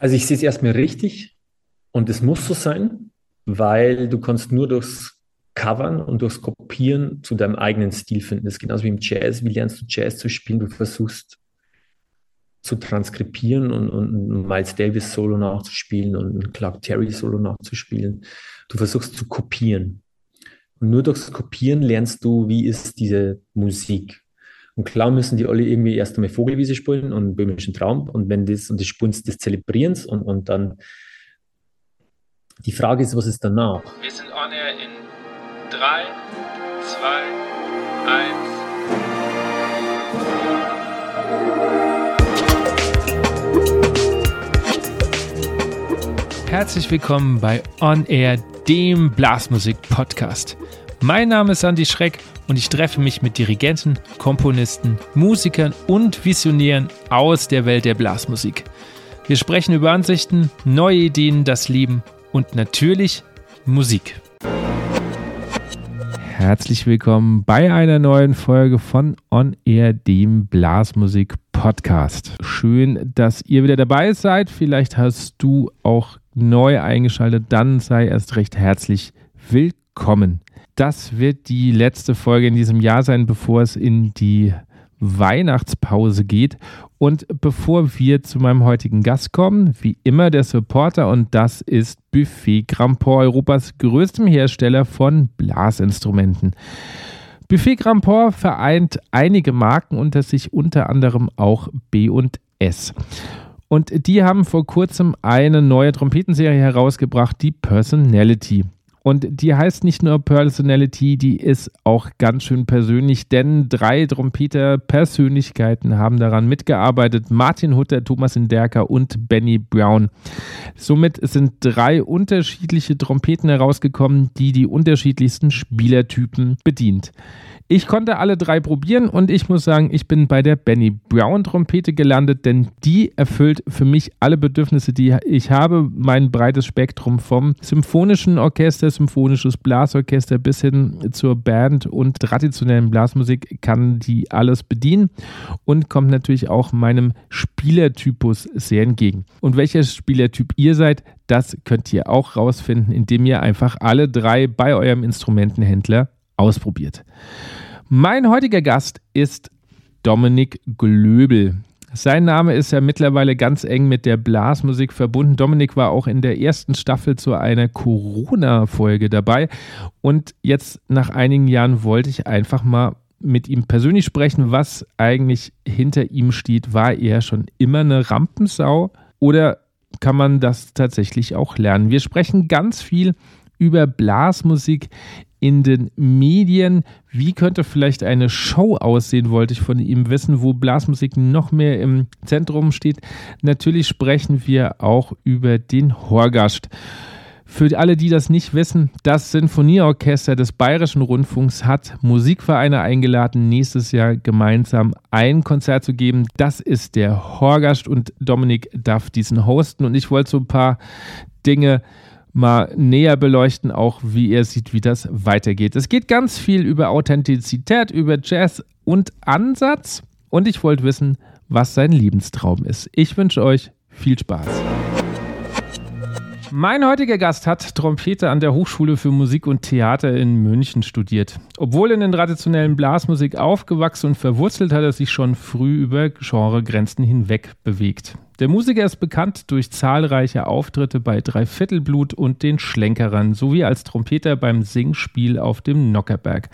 Also ich sehe es erstmal richtig und es muss so sein, weil du kannst nur durchs Covern und durchs Kopieren zu deinem eigenen Stil finden. Das ist genauso wie im Jazz. Wie lernst du Jazz zu spielen? Du versuchst zu transkribieren und, und Miles Davis Solo nachzuspielen und Clark Terry Solo nachzuspielen. Du versuchst zu kopieren. Und nur durchs Kopieren lernst du, wie ist diese Musik. Und klar müssen die alle irgendwie erst einmal Vogelwiese spielen und böhmischen Traum. Und wenn das und das Spunst des Zelebrierens und, und dann die Frage ist, was ist danach? Wir sind on air in 3, 2, 1. Herzlich willkommen bei On Air, dem Blasmusik-Podcast. Mein Name ist Andy Schreck und ich treffe mich mit Dirigenten, Komponisten, Musikern und Visionären aus der Welt der Blasmusik. Wir sprechen über Ansichten, neue Ideen, das Leben und natürlich Musik. Herzlich willkommen bei einer neuen Folge von On Air, dem Blasmusik Podcast. Schön, dass ihr wieder dabei seid. Vielleicht hast du auch neu eingeschaltet, dann sei erst recht herzlich willkommen. Das wird die letzte Folge in diesem Jahr sein, bevor es in die Weihnachtspause geht. Und bevor wir zu meinem heutigen Gast kommen, wie immer der Supporter und das ist Buffet Grandport, Europas größtem Hersteller von Blasinstrumenten. Buffet Grandport vereint einige Marken unter sich, unter anderem auch B und S. Und die haben vor kurzem eine neue Trompetenserie herausgebracht, die Personality. Und die heißt nicht nur Personality, die ist auch ganz schön persönlich, denn drei Trompeter-Persönlichkeiten haben daran mitgearbeitet. Martin Hutter, Thomas Inderker und Benny Brown. Somit sind drei unterschiedliche Trompeten herausgekommen, die die unterschiedlichsten Spielertypen bedient. Ich konnte alle drei probieren und ich muss sagen, ich bin bei der Benny Brown Trompete gelandet, denn die erfüllt für mich alle Bedürfnisse, die ich habe. Mein breites Spektrum vom symphonischen Orchester, symphonisches Blasorchester bis hin zur Band und traditionellen Blasmusik kann die alles bedienen und kommt natürlich auch meinem Spielertypus sehr entgegen. Und welcher Spielertyp ihr seid, das könnt ihr auch rausfinden, indem ihr einfach alle drei bei eurem Instrumentenhändler ausprobiert. Mein heutiger Gast ist Dominik Glöbel. Sein Name ist ja mittlerweile ganz eng mit der Blasmusik verbunden. Dominik war auch in der ersten Staffel zu einer Corona-Folge dabei. Und jetzt nach einigen Jahren wollte ich einfach mal mit ihm persönlich sprechen, was eigentlich hinter ihm steht. War er schon immer eine Rampensau oder kann man das tatsächlich auch lernen? Wir sprechen ganz viel über Blasmusik in den Medien. Wie könnte vielleicht eine Show aussehen, wollte ich von ihm wissen, wo Blasmusik noch mehr im Zentrum steht. Natürlich sprechen wir auch über den Horgast. Für alle, die das nicht wissen, das Sinfonieorchester des Bayerischen Rundfunks hat Musikvereine eingeladen, nächstes Jahr gemeinsam ein Konzert zu geben. Das ist der Horgast und Dominik darf diesen hosten. Und ich wollte so ein paar Dinge mal näher beleuchten, auch wie er sieht, wie das weitergeht. Es geht ganz viel über Authentizität, über Jazz und Ansatz. Und ich wollte wissen, was sein Lebenstraum ist. Ich wünsche euch viel Spaß. Mein heutiger Gast hat Trompete an der Hochschule für Musik und Theater in München studiert. Obwohl in den traditionellen Blasmusik aufgewachsen und verwurzelt, hat er sich schon früh über Genregrenzen hinweg bewegt. Der Musiker ist bekannt durch zahlreiche Auftritte bei Dreiviertelblut und den Schlenkerern sowie als Trompeter beim Singspiel auf dem Nockerberg.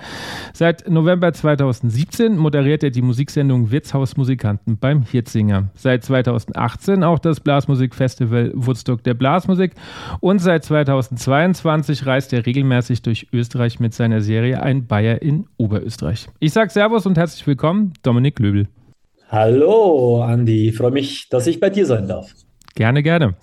Seit November 2017 moderiert er die Musiksendung Wirtshausmusikanten beim Hirtsinger. Seit 2018 auch das Blasmusikfestival Woodstock der Blasmusik und seit 2022 reist er regelmäßig durch Österreich mit seiner Serie Ein Bayer in Oberösterreich. Ich sage Servus und herzlich willkommen, Dominik Löbel. Hallo, Andi. Freue mich, dass ich bei dir sein darf. Gerne, gerne.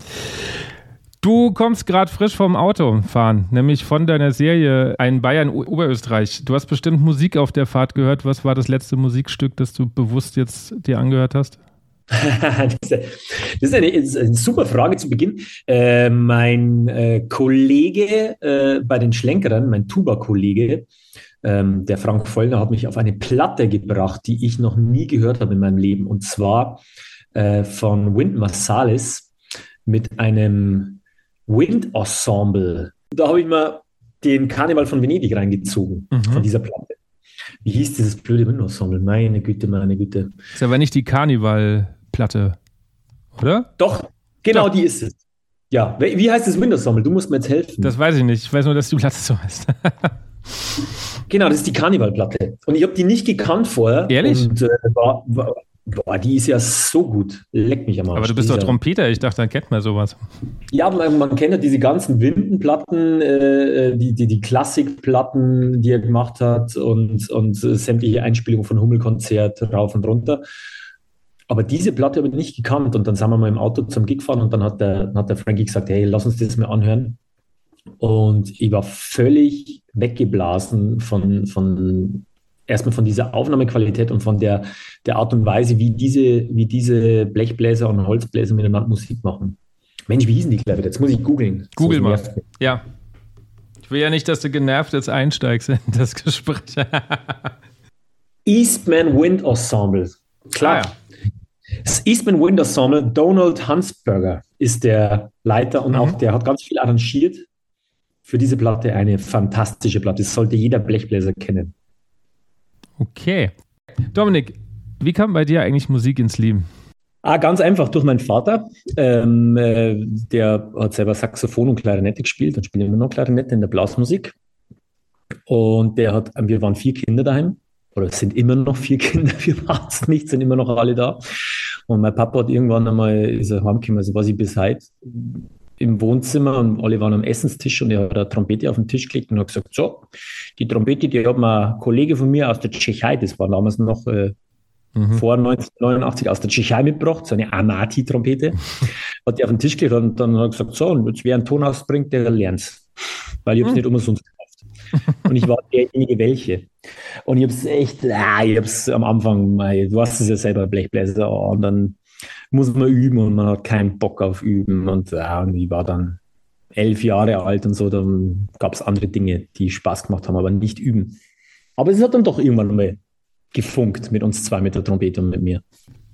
Du kommst gerade frisch vom Auto fahren, nämlich von deiner Serie Ein Bayern Oberösterreich. Du hast bestimmt Musik auf der Fahrt gehört. Was war das letzte Musikstück, das du bewusst jetzt dir angehört hast? das ist eine, eine, super Frage zu Beginn. Äh, mein äh, Kollege äh, bei den Schlenkerern, mein Tuba-Kollege, ähm, der Frank Vollner hat mich auf eine Platte gebracht, die ich noch nie gehört habe in meinem Leben. Und zwar äh, von Wind Marsalis, mit einem Wind-Ensemble. Da habe ich mal den Karneval von Venedig reingezogen, mhm. von dieser Platte. Wie hieß dieses blöde Wind-Ensemble? Meine Güte, meine Güte. Das ist aber nicht die Karneval-Platte, oder? Doch, genau Doch. die ist es. Ja, wie heißt das Windows-Ensemble? Du musst mir jetzt helfen. Das weiß ich nicht. Ich weiß nur, dass die Platte so heißt. genau, das ist die Karneval-Platte. Und ich habe die nicht gekannt vorher. Ehrlich? Und äh, war, war, boah, die ist ja so gut. Leck mich am Arsch. Aber du bist doch Trompeter. Ich dachte, dann kennt man sowas. Ja, man, man kennt ja diese ganzen Windenplatten, äh, die, die, die Klassikplatten, die er gemacht hat und, und äh, sämtliche Einspielungen von Hummelkonzert rauf und runter. Aber diese Platte habe ich nicht gekannt und dann sind wir mal im Auto zum Gig gefahren und dann hat der, hat der Frankie gesagt, hey, lass uns das mal anhören. Und ich war völlig weggeblasen von, von erstmal von dieser Aufnahmequalität und von der, der Art und Weise, wie diese, wie diese Blechbläser und Holzbläser miteinander Musik machen. Mensch, wie hießen die Klavier? Jetzt muss ich googeln. Google so mal. Ja. Ich will ja nicht, dass du genervt jetzt einsteigst in das Gespräch. Eastman Wind Ensemble. Klar. Ah, ja. Das Eastman Wind Ensemble, Donald Hansberger ist der Leiter und mhm. auch der hat ganz viel arrangiert für diese Platte. Eine fantastische Platte. Das sollte jeder Blechbläser kennen. Okay. Dominik, wie kam bei dir eigentlich Musik ins Leben? Ah, ganz einfach durch meinen Vater. Ähm, äh, der hat selber Saxophon und Klarinette gespielt und spielt immer noch Klarinette in der Blasmusik. Und der hat, wir waren vier Kinder daheim oder es sind immer noch vier Kinder, wir waren es nicht, sind immer noch alle da. Und mein Papa hat irgendwann einmal, ist er heimgekommen, also war ich bis heute im Wohnzimmer und alle waren am Essenstisch und er hat eine Trompete auf den Tisch gelegt und hat gesagt, so, die Trompete, die hat mir ein Kollege von mir aus der Tschechei, das war damals noch äh, mhm. vor 1989 aus der Tschechei mitgebracht, so eine Amati-Trompete, hat die auf den Tisch gelegt und dann hat er gesagt, so, und jetzt wer einen Ton ausbringt, der lernt's. Weil ich habe es mhm. nicht umsonst gekauft. und ich war derjenige, welche. Und ich habe es echt, ah, ich habe es am Anfang, du hast es ja selber Blechbläser, und dann muss man üben und man hat keinen Bock auf Üben. Und, ja, und ich war dann elf Jahre alt und so, dann gab es andere Dinge, die Spaß gemacht haben, aber nicht üben. Aber es hat dann doch irgendwann mal gefunkt mit uns zwei, mit der Trompete und mit mir.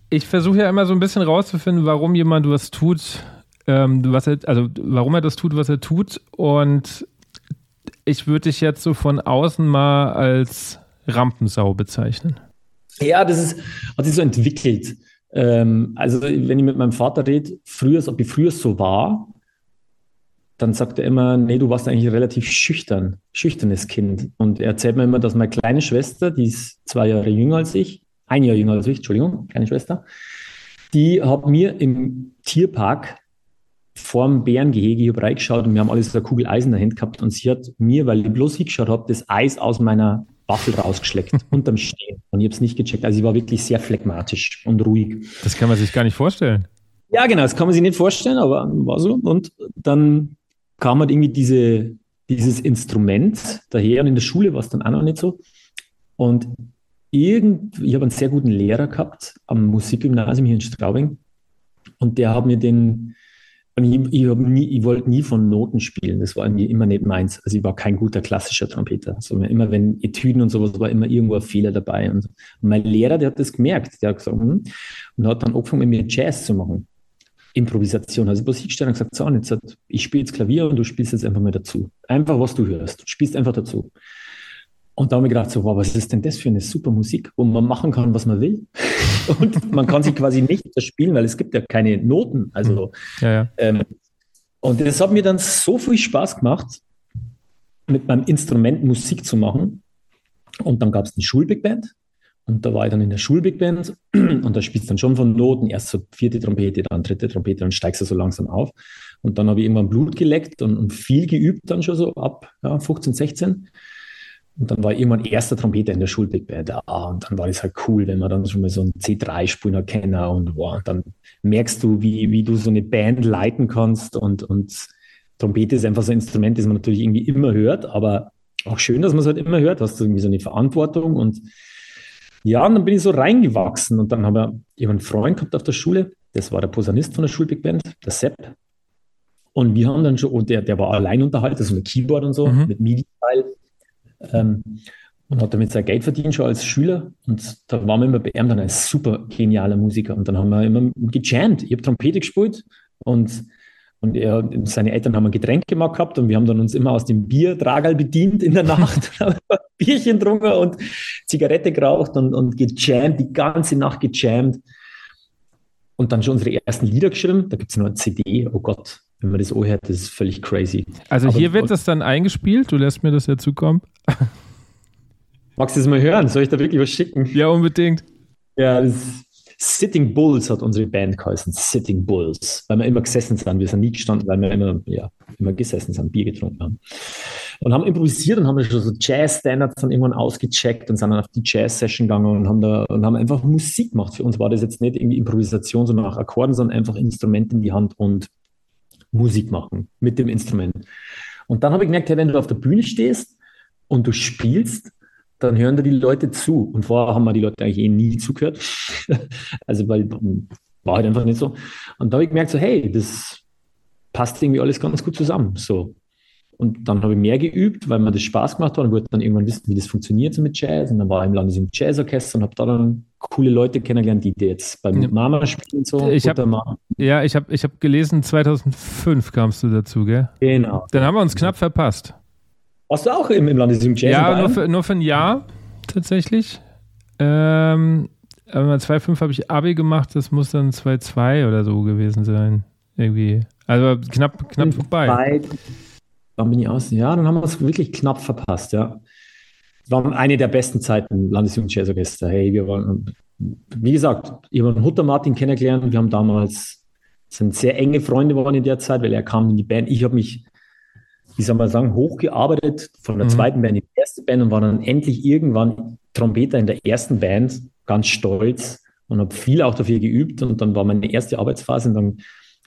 Ich versuche ja immer so ein bisschen rauszufinden, warum jemand was tut, ähm, was er, also warum er das tut, was er tut. Und ich würde dich jetzt so von außen mal als Rampensau bezeichnen. Ja, das ist, hat sich so entwickelt. Ähm, also, wenn ich mit meinem Vater rede, früher, ob ich früher so war, dann sagt er immer, nee, du warst eigentlich relativ schüchtern, schüchternes Kind. Und er erzählt mir immer, dass meine kleine Schwester, die ist zwei Jahre jünger als ich, ein Jahr jünger als ich, Entschuldigung, kleine Schwester, die hat mir im Tierpark vorm Bärengehege hier reingeschaut und wir haben alles eine Kugel Eis in gehabt und sie hat mir, weil ich bloß hingeschaut habe, das Eis aus meiner Waffel rausgeschleckt, unterm Stehen. Und ich habe es nicht gecheckt. Also ich war wirklich sehr phlegmatisch und ruhig. Das kann man sich gar nicht vorstellen. Ja, genau, das kann man sich nicht vorstellen, aber war so. Und dann kam halt irgendwie diese, dieses Instrument daher und in der Schule war es dann auch noch nicht so. Und irgend, ich habe einen sehr guten Lehrer gehabt am Musikgymnasium hier in Straubing und der hat mir den, ich, ich, nie, ich wollte nie von Noten spielen, das war immer nicht meins. Also ich war kein guter klassischer Trompeter. Also immer wenn Etüden und sowas war immer irgendwo ein Fehler dabei. Und, mein Lehrer, der hat das gemerkt, der hat gesagt, hm, und hat dann angefangen, mit mir Jazz zu machen. Improvisation. Also bloß hingestellt und gesagt, so, und jetzt hat, ich spiele jetzt Klavier und du spielst jetzt einfach mal dazu. Einfach, was du hörst. Du spielst einfach dazu. Und da habe ich gedacht, so, wow, was ist denn das für eine super Musik, wo man machen kann, was man will? und man kann sich quasi nicht spielen, weil es gibt ja keine Noten. Also, ja, ja. Ähm, und das hat mir dann so viel Spaß gemacht, mit meinem Instrument Musik zu machen. Und dann gab es die Schulbig Band. Und da war ich dann in der Schulbig Band und da spielst du dann schon von Noten, erst so vierte Trompete, dann dritte Trompete, dann steigst du so langsam auf. Und dann habe ich irgendwann Blut geleckt und, und, viel geübt dann schon so ab ja, 15, 16. Und dann war ich irgendwann erster Trompeter in der Schulbig Band. Ah, und dann war das halt cool, wenn man dann schon mal so einen C3-Spieler kennt und wow, dann merkst du, wie, wie du so eine Band leiten kannst und, und Trompete ist einfach so ein Instrument, das man natürlich irgendwie immer hört, aber auch schön, dass man es halt immer hört, hast du irgendwie so eine Verantwortung und ja, und dann bin ich so reingewachsen und dann habe ich einen Freund gehabt auf der Schule, das war der Posaunist von der Schulbig Band, der Sepp. Und wir haben dann schon, und der, der war allein unterhalten, also mit Keyboard und so, mhm. mit MIDI-Teil. Ähm, und hat damit sein Geld verdient schon als Schüler. Und da waren wir immer bei ihm dann ein super genialer Musiker. Und dann haben wir immer gejammt. Ich habe Trompete gespielt und Und er, seine Eltern haben ein Getränk gemacht gehabt und wir haben dann uns immer aus dem Biertragal bedient in der Nacht, Bierchen getrunken und Zigarette geraucht und, und gejammt, die ganze Nacht gejammt. Und dann schon unsere ersten Lieder geschrieben. Da gibt es noch eine CD, oh Gott, wenn man das anhört, das ist völlig crazy. Also Aber hier wird das dann eingespielt, du lässt mir das ja zukommen. Magst du das mal hören? Soll ich da wirklich was schicken? Ja, unbedingt. Ja, das Sitting Bulls hat unsere Band geheißen. Sitting Bulls. Weil wir immer gesessen sind. Wir sind nie gestanden, weil wir immer, ja, immer gesessen sind, Bier getrunken haben. Und haben improvisiert und haben schon so Jazz-Standards dann irgendwann ausgecheckt und sind dann auf die Jazz-Session gegangen und haben da und haben einfach Musik gemacht. Für uns war das jetzt nicht irgendwie Improvisation, so nach Akkorden, sondern einfach Instrumente in die Hand und Musik machen mit dem Instrument. Und dann habe ich gemerkt, hey, wenn du auf der Bühne stehst und du spielst, dann hören da die Leute zu. Und vorher haben wir die Leute eigentlich eh nie zugehört. also, weil war halt einfach nicht so. Und da habe ich gemerkt, so, hey, das passt irgendwie alles ganz gut zusammen. So. Und dann habe ich mehr geübt, weil mir das Spaß gemacht hat und wollte dann irgendwann wissen, wie das funktioniert so mit Jazz. Und dann war ich im Landesjugend Jazzorchester und habe da dann coole Leute kennengelernt, die jetzt beim ja. Mama spielen so. Ich hab, ja, ich habe ich hab gelesen, 2005 kamst du dazu, gell? Genau. Dann haben wir uns knapp verpasst. Warst du auch im, im Landesjugendjazz? Ja, nur für, nur für ein Jahr tatsächlich. Ähm, aber 2,5 habe ich Abi gemacht, das muss dann 2,2 oder so gewesen sein. Irgendwie. Also knapp, knapp vorbei. Wann bin ich aus? Ja, dann haben wir es wirklich knapp verpasst, ja. War eine der besten Zeiten Landesjugendjazzorchester. Hey, wir waren, wie gesagt, ich habe Hutter Martin kennengelernt. Wir haben damals, sind sehr enge Freunde geworden in der Zeit, weil er kam in die Band. Ich habe mich wie soll man sagen, hochgearbeitet von der mhm. zweiten Band in die erste Band und war dann endlich irgendwann Trompeter in der ersten Band, ganz stolz und habe viel auch dafür geübt. Und dann war meine erste Arbeitsphase und dann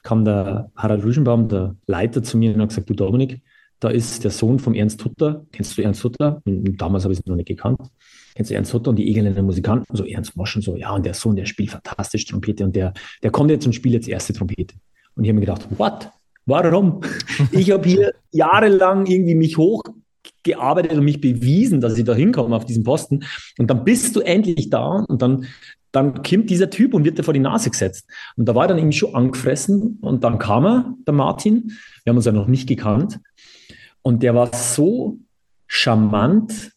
kam der Harald Rüschenbaum, der Leiter, zu mir und hat gesagt, du Dominik, da ist der Sohn vom Ernst Hutter. Kennst du Ernst Hutter? Und damals habe ich es noch nicht gekannt. Kennst du Ernst Hutter und die Egerländer Musikanten? So Ernst Moschen, so, ja, und der Sohn, der spielt fantastisch Trompete und der, der kommt jetzt und spielt jetzt erste Trompete. Und ich habe mir gedacht, what? Warum? Ich habe hier jahrelang irgendwie mich hochgearbeitet und mich bewiesen, dass ich da hinkomme auf diesen Posten. Und dann bist du endlich da und dann, dann kommt dieser Typ und wird dir vor die Nase gesetzt. Und da war er dann irgendwie schon angefressen und dann kam er, der Martin. Wir haben uns ja noch nicht gekannt. Und der war so charmant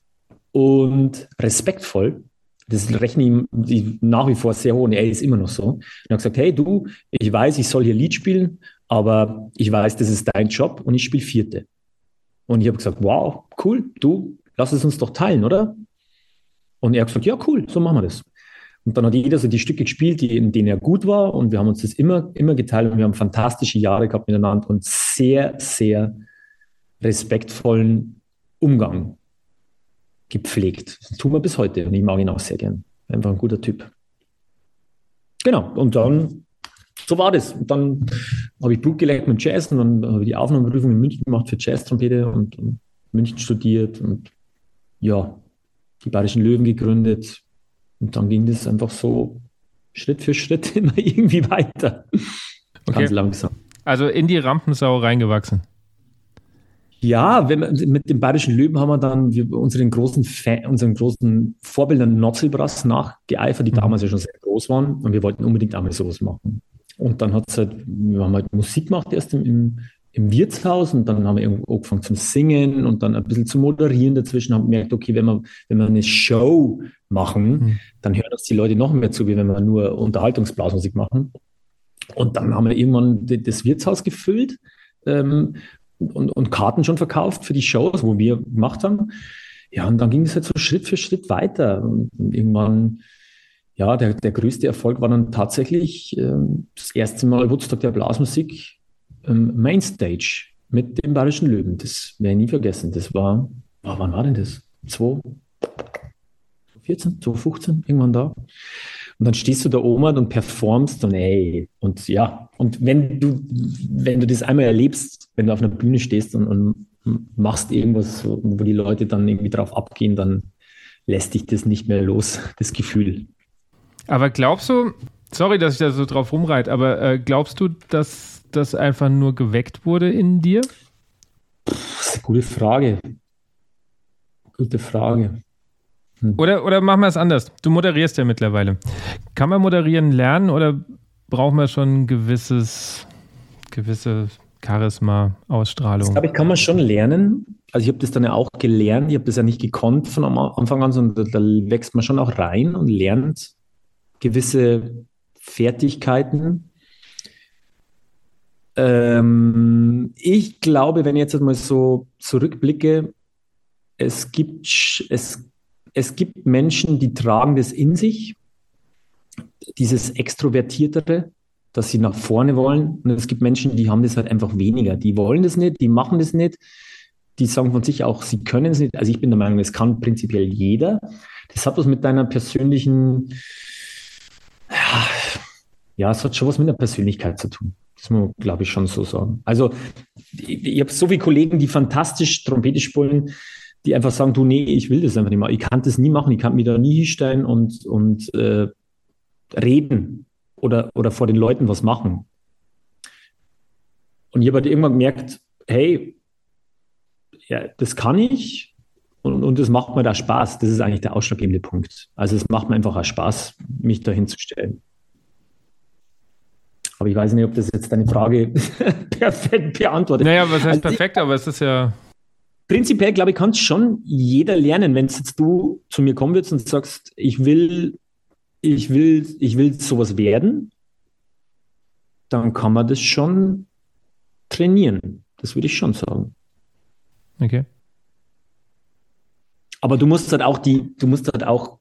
und respektvoll. Das rechne ich nach wie vor sehr hoch und er ist immer noch so. Und er hat gesagt, hey du, ich weiß, ich soll hier Lied spielen aber ich weiß, das ist dein Job und ich spiele Vierte. Und ich habe gesagt, wow, cool, du, lass es uns doch teilen, oder? Und er hat gesagt, ja, cool, so machen wir das. Und dann hat jeder so die Stücke gespielt, die, in denen er gut war. Und wir haben uns das immer, immer geteilt und wir haben fantastische Jahre gehabt miteinander und sehr, sehr respektvollen Umgang gepflegt. Das tun wir bis heute und ich mag ihn auch sehr gern. Einfach ein guter Typ. Genau. Und dann so war das. Und dann habe ich Blut gelernt mit Jazz und dann habe ich die Aufnahmeprüfung in München gemacht für Jazz-Trompete und, und München studiert und ja, die Bayerischen Löwen gegründet. Und dann ging das einfach so Schritt für Schritt immer irgendwie weiter. Okay. Ganz langsam. Also in die Rampensau reingewachsen. Ja, wenn wir, mit dem Bayerischen Löwen haben wir dann unseren großen Fan, unseren großen Vorbildern Notzelbrass nachgeeifert, die mhm. damals ja schon sehr groß waren. Und wir wollten unbedingt einmal sowas machen. Und dann hat es halt, wir haben halt Musik gemacht erst im, im, im Wirtshaus und dann haben wir irgendwo angefangen zum Singen und dann ein bisschen zu moderieren dazwischen, haben gemerkt, okay, wenn wir, wenn wir eine Show machen, mhm. dann hören uns die Leute noch mehr zu, wie wenn wir nur Unterhaltungsblasmusik machen. Und dann haben wir irgendwann das Wirtshaus gefüllt ähm, und, und Karten schon verkauft für die Shows, wo wir gemacht haben. Ja, und dann ging es halt so Schritt für Schritt weiter. Und irgendwann ja, der, der größte Erfolg war dann tatsächlich ähm, das erste Mal Woodstock der Blasmusik ähm, Mainstage mit dem Bayerischen Löwen. Das werde ich nie vergessen. Das war, oh, wann war denn das? 2014, 2015, irgendwann da. Und dann stehst du da oben und performst und ey, und ja, und wenn du, wenn du das einmal erlebst, wenn du auf einer Bühne stehst und, und machst irgendwas, wo die Leute dann irgendwie drauf abgehen, dann lässt dich das nicht mehr los, das Gefühl. Aber glaubst du, sorry, dass ich da so drauf rumreite, aber äh, glaubst du, dass das einfach nur geweckt wurde in dir? Das ist eine gute Frage. Gute Frage. Hm. Oder, oder machen wir es anders. Du moderierst ja mittlerweile. Kann man moderieren lernen oder braucht man schon ein gewisses, gewisse Charisma, Ausstrahlung. Das glaube ich, kann man schon lernen. Also ich habe das dann ja auch gelernt. Ich habe das ja nicht gekonnt von Anfang an, sondern da, da wächst man schon auch rein und lernt gewisse Fertigkeiten. Ähm, ich glaube, wenn ich jetzt mal so zurückblicke, es gibt, es, es gibt Menschen, die tragen das in sich, dieses Extrovertiertere, dass sie nach vorne wollen. Und es gibt Menschen, die haben das halt einfach weniger. Die wollen das nicht, die machen das nicht. Die sagen von sich auch, sie können es nicht. Also ich bin der Meinung, es kann prinzipiell jeder. Das hat was mit deiner persönlichen, ja, ja, es hat schon was mit der Persönlichkeit zu tun. Das muss man, glaube ich, schon so sagen. Also ich, ich habe so viele Kollegen, die fantastisch Trompete spielen, die einfach sagen, du, nee, ich will das einfach nicht mehr. Ich kann das nie machen, ich kann mich da nie hinstellen und, und äh, reden oder, oder vor den Leuten was machen. Und ich habe halt irgendwann gemerkt, hey, ja, das kann ich und, und das macht mir da Spaß. Das ist eigentlich der ausschlaggebende Punkt. Also es macht mir einfach auch Spaß, mich da hinzustellen. Aber ich weiß nicht, ob das jetzt deine Frage perfekt beantwortet. Naja, was heißt also perfekt, aber es ist ja. Prinzipiell, glaube ich, kann es schon jeder lernen, wenn jetzt du zu mir kommen würdest und sagst, ich will ich will, ich will sowas werden, dann kann man das schon trainieren. Das würde ich schon sagen. Okay. Aber du musst halt auch die, du musst halt auch,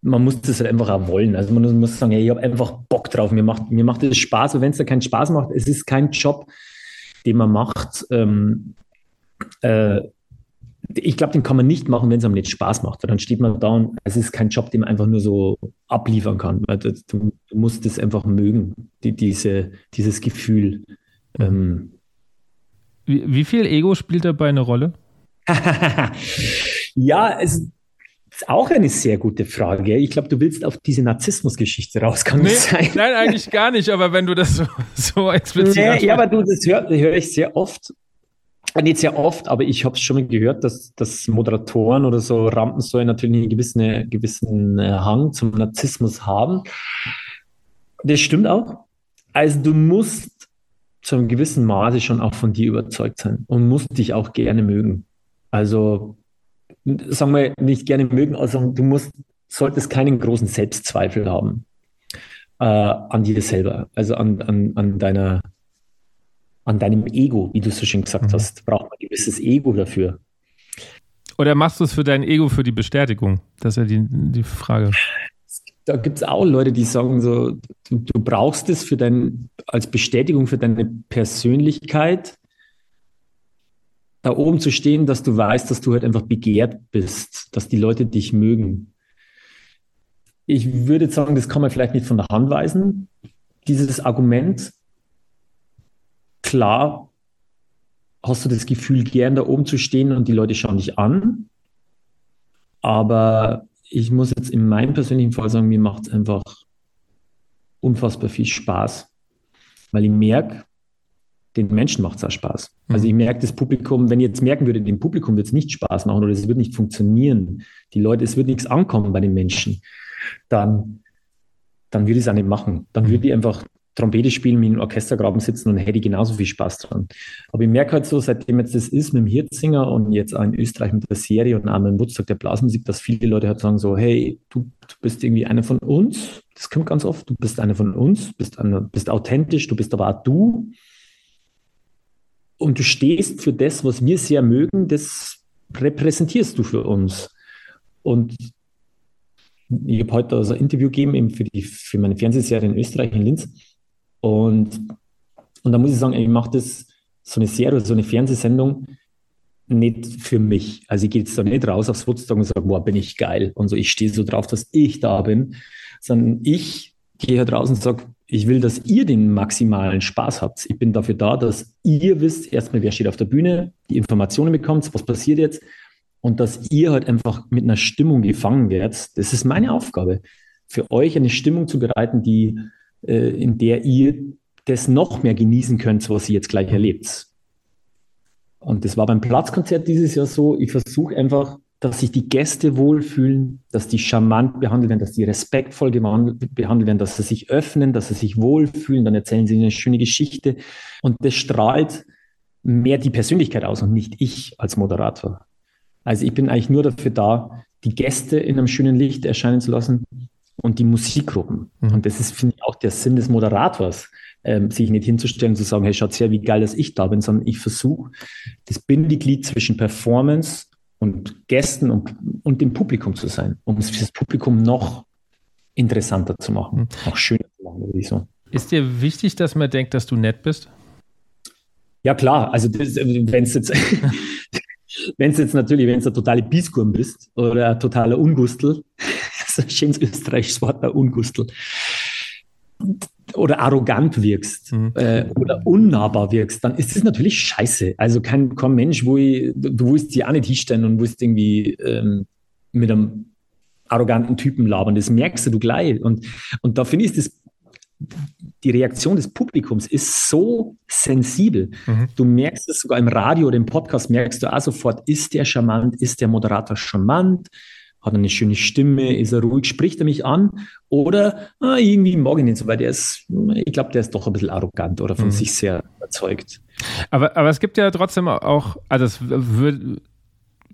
man muss das halt einfach auch wollen. Also man muss sagen, hey, ich habe einfach Bock drauf, mir macht, mir macht das Spaß. Und wenn es da keinen Spaß macht, es ist kein Job, den man macht, ähm, äh, ich glaube, den kann man nicht machen, wenn es einem nicht Spaß macht. Weil dann steht man da und es ist kein Job, den man einfach nur so abliefern kann. Weil du, du musst es einfach mögen, die, diese, dieses Gefühl. Ähm. Wie, wie, viel Ego spielt dabei eine Rolle? ja, es ist auch eine sehr gute Frage. Ich glaube, du willst auf diese Narzissmus-Geschichte raus, kann nee, sein? Nein, eigentlich gar nicht, aber wenn du das so, so explizit nee, Ja, aber du, das höre hör ich sehr oft nicht sehr oft, aber ich habe es schon mal gehört, dass, dass Moderatoren oder so Rampensäulen natürlich einen gewissen, gewissen äh, Hang zum Narzissmus haben. Das stimmt auch. Also du musst zu einem gewissen Maße schon auch von dir überzeugt sein und musst dich auch gerne mögen. Also sagen wir nicht gerne mögen, also du musst, solltest keinen großen Selbstzweifel haben äh, an dir selber, also an, an, an deiner an deinem Ego, wie du so schön gesagt mhm. hast. Braucht man ein gewisses Ego dafür. Oder machst du es für dein Ego für die Bestätigung? Das ist ja die, die Frage. Da gibt es auch Leute, die sagen so, du, du brauchst es für dein, als Bestätigung für deine Persönlichkeit, da oben zu stehen, dass du weißt, dass du halt einfach begehrt bist, dass die Leute dich mögen. Ich würde sagen, das kann man vielleicht nicht von der Hand weisen, dieses Argument, klar hast du das Gefühl, gern da oben zu stehen und die Leute schauen dich an. Aber ich muss jetzt in meinem persönlichen Fall sagen, mir macht es einfach unfassbar viel Spaß, weil ich merke, den Menschen macht es auch Spaß. Mhm. Also ich merke das Publikum, wenn ich jetzt merken würde, dem Publikum wird es nicht Spaß machen oder es wird nicht funktionieren, die Leute, es wird nichts ankommen bei den Menschen, dann, dann würde ich es auch nicht machen. Dann würde ich einfach Trompete spielen, mit einem Orchestergraben sitzen und hätte genauso viel Spaß dran. Aber ich merke halt so, seitdem jetzt das ist mit dem Hirzinger und jetzt auch in Österreich mit der Serie und auch mit dem Woodstock der Blasmusik, dass viele Leute halt sagen so, hey, du, du bist irgendwie einer von uns. Das kommt ganz oft. Du bist einer von uns, bist, einer, bist authentisch, du bist aber auch du. Und du stehst für das, was wir sehr mögen, das repräsentierst du für uns. Und ich habe heute also ein Interview gegeben eben für, die, für meine Fernsehserie in Österreich, in Linz. Und, und da muss ich sagen, ich mache das, so eine Serie, so eine Fernsehsendung, nicht für mich. Also ich gehe jetzt da nicht raus aufs Woodstock und sage, boah, bin ich geil. Und so, ich stehe so drauf, dass ich da bin. Sondern ich gehe halt raus und sage, ich will, dass ihr den maximalen Spaß habt. Ich bin dafür da, dass ihr wisst, erstmal, wer steht auf der Bühne, die Informationen bekommt, was passiert jetzt und dass ihr halt einfach mit einer Stimmung gefangen werdet. Das ist meine Aufgabe, für euch eine Stimmung zu bereiten, die äh, in der ihr das noch mehr genießen könnt, was ihr jetzt gleich erlebt. Und das war beim Platzkonzert dieses Jahr so, ich versuche einfach dass sich die Gäste wohlfühlen, dass die charmant behandelt werden, dass die respektvoll behandelt werden, dass sie sich öffnen, dass sie sich wohlfühlen, dann erzählen sie eine schöne Geschichte und das strahlt mehr die Persönlichkeit aus und nicht ich als Moderator. Also ich bin eigentlich nur dafür da, die Gäste in einem schönen Licht erscheinen zu lassen und die Musikgruppen. Mhm. Und das ist, finde ich, auch der Sinn des Moderators, ähm, sich nicht hinzustellen und zu sagen, hey, schaut her, wie geil, dass ich da bin, sondern ich versuche, das Bindeglied zwischen Performance und Gästen und, und dem Publikum zu sein, um es für das Publikum noch interessanter zu machen, mhm. noch schöner zu machen, würde ich so. Ist dir wichtig, dass man denkt, dass du nett bist? Ja, klar. Also, wenn es jetzt, wenn es jetzt natürlich, wenn du ein totale Biskurm bist oder ein totaler Ungustel, ist ein schönes österreichisches Wort, ein Ungustel, oder arrogant wirkst mhm. äh, oder unnahbar wirkst, dann ist das natürlich scheiße. Also kein, kein Mensch, wo ich, du willst dich auch nicht hinstellen und willst irgendwie ähm, mit einem arroganten Typen labern. Das merkst du gleich. Und, und da finde ich, das, die Reaktion des Publikums ist so sensibel. Mhm. Du merkst es sogar im Radio oder im Podcast, merkst du auch sofort, ist der charmant, ist der Moderator charmant, hat er eine schöne Stimme, ist er ruhig, spricht er mich an oder ah, irgendwie mag ich nicht so, weil der ist, ich glaube, der ist doch ein bisschen arrogant oder von mhm. sich sehr überzeugt. Aber, aber es gibt ja trotzdem auch, also es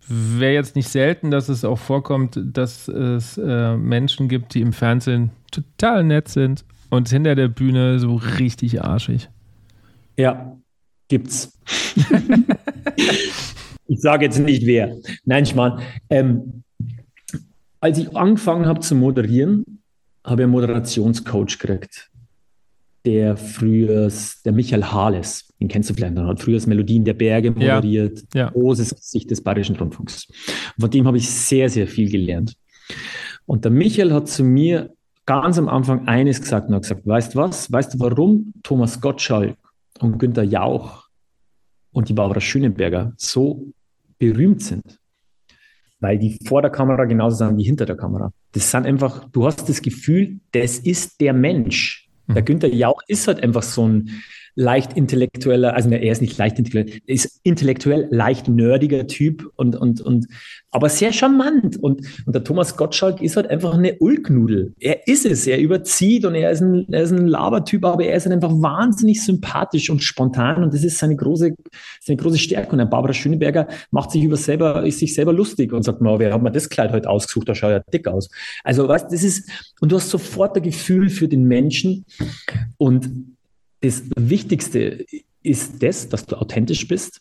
wäre jetzt nicht selten, dass es auch vorkommt, dass es äh, Menschen gibt, die im Fernsehen total nett sind und hinter der Bühne so richtig arschig. Ja, gibt's. ich sage jetzt nicht wer. Nein, ich meine, ähm, als ich angefangen habe zu moderieren, habe ich einen Moderationscoach gekriegt, der früher, der Michael Hales, den kennst du vielleicht, der hat früher das Melodien der Berge moderiert, ja, ja. großes Gesicht des Bayerischen Rundfunks. Von dem habe ich sehr, sehr viel gelernt. Und der Michael hat zu mir ganz am Anfang eines gesagt und hat gesagt, weißt du was, weißt du warum Thomas Gottschalk und Günter Jauch und die Barbara Schöneberger so berühmt sind? Weil die vor der Kamera genauso sind wie hinter der Kamera. Das sind einfach, du hast das Gefühl, das ist der Mensch. Der mhm. Günther Jauch ist halt einfach so ein, leicht intellektueller, also ne, er ist nicht leicht intellektuell, ist intellektuell leicht nerdiger Typ und, und, und, aber sehr charmant. Und, und der Thomas Gottschalk ist halt einfach eine Ulknudel. Er ist es, er überzieht und er ist ein, er ist ein Labertyp, aber er ist halt einfach wahnsinnig sympathisch und spontan und das ist seine große, seine große Stärke. Und Barbara Schöneberger macht sich über selber, ist sich selber lustig und sagt, mal, wer hat mir das Kleid heute ausgesucht, da schaut ja dick aus. Also, weißt, das ist, und du hast sofort ein Gefühl für den Menschen und das Wichtigste ist das, dass du authentisch bist.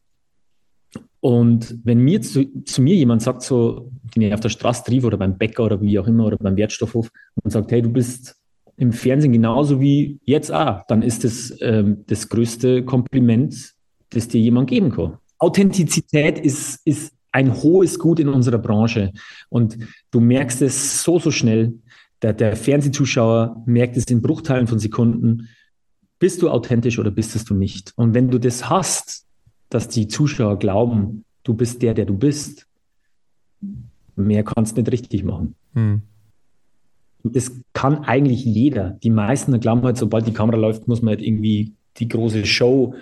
Und wenn mir zu, zu mir jemand sagt, so, den ich auf der Straße triff oder beim Bäcker oder wie auch immer oder beim Wertstoffhof und sagt, hey, du bist im Fernsehen genauso wie jetzt auch, dann ist das ähm, das größte Kompliment, das dir jemand geben kann. Authentizität ist, ist ein hohes Gut in unserer Branche und du merkst es so, so schnell. Der, der Fernsehzuschauer merkt es in Bruchteilen von Sekunden bist du authentisch oder bist es du nicht? Und wenn du das hast, dass die Zuschauer glauben, du bist der, der du bist, mehr kannst du nicht richtig machen. Hm. Das kann eigentlich jeder. Die meisten glauben halt, sobald die Kamera läuft, muss man halt irgendwie die große Show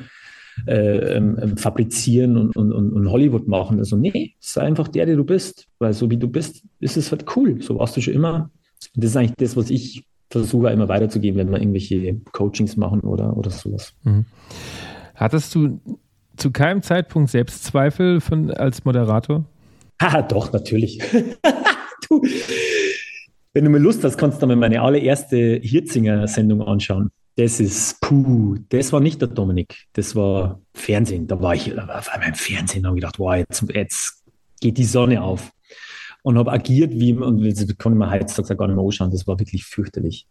äh, ähm, ähm fabrizieren und, und, und, Hollywood machen. Also nee, sei einfach der, der du bist. Weil so wie du bist, ist es halt cool. So warst du schon immer. Das ist eigentlich das, was ich versuche immer weiterzugeben, wenn wir irgendwelche Coachings machen oder, oder sowas. Mhm. Hattest du zu keinem Zeitpunkt Selbstzweifel von, als Moderator? Ah, doch, natürlich. du, wenn du mal Lust hast, kannst du mal meine allererste Hirzinger-Sendung anschauen. Das ist, puh, das war nicht der Dominik, das war Fernsehen. Da war ich, da war auf einmal im Fernsehen und gedacht, wow, jetzt, jetzt geht die Sonne auf und habe agiert wie, und das ich mir heutzutage gar nicht mehr anschauen, das war wirklich fürchterlich.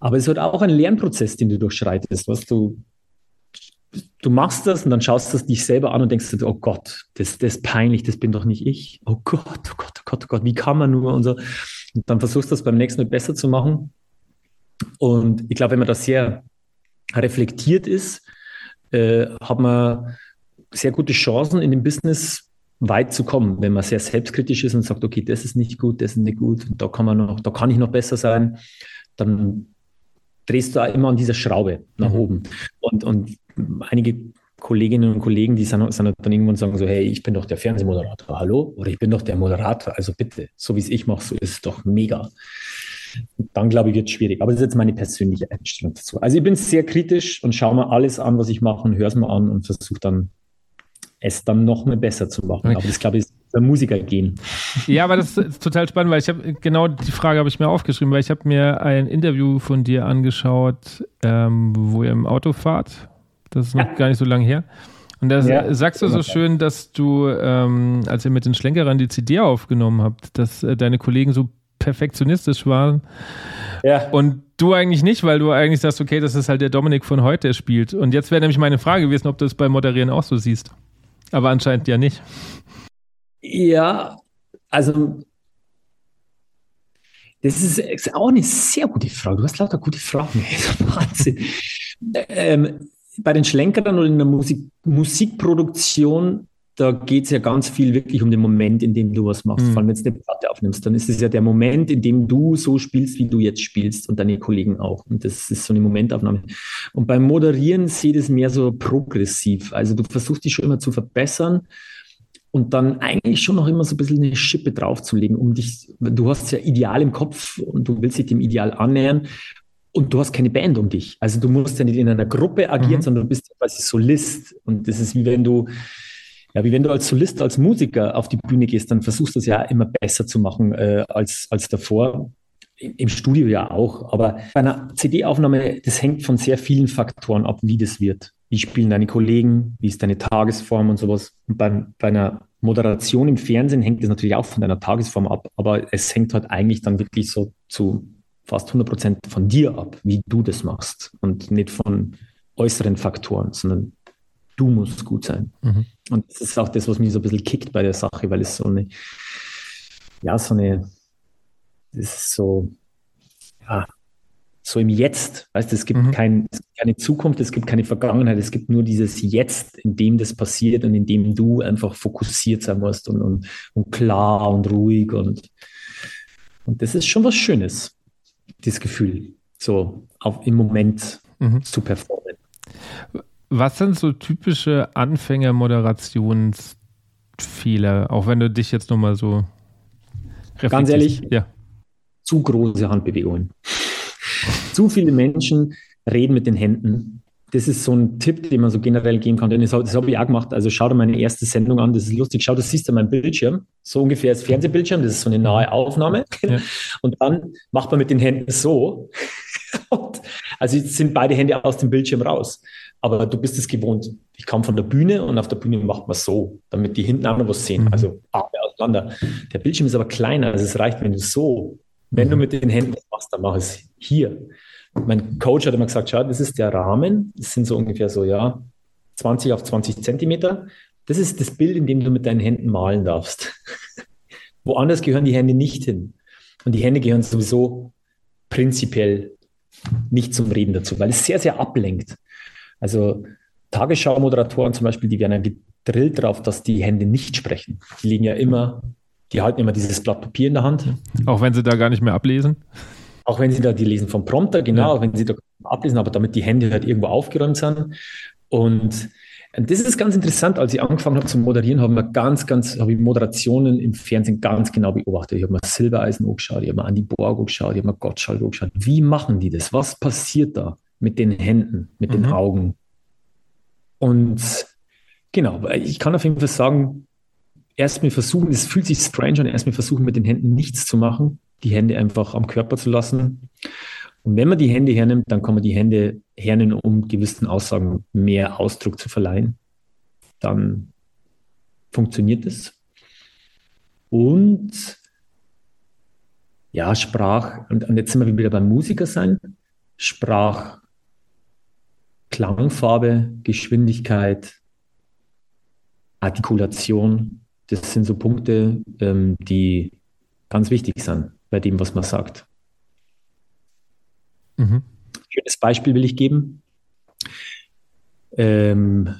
Aber es hat auch ein Lernprozess, den du durchschreitest, was du, du machst das und dann schaust du dich selber an und denkst oh Gott, das, das ist peinlich, das bin doch nicht ich. Oh Gott, oh Gott, oh Gott, oh Gott, wie kann man nur und so. Und dann versuchst du das beim nächsten Mal besser zu machen. Und ich glaube, wenn man da sehr reflektiert ist, äh, hat man sehr gute Chancen in dem Business weit zu kommen, wenn man sehr selbstkritisch ist und sagt, okay, das ist nicht gut, das ist nicht gut, da kann man noch, da kann ich noch besser sein, dann drehst du immer an dieser Schraube nach mhm. oben. Und, und einige Kolleginnen und Kollegen, die sind, sind dann irgendwann sagen so, hey, ich bin doch der Fernsehmoderator, hallo? Oder ich bin doch der Moderator, also bitte, so wie es ich mache, so ist es doch mega. Dann glaube ich, wird es schwierig. Aber das ist jetzt meine persönliche Einstellung dazu. Also ich bin sehr kritisch und schaue mir alles an, was ich mache und höre es mir an und versuche dann es dann noch mal besser zu machen. Okay. Aber das glaube ich ist der Musiker gehen. Ja, aber das ist total spannend, weil ich habe genau die Frage habe ich mir aufgeschrieben, weil ich habe mir ein Interview von dir angeschaut, ähm, wo ihr im Auto fahrt. Das ist noch ja. gar nicht so lange her. Und da ja, sagst du so schön, dass du, ähm, als ihr mit den Schlenkerern die CD aufgenommen habt, dass äh, deine Kollegen so perfektionistisch waren. Ja. Und du eigentlich nicht, weil du eigentlich sagst, okay, das ist halt der Dominik von heute, der spielt. Und jetzt wäre nämlich meine Frage gewesen, ob du es beim Moderieren auch so siehst. Aber anscheinend ja nicht. Ja, also das ist auch eine sehr gute Frage. Du hast lauter gute Fragen. Wahnsinn. ähm, bei den Schlenkerern oder in der Musik, Musikproduktion da geht es ja ganz viel wirklich um den Moment, in dem du was machst. Mhm. Vor allem, wenn du eine Platte aufnimmst, dann ist es ja der Moment, in dem du so spielst, wie du jetzt spielst und deine Kollegen auch. Und das ist so eine Momentaufnahme. Und beim Moderieren sieht es mehr so progressiv. Also du versuchst dich schon immer zu verbessern und dann eigentlich schon noch immer so ein bisschen eine Schippe draufzulegen, um dich, du hast ja Ideal im Kopf und du willst dich dem Ideal annähern und du hast keine Band um dich. Also du musst ja nicht in einer Gruppe agieren, mhm. sondern du bist quasi Solist. Und das ist wie wenn du ja, wie wenn du als Solist, als Musiker auf die Bühne gehst, dann versuchst du es ja immer besser zu machen äh, als, als davor. Im Studio ja auch, aber bei einer CD-Aufnahme, das hängt von sehr vielen Faktoren ab, wie das wird. Wie spielen deine Kollegen, wie ist deine Tagesform und sowas. Und bei, bei einer Moderation im Fernsehen hängt das natürlich auch von deiner Tagesform ab, aber es hängt halt eigentlich dann wirklich so zu fast 100 Prozent von dir ab, wie du das machst und nicht von äußeren Faktoren, sondern du musst gut sein. Mhm. Und das ist auch das, was mich so ein bisschen kickt bei der Sache, weil es so eine, ja, so eine, das ist so, ja, so im Jetzt, weißt du, es gibt, mhm. kein, es gibt keine Zukunft, es gibt keine Vergangenheit, es gibt nur dieses Jetzt, in dem das passiert und in dem du einfach fokussiert sein musst und, und, und klar und ruhig und, und das ist schon was Schönes, dieses Gefühl, so auf, im Moment mhm. zu performen. Was sind so typische Anfänger-Moderationsfehler, auch wenn du dich jetzt nochmal so Ganz ehrlich, ja. zu große Handbewegungen. zu viele Menschen reden mit den Händen. Das ist so ein Tipp, den man so generell geben kann. das, das habe ich auch gemacht. Also schau dir meine erste Sendung an. Das ist lustig. Schau, das siehst du an meinem Bildschirm. So ungefähr als Fernsehbildschirm. Das ist so eine nahe Aufnahme. Ja. Und dann macht man mit den Händen so. also sind beide Hände aus dem Bildschirm raus. Aber du bist es gewohnt. Ich kam von der Bühne und auf der Bühne macht man so, damit die hinten auch noch was sehen. Mhm. Also Arme auseinander. Der Bildschirm ist aber kleiner. Also es reicht, wenn du so, wenn du mit den Händen was machst, dann mach es hier. Mein Coach hat immer gesagt, schau, das ist der Rahmen. Das sind so ungefähr so, ja, 20 auf 20 Zentimeter. Das ist das Bild, in dem du mit deinen Händen malen darfst. Woanders gehören die Hände nicht hin. Und die Hände gehören sowieso prinzipiell nicht zum Reden dazu, weil es sehr, sehr ablenkt. Also Tagesschau-Moderatoren zum Beispiel, die werden ja gedrillt darauf, dass die Hände nicht sprechen. Die liegen ja immer, die halten immer dieses Blatt Papier in der Hand. Auch wenn sie da gar nicht mehr ablesen? Auch wenn sie da, die lesen vom Prompter, genau, ja. wenn sie da ablesen, aber damit die Hände halt irgendwo aufgeräumt sind. Und das ist ganz interessant. Als ich angefangen habe zu moderieren, haben wir ganz, ganz, habe ich Moderationen im Fernsehen ganz genau beobachtet. Ich habe mir Silbereisen angeschaut, ich habe mir Andi Borg angeschaut, ich habe mir Gottschalk angeschaut. Wie machen die das? Was passiert da? Mit den Händen, mit mhm. den Augen. Und genau, ich kann auf jeden Fall sagen, erst mal versuchen, es fühlt sich strange an, erst mal versuchen, mit den Händen nichts zu machen, die Hände einfach am Körper zu lassen. Und wenn man die Hände hernimmt, dann kann man die Hände hernehmen, um gewissen Aussagen mehr Ausdruck zu verleihen. Dann funktioniert es. Und ja, Sprach, und, und jetzt sind wir wieder beim Musiker sein. Sprach, Klangfarbe, Geschwindigkeit, Artikulation, das sind so Punkte, ähm, die ganz wichtig sind bei dem, was man sagt. Mhm. Schönes Beispiel will ich geben. Ähm,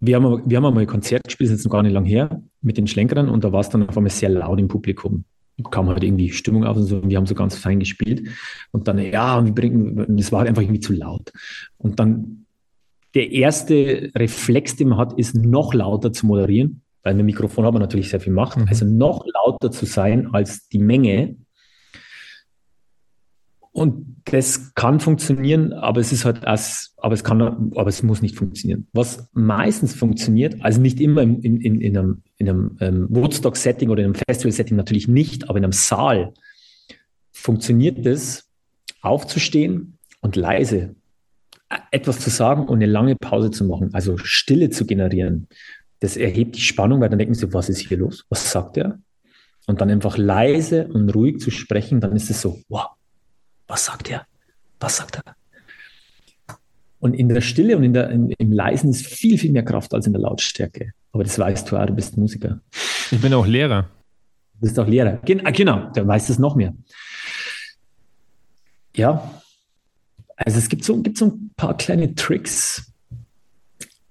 wir, haben, wir haben einmal ein Konzert gespielt, das ist jetzt noch gar nicht lang her, mit den Schlenkerern und da war es dann auf einmal sehr laut im Publikum kam halt irgendwie Stimmung auf und so, und wir haben so ganz fein gespielt. Und dann, ja, wir bringen, das war halt einfach irgendwie zu laut. Und dann der erste Reflex, den man hat, ist noch lauter zu moderieren, weil mit dem Mikrofon hat man natürlich sehr viel Macht. Mhm. Also noch lauter zu sein als die Menge. Und das kann funktionieren, aber es ist halt als, aber es kann, aber es muss nicht funktionieren. Was meistens funktioniert, also nicht immer in, in, in einem, in einem ähm, Woodstock-Setting oder in einem Festival-Setting natürlich nicht, aber in einem Saal funktioniert es, aufzustehen und leise etwas zu sagen und eine lange Pause zu machen, also Stille zu generieren. Das erhebt die Spannung, weil dann denken sie, was ist hier los? Was sagt er? Und dann einfach leise und ruhig zu sprechen, dann ist es so, wow, was sagt er? Was sagt er? Und in der Stille und in der, in, im Leisen ist viel, viel mehr Kraft als in der Lautstärke. Aber das weißt du auch, du bist Musiker. Ich bin auch Lehrer. Du bist auch Lehrer. Gen ah, genau, der weiß es noch mehr. Ja, also es gibt so, gibt so ein paar kleine Tricks,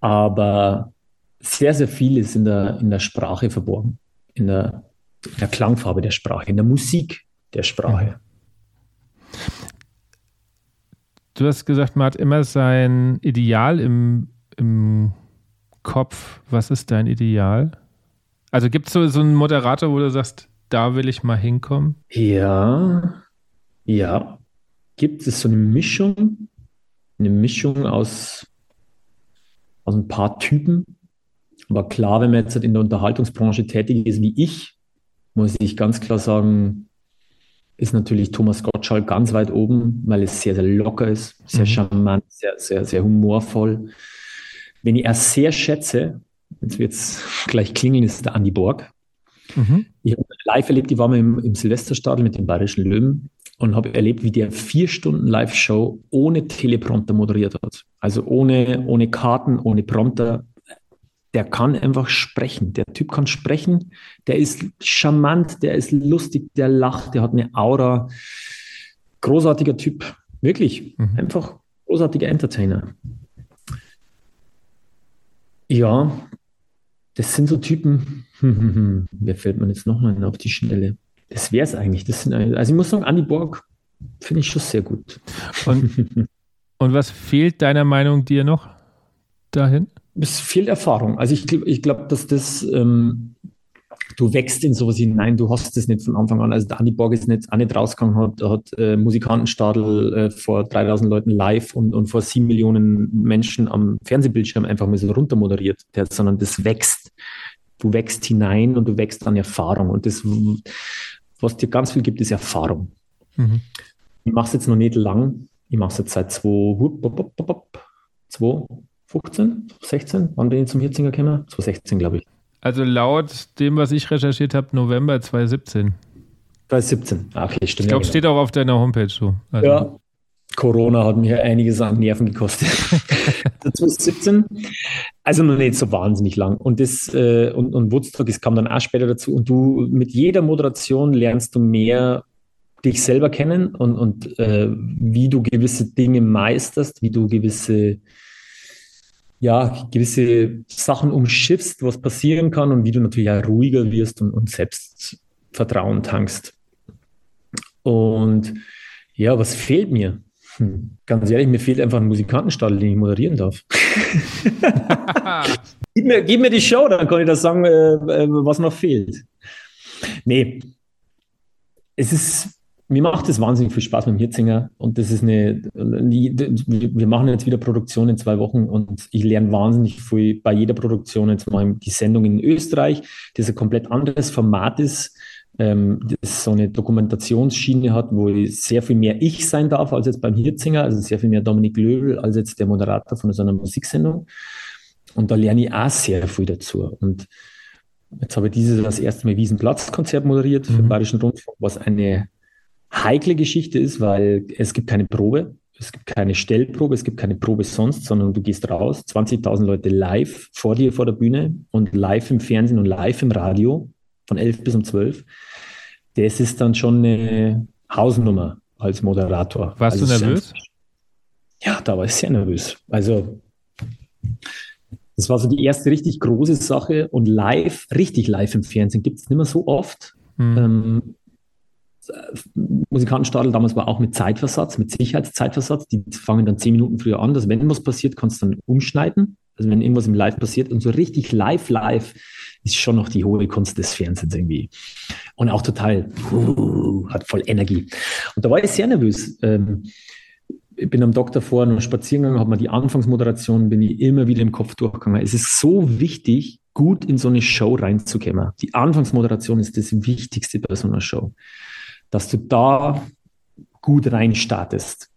aber sehr, sehr viel ist in der, in der Sprache verborgen, in der, in der Klangfarbe der Sprache, in der Musik der Sprache. Du hast gesagt, man hat immer sein Ideal im, im Kopf. Was ist dein Ideal? Also gibt es so, so einen Moderator, wo du sagst, da will ich mal hinkommen? Ja, ja. Gibt es so eine Mischung, eine Mischung aus, aus ein paar Typen. Aber klar, wenn man jetzt in der Unterhaltungsbranche tätig ist wie ich, muss ich ganz klar sagen, ist natürlich Thomas Gottschalk ganz weit oben, weil es sehr, sehr locker ist, sehr mhm. charmant, sehr, sehr, sehr humorvoll. Wenn ich erst sehr schätze, jetzt wird es gleich klingeln, ist der Andi Borg. Mhm. Ich habe live erlebt, ich war mal im, im Silvesterstadel mit dem Bayerischen Löwen und habe erlebt, wie der vier Stunden Live-Show ohne Teleprompter moderiert hat. Also ohne, ohne Karten, ohne Prompter, der kann einfach sprechen. Der Typ kann sprechen, der ist charmant, der ist lustig, der lacht, der hat eine Aura. Großartiger Typ, wirklich. Mhm. Einfach großartiger Entertainer. Ja, das sind so Typen. Wer fällt man jetzt nochmal auf die Schnelle? Das wäre es eigentlich. Das sind, also ich muss sagen, Andy Borg finde ich schon sehr gut. Und, und was fehlt deiner Meinung dir noch dahin? es fehlt Erfahrung. Also ich, ich glaube, dass das, ähm, du wächst in sowas hinein, du hast das nicht von Anfang an. Also der Andi Borg ist nicht, auch nicht rausgegangen, hat, hat äh, Musikantenstadel äh, vor 3000 Leuten live und, und vor sieben Millionen Menschen am Fernsehbildschirm einfach mal so runter moderiert, der, sondern das wächst. Du wächst hinein und du wächst an Erfahrung. Und das, was dir ganz viel gibt, ist Erfahrung. Mhm. Ich mache es jetzt noch nicht lang. Ich mache es jetzt seit zwei, zwei 15, 16? Wann bin ich zum Hirzinger gekommen? 2016, glaube ich. Also laut dem, was ich recherchiert habe, November 2017. 2017, ah, okay, stimmt. Ich glaube, ja, steht auch auf deiner Homepage so. Also. Ja, Corona hat mir einiges an Nerven gekostet. 2017, also noch nicht so wahnsinnig lang. Und das äh, und, und Woodstock, es kam dann auch später dazu. Und du mit jeder Moderation lernst du mehr dich selber kennen und, und äh, wie du gewisse Dinge meisterst, wie du gewisse ja, gewisse Sachen umschiffst, was passieren kann und wie du natürlich auch ruhiger wirst und, und Selbstvertrauen tankst. Und ja, was fehlt mir? Hm, ganz ehrlich, mir fehlt einfach ein Musikantenstall, den ich moderieren darf. gib, mir, gib, mir, die Show, dann kann ich das sagen, äh, äh, was noch fehlt. Nee, es ist mir macht es wahnsinnig viel Spaß mit dem Hirzinger und das ist eine, wir machen jetzt wieder Produktion in zwei Wochen und ich lerne wahnsinnig viel bei jeder Produktion. Jetzt mal die Sendung in Österreich, das ein komplett anderes Format ist, ähm, das so eine Dokumentationsschiene hat, wo sehr viel mehr ich sein darf als jetzt beim Hirzinger, also sehr viel mehr Dominik Löwel als jetzt der Moderator von so einer Musiksendung. Und da lerne ich auch sehr viel dazu. Und jetzt habe ich dieses das erste Mal Wiesenplatzkonzert moderiert für den mhm. Bayerischen Rundfunk, was eine heikle Geschichte ist, weil es gibt keine Probe, es gibt keine Stellprobe, es gibt keine Probe sonst, sondern du gehst raus, 20.000 Leute live vor dir vor der Bühne und live im Fernsehen und live im Radio von 11 bis um 12. Das ist dann schon eine Hausnummer als Moderator. Warst also du nervös? ja, da war ich sehr nervös. Also das war so die erste richtig große Sache und live, richtig live im Fernsehen gibt es nicht mehr so oft. Hm. Ähm, Musikantenstadel damals war auch mit Zeitversatz, mit Sicherheitszeitversatz. Die fangen dann zehn Minuten früher an, dass wenn was passiert, kannst du dann umschneiden. Also wenn irgendwas im Live passiert und so richtig live, live ist schon noch die hohe Kunst des Fernsehens irgendwie. Und auch total, hat voll Energie. Und da war ich sehr nervös. Ähm, ich bin am Doktor vor einem Spaziergang, habe mir die Anfangsmoderation, bin ich immer wieder im Kopf durchgegangen. Es ist so wichtig, gut in so eine Show reinzukommen. Die Anfangsmoderation ist das Wichtigste bei so einer Show. Dass du da gut reinstartest,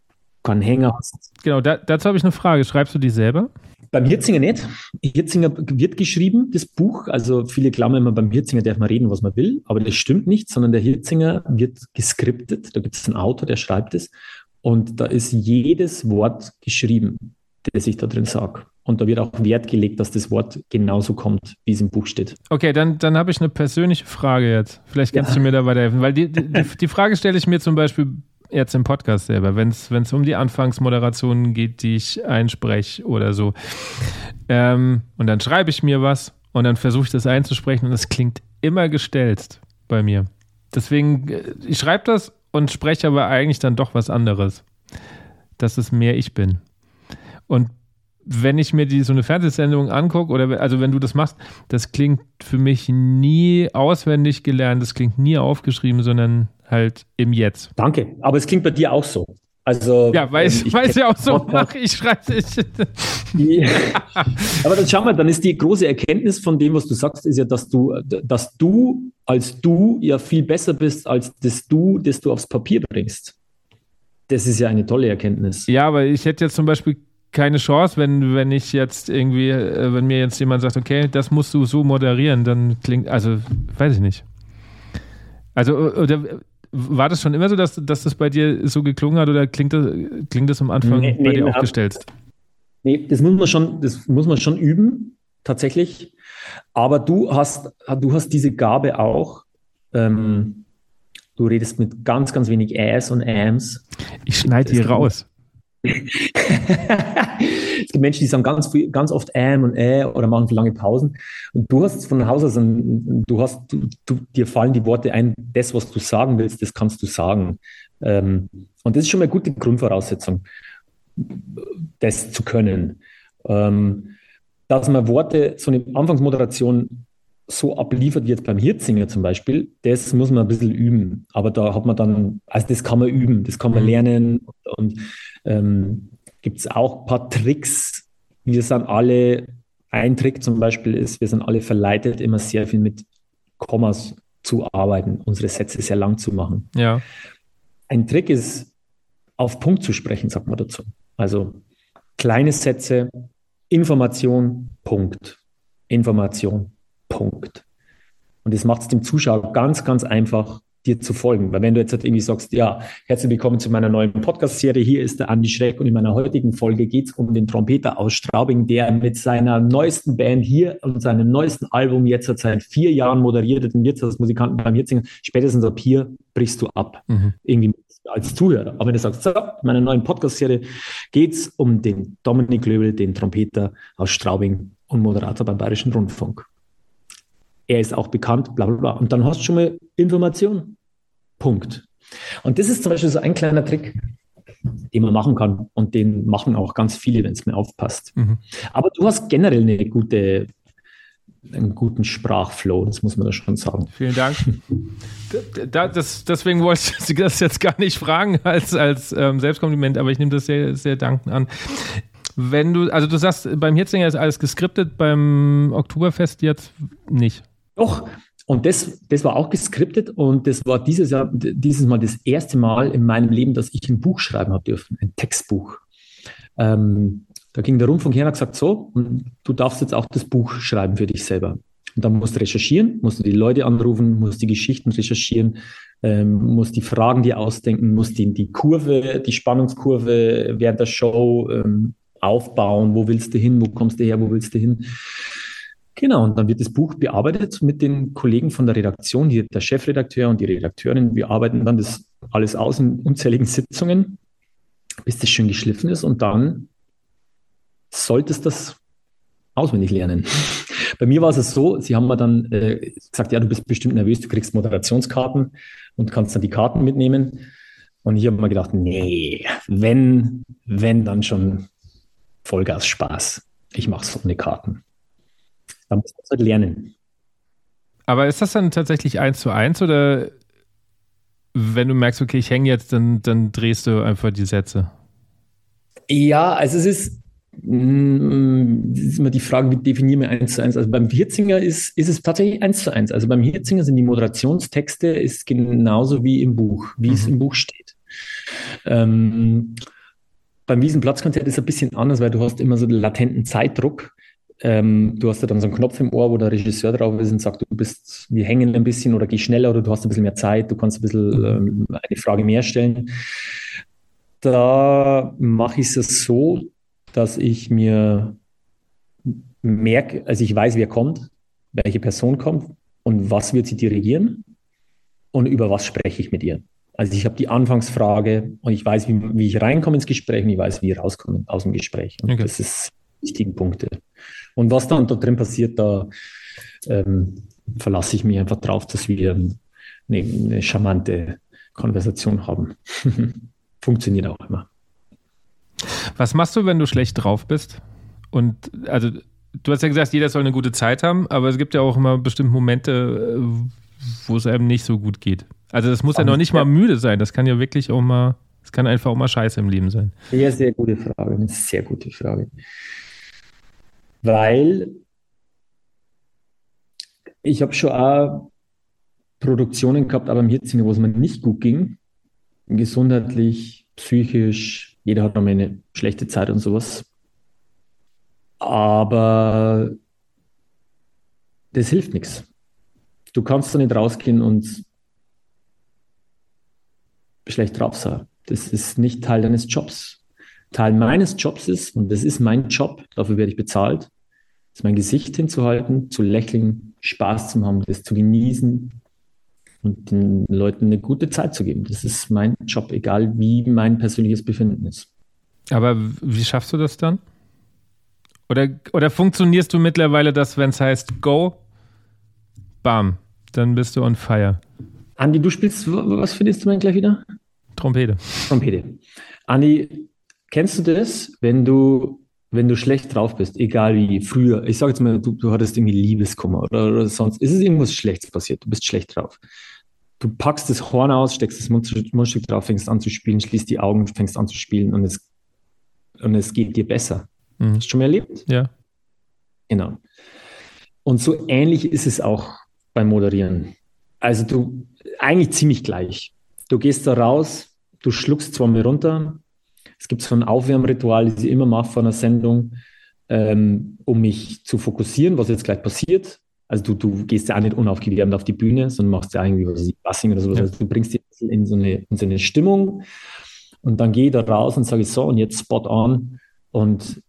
keinen Hänger hast. Genau, da, dazu habe ich eine Frage. Schreibst du die selber? Beim Hirzinger nicht. Hirzinger wird geschrieben, das Buch. Also viele glauben immer, beim Hirzinger darf man reden, was man will, aber das stimmt nicht, sondern der Hirzinger wird geskriptet. Da gibt es einen Autor, der schreibt es. Und da ist jedes Wort geschrieben, das ich da drin sage. Und da wird auch Wert gelegt, dass das Wort genauso kommt, wie es im Buch steht. Okay, dann, dann habe ich eine persönliche Frage jetzt. Vielleicht kannst ja. du mir da weiterhelfen. Weil die, die, die Frage stelle ich mir zum Beispiel jetzt im Podcast selber, wenn es um die Anfangsmoderationen geht, die ich einspreche oder so. Ähm, und dann schreibe ich mir was und dann versuche ich das einzusprechen und es klingt immer gestellt bei mir. Deswegen, äh, ich schreibe das und spreche aber eigentlich dann doch was anderes. Dass es mehr ich bin. Und wenn ich mir die so eine Fernsehsendung angucke, oder also wenn du das machst, das klingt für mich nie auswendig gelernt, das klingt nie aufgeschrieben, sondern halt im Jetzt. Danke, aber es klingt bei dir auch so. Also, ja, weil ähm, ich, weil ja auch so mache, ich schreibe es. aber dann schau mal, dann ist die große Erkenntnis von dem, was du sagst, ist ja, dass du, dass du als du ja viel besser bist als das Du, das du aufs Papier bringst. Das ist ja eine tolle Erkenntnis. Ja, aber ich hätte jetzt zum Beispiel keine Chance, wenn, wenn ich jetzt irgendwie, äh, wenn mir jetzt jemand sagt, okay, das musst du so moderieren, dann klingt, also weiß ich nicht. Also, oder war das schon immer so, dass, dass das bei dir so geklungen hat oder klingt das, klingt das am Anfang nee, bei nee, dir auch gestellt? Nee, das muss man schon, das muss man schon üben, tatsächlich. Aber du hast, du hast diese Gabe auch. Ähm, du redest mit ganz, ganz wenig Äs und Ams. Ich schneide die raus. es gibt Menschen, die sagen ganz, ganz oft ähm und äh oder machen für lange Pausen. Und du hast von Haus aus, ein, du hast, du, du, dir fallen die Worte ein, das, was du sagen willst, das kannst du sagen. Ähm, und das ist schon mal eine gute Grundvoraussetzung, das zu können. Ähm, dass man Worte, so eine Anfangsmoderation so abliefert wie jetzt beim Hirzinger zum Beispiel, das muss man ein bisschen üben. Aber da hat man dann, also das kann man üben, das kann man mhm. lernen. Und ähm, gibt es auch ein paar Tricks. Wir sind alle, ein Trick zum Beispiel ist, wir sind alle verleitet, immer sehr viel mit Kommas zu arbeiten, unsere Sätze sehr lang zu machen. Ja. Ein Trick ist, auf Punkt zu sprechen, sagt man dazu. Also kleine Sätze, Information, Punkt. Information, Punkt. Und das macht es dem Zuschauer ganz, ganz einfach, dir zu folgen. Weil wenn du jetzt halt irgendwie sagst, ja, herzlich willkommen zu meiner neuen Podcast-Serie, hier ist der Andi Schreck und in meiner heutigen Folge geht es um den Trompeter aus Straubing, der mit seiner neuesten Band hier und seinem neuesten Album jetzt seit vier Jahren moderiert und jetzt als Musikanten beim Jetzingen, spätestens ab hier brichst du ab. Mhm. Irgendwie als Zuhörer. Aber wenn du sagst, so, in meiner neuen Podcast-Serie geht es um den Dominik Löbel, den Trompeter aus Straubing und Moderator beim Bayerischen Rundfunk er ist auch bekannt, bla bla bla. Und dann hast du schon mal Information. Punkt. Und das ist zum Beispiel so ein kleiner Trick, den man machen kann. Und den machen auch ganz viele, wenn es mir aufpasst. Mhm. Aber du hast generell eine gute, einen guten Sprachflow, das muss man da schon sagen. Vielen Dank. da, das, deswegen wollte ich das jetzt gar nicht fragen als, als ähm, Selbstkompliment, aber ich nehme das sehr, sehr dankend an. Wenn du, also du sagst, beim Hitzinger ist alles geskriptet, beim Oktoberfest jetzt nicht. Doch, und das, das war auch geskriptet und das war dieses Jahr, dieses Mal das erste Mal in meinem Leben, dass ich ein Buch schreiben habe dürfen, ein Textbuch. Ähm, da ging der Rundfunk her und hat gesagt, so, du darfst jetzt auch das Buch schreiben für dich selber. Und dann musst du recherchieren, musst du die Leute anrufen, musst die Geschichten recherchieren, ähm, musst die Fragen dir ausdenken, musst die, die Kurve, die Spannungskurve während der Show ähm, aufbauen. Wo willst du hin? Wo kommst du her? Wo willst du hin? Genau, und dann wird das Buch bearbeitet mit den Kollegen von der Redaktion, hier der Chefredakteur und die Redakteurin. Wir arbeiten dann das alles aus in unzähligen Sitzungen, bis das schön geschliffen ist und dann solltest du das auswendig lernen. Bei mir war es so, sie haben mir dann äh, gesagt, ja, du bist bestimmt nervös, du kriegst Moderationskarten und kannst dann die Karten mitnehmen. Und ich habe mir gedacht, nee, wenn, wenn, dann schon Vollgas Spaß. Ich mache es ohne Karten. Dann muss man halt lernen. Aber ist das dann tatsächlich eins zu eins oder wenn du merkst, okay, ich hänge jetzt, dann, dann drehst du einfach die Sätze? Ja, also es ist, mm, das ist immer die Frage, wie definieren wir eins zu eins? Also beim Hirzinger ist, ist es tatsächlich eins zu eins. Also beim Hirzinger sind die Moderationstexte ist genauso wie im Buch, wie mhm. es im Buch steht. Ähm, beim Wiesenplatzkonzert ist es ein bisschen anders, weil du hast immer so einen latenten Zeitdruck. Ähm, du hast ja dann so einen Knopf im Ohr, wo der Regisseur drauf ist und sagt, du bist, wir hängen ein bisschen oder geh schneller oder du hast ein bisschen mehr Zeit, du kannst ein bisschen mhm. ähm, eine Frage mehr stellen. Da mache ich es so, dass ich mir merke, also ich weiß, wer kommt, welche Person kommt und was wird sie dirigieren und über was spreche ich mit ihr. Also ich habe die Anfangsfrage und ich weiß, wie, wie ich reinkomme ins Gespräch und ich weiß, wie ich rauskomme aus dem Gespräch. Und okay. das ist wichtigen Punkte. Und was dann da drin passiert, da ähm, verlasse ich mich einfach drauf, dass wir eine, eine charmante Konversation haben. Funktioniert auch immer. Was machst du, wenn du schlecht drauf bist? Und also, du hast ja gesagt, jeder soll eine gute Zeit haben, aber es gibt ja auch immer bestimmte Momente, äh, wo es einem nicht so gut geht. Also, das muss ja noch nicht mal müde sein. Das kann ja wirklich auch mal, es kann einfach auch mal Scheiße im Leben sein. Ja, sehr gute Frage. Eine sehr gute Frage weil ich habe schon auch Produktionen gehabt, aber im Hitzinger, wo es mir nicht gut ging, gesundheitlich, psychisch, jeder hat einmal eine schlechte Zeit und sowas. Aber das hilft nichts. Du kannst da nicht rausgehen und schlecht drauf sein. Das ist nicht Teil deines Jobs. Teil meines Jobs ist, und das ist mein Job, dafür werde ich bezahlt, ist mein Gesicht hinzuhalten, zu lächeln, Spaß zu haben, das zu genießen und den Leuten eine gute Zeit zu geben. Das ist mein Job, egal wie mein persönliches Befinden ist. Aber wie schaffst du das dann? Oder, oder funktionierst du mittlerweile, dass wenn es heißt Go, bam, dann bist du on fire? Andi, du spielst, was für ein Instrument gleich wieder? Trompete. Trompete. Andi, Kennst du das, wenn du, wenn du schlecht drauf bist, egal wie früher, ich sage jetzt mal, du, du hattest irgendwie Liebeskummer oder, oder sonst, ist es irgendwas Schlechtes passiert, du bist schlecht drauf. Du packst das Horn aus, steckst das Mundstück drauf, fängst an zu spielen, schließt die Augen, fängst an zu spielen und es, und es geht dir besser. Mhm. Hast du schon mal erlebt? Ja. Genau. Und so ähnlich ist es auch beim Moderieren. Also du, eigentlich ziemlich gleich. Du gehst da raus, du schluckst zwar mal runter, es gibt so ein Aufwärmritual, das ich immer mache vor einer Sendung, ähm, um mich zu fokussieren, was jetzt gleich passiert. Also du, du gehst ja auch nicht unaufgewärmt auf die Bühne, sondern machst ja irgendwie was Bassing oder sowas. Ja. Also du bringst dich in so, eine, in so eine Stimmung und dann gehe ich da raus und sage so und jetzt spot on und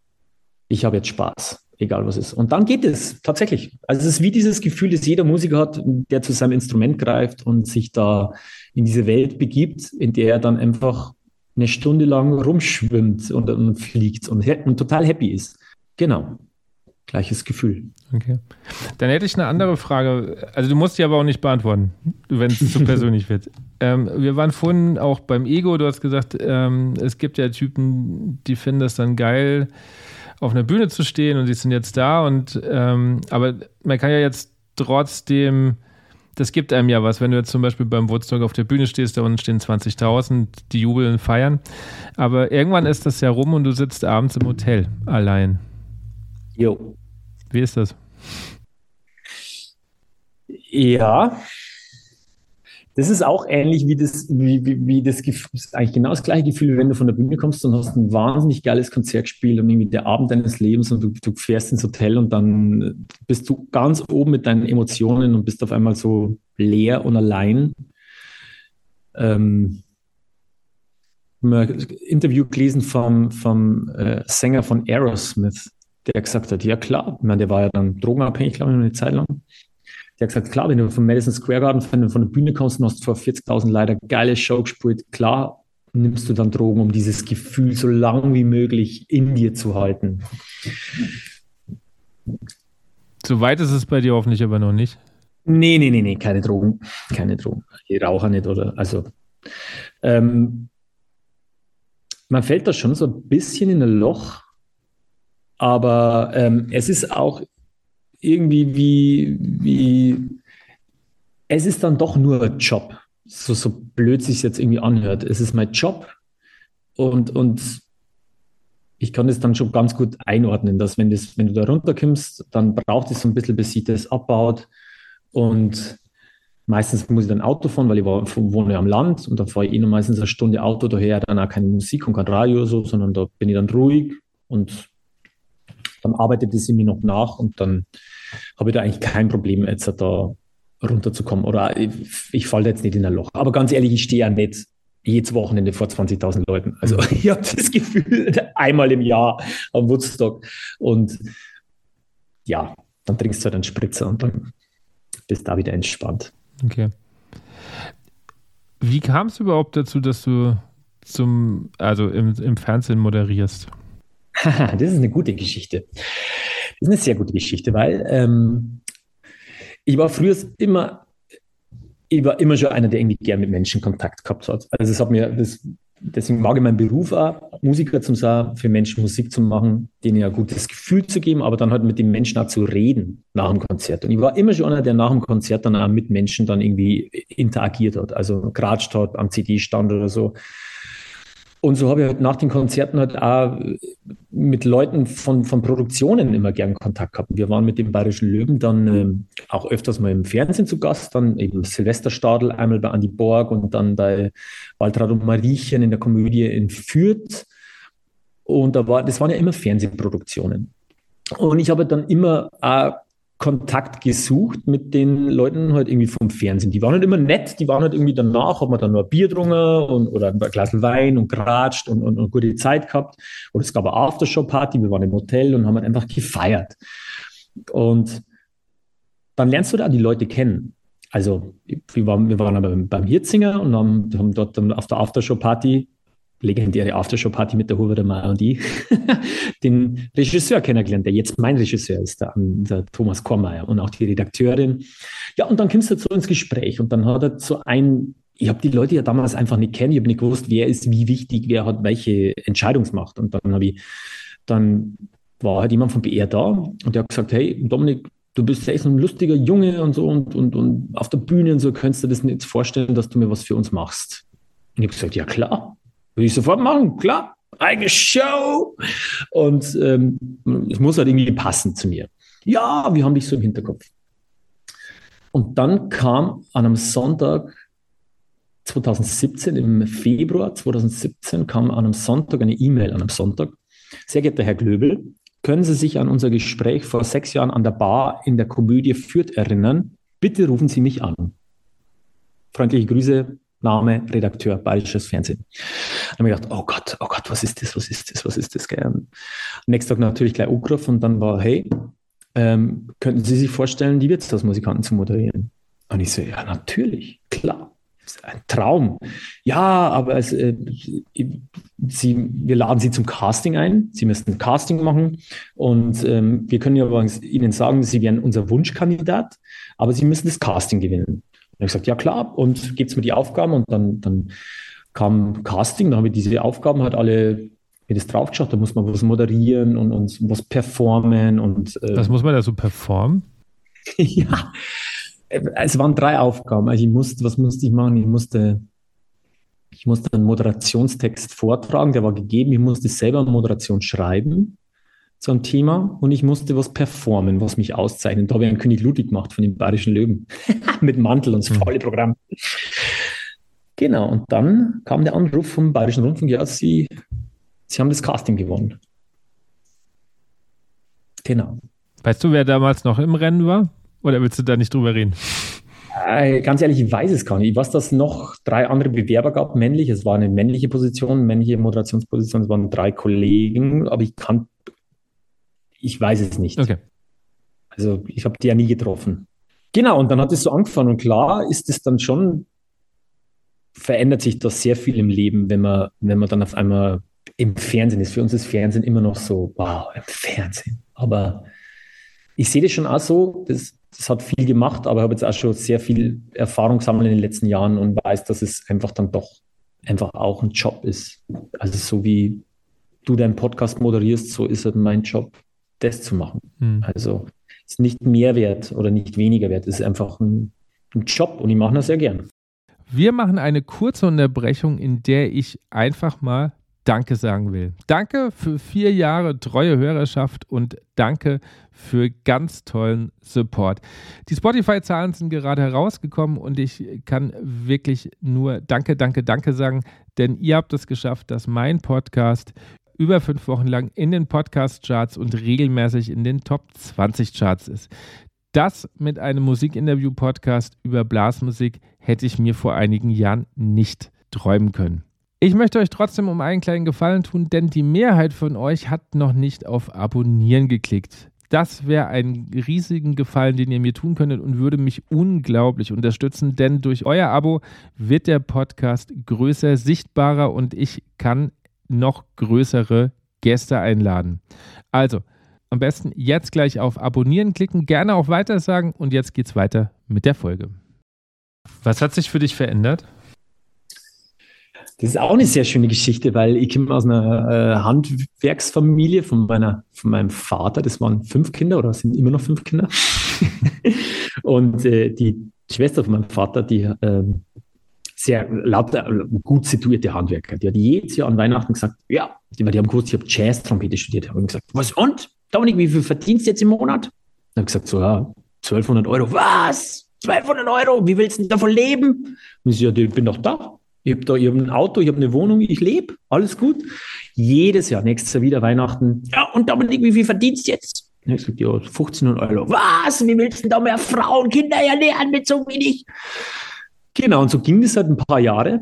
ich habe jetzt Spaß, egal was ist. Und dann geht es tatsächlich. Also es ist wie dieses Gefühl, das jeder Musiker hat, der zu seinem Instrument greift und sich da in diese Welt begibt, in der er dann einfach eine Stunde lang rumschwimmt und, und fliegt und, und total happy ist. Genau. Gleiches Gefühl. Okay. Dann hätte ich eine andere Frage. Also du musst die aber auch nicht beantworten, wenn es zu persönlich wird. Ähm, wir waren vorhin auch beim Ego. Du hast gesagt, ähm, es gibt ja Typen, die finden das dann geil, auf einer Bühne zu stehen und die sind jetzt da. Und ähm, aber man kann ja jetzt trotzdem das gibt einem ja was, wenn du jetzt zum Beispiel beim Woodstock auf der Bühne stehst, da unten stehen 20.000, die jubeln, feiern. Aber irgendwann ist das ja rum und du sitzt abends im Hotel allein. Jo. Wie ist das? Ja, das ist auch ähnlich wie das, wie, wie, wie das Gefühl, das eigentlich genau das gleiche Gefühl, wenn du von der Bühne kommst und hast ein wahnsinnig geiles Konzert gespielt und irgendwie der Abend deines Lebens und du, du fährst ins Hotel und dann bist du ganz oben mit deinen Emotionen und bist auf einmal so leer und allein. Ähm, ein Interview gelesen vom, vom äh, Sänger von Aerosmith, der gesagt hat, ja klar, ich meine, der war ja dann drogenabhängig, glaube ich, eine Zeit lang. Der hat gesagt, klar, wenn du vom Madison Square Garden von, von der Bühne kommst und hast vor 40.000 leider geile Show gespielt, klar nimmst du dann Drogen, um dieses Gefühl so lang wie möglich in dir zu halten. Soweit ist es bei dir hoffentlich aber noch nicht. Nee, nee, nee, nee, keine Drogen. Keine Drogen. Ich rauche nicht oder, also, ähm, man fällt da schon so ein bisschen in ein Loch, aber ähm, es ist auch irgendwie wie, wie, es ist dann doch nur ein Job. So, so blöd sich jetzt irgendwie anhört. Es ist mein Job und, und ich kann das dann schon ganz gut einordnen, dass wenn, das, wenn du da runterkommst, dann braucht es so ein bisschen, bis sich das abbaut. Und meistens muss ich dann Auto fahren, weil ich war, wohne am Land und dann fahre ich eh nur meistens eine Stunde Auto daher, dann auch keine Musik und kein Radio so, sondern da bin ich dann ruhig und dann arbeitet es mir noch nach und dann habe ich da eigentlich kein Problem, jetzt da runterzukommen. Oder ich, ich falle jetzt nicht in ein Loch. Aber ganz ehrlich, ich stehe ja nicht jedes Wochenende vor 20.000 Leuten. Also ich habe das Gefühl, einmal im Jahr am Woodstock. Und ja, dann trinkst du halt einen Spritzer und dann bist da wieder entspannt. Okay. Wie kam es überhaupt dazu, dass du zum, also im, im Fernsehen moderierst? das ist eine gute Geschichte. Das ist eine sehr gute Geschichte, weil ähm, ich war früher immer ich war immer schon einer, der irgendwie gern mit Menschen Kontakt gehabt hat. Also es hat mir, das, deswegen mag ich meinen Beruf auch, Musiker zum sein, für Menschen Musik zu machen, denen ein gutes Gefühl zu geben, aber dann halt mit den Menschen auch zu reden nach dem Konzert. Und ich war immer schon einer, der nach dem Konzert dann auch mit Menschen dann irgendwie interagiert hat, also geratscht hat am CD-Stand oder so. Und so habe ich halt nach den Konzerten halt auch mit Leuten von, von Produktionen immer gern Kontakt gehabt. Wir waren mit dem Bayerischen Löwen dann ähm, auch öfters mal im Fernsehen zu Gast, dann eben Silvesterstadel, einmal bei Andi Borg und dann bei Waltraud und Mariechen in der Komödie in Fürth. Und da war, das waren ja immer Fernsehproduktionen. Und ich habe dann immer auch Kontakt gesucht mit den Leuten halt irgendwie vom Fernsehen. Die waren halt immer nett, die waren halt irgendwie danach, hat man dann nur Bier getrunken und, oder ein Glas Wein und geratscht und, und, und gute Zeit gehabt. Und es gab eine Aftershow-Party, wir waren im Hotel und haben halt einfach gefeiert. Und dann lernst du da die Leute kennen. Also wir waren, wir waren aber beim Hirzinger und haben, haben dort auf der Aftershow-Party legendäre Aftershow-Party mit der Hubert Meier und ich, den Regisseur kennengelernt, der jetzt mein Regisseur ist, der, der Thomas Kormeier und auch die Redakteurin. Ja, und dann kommst du so ins Gespräch und dann hat er so ein, ich habe die Leute ja damals einfach nicht kennen, ich habe nicht gewusst, wer ist wie wichtig, wer hat welche Entscheidungsmacht. Und dann habe ich, dann war halt jemand von BR da und der hat gesagt, hey, Dominik, du bist echt so ein lustiger Junge und so und, und, und auf der Bühne und so, könntest du das nicht vorstellen, dass du mir was für uns machst? Und ich habe gesagt, ja klar. Würde ich sofort machen, klar. Eigene Show. Und ähm, es muss halt irgendwie passen zu mir. Ja, wir haben dich so im Hinterkopf. Und dann kam an einem Sonntag 2017, im Februar 2017, kam an einem Sonntag eine E-Mail an einem Sonntag. Sehr geehrter Herr Glöbel, können Sie sich an unser Gespräch vor sechs Jahren an der Bar in der Komödie Fürth erinnern? Bitte rufen Sie mich an. Freundliche Grüße, Name, Redakteur, Bayerisches Fernsehen. Dann habe ich gedacht, oh Gott, oh Gott, was ist das, was ist das, was ist das? Gell? Nächsten Tag natürlich gleich angerufen und dann war, hey, ähm, könnten Sie sich vorstellen, die Wirtshausmusikanten zu moderieren? Und ich so, ja, natürlich, klar. Ein Traum. Ja, aber es, äh, Sie, wir laden Sie zum Casting ein. Sie müssen ein Casting machen. Und ähm, wir können ja Ihnen sagen, Sie wären unser Wunschkandidat, aber Sie müssen das Casting gewinnen habe ich gesagt, ja klar, und gebt mir die Aufgaben und dann, dann kam Casting, dann habe ich diese Aufgaben halt alle mir das draufgeschaut, da muss man was moderieren und, und was performen und äh, Was muss man da so performen? ja, es waren drei Aufgaben. Also ich musste, was musste ich machen? Ich musste, ich musste einen Moderationstext vortragen, der war gegeben. Ich musste selber eine Moderation schreiben so ein Thema und ich musste was performen, was mich auszeichnet. Da habe ich einen König Ludwig gemacht von den Bayerischen Löwen mit Mantel und das volle Programm. Genau, und dann kam der Anruf vom Bayerischen Rundfunk, ja, Sie, Sie haben das Casting gewonnen. Genau. Weißt du, wer damals noch im Rennen war? Oder willst du da nicht drüber reden? Äh, ganz ehrlich, ich weiß es gar nicht. Ich weiß, dass es noch drei andere Bewerber gab, männlich. Es war eine männliche Position, männliche Moderationsposition. Es waren drei Kollegen, aber ich kann ich weiß es nicht. Okay. Also ich habe die ja nie getroffen. Genau, und dann hat es so angefangen. Und klar ist es dann schon, verändert sich das sehr viel im Leben, wenn man, wenn man dann auf einmal im Fernsehen ist. Für uns ist Fernsehen immer noch so, wow, im Fernsehen. Aber ich sehe das schon auch so, das, das hat viel gemacht, aber habe jetzt auch schon sehr viel Erfahrung gesammelt in den letzten Jahren und weiß, dass es einfach dann doch einfach auch ein Job ist. Also so wie du deinen Podcast moderierst, so ist halt mein Job, das zu machen. Hm. Also es ist nicht mehr wert oder nicht weniger wert, es ist einfach ein, ein Job und ich mache das sehr gern. Wir machen eine kurze Unterbrechung, in der ich einfach mal Danke sagen will. Danke für vier Jahre treue Hörerschaft und danke für ganz tollen Support. Die Spotify-Zahlen sind gerade herausgekommen und ich kann wirklich nur Danke, Danke, Danke sagen, denn ihr habt es geschafft, dass mein Podcast über fünf Wochen lang in den Podcast-Charts und regelmäßig in den Top 20 Charts ist. Das mit einem Musikinterview-Podcast über Blasmusik hätte ich mir vor einigen Jahren nicht träumen können. Ich möchte euch trotzdem um einen kleinen Gefallen tun, denn die Mehrheit von euch hat noch nicht auf Abonnieren geklickt. Das wäre ein riesigen Gefallen, den ihr mir tun könntet und würde mich unglaublich unterstützen, denn durch euer Abo wird der Podcast größer, sichtbarer und ich kann noch größere Gäste einladen. Also, am besten jetzt gleich auf Abonnieren klicken, gerne auch Weitersagen und jetzt geht's weiter mit der Folge. Was hat sich für dich verändert? Das ist auch eine sehr schöne Geschichte, weil ich komme aus einer äh, Handwerksfamilie von, meiner, von meinem Vater. Das waren fünf Kinder oder sind immer noch fünf Kinder. und äh, die Schwester von meinem Vater, die äh, sehr laut, äh, gut situierte Handwerker, die hat jedes Jahr an Weihnachten gesagt, ja, die, die haben gewusst, ich habe Jazz-Trompete studiert. Haben gesagt, was und? Dominik, wie viel verdienst du jetzt im Monat? Dann habe gesagt, so, ja, 1200 Euro. Was? 1200 Euro? Wie willst du davon leben? Und ich so, ja, ich bin doch da. Ich habe da ich hab ein Auto, ich habe eine Wohnung, ich lebe, alles gut. Jedes Jahr, nächstes Jahr wieder Weihnachten. Ja, und Dominik, wie viel verdienst du jetzt? Ja, ich sag, ja, 1500 Euro. Was? Wie willst du denn da mehr Frauen, Kinder ernähren mit so wenig? Genau, und so ging das halt ein paar Jahre.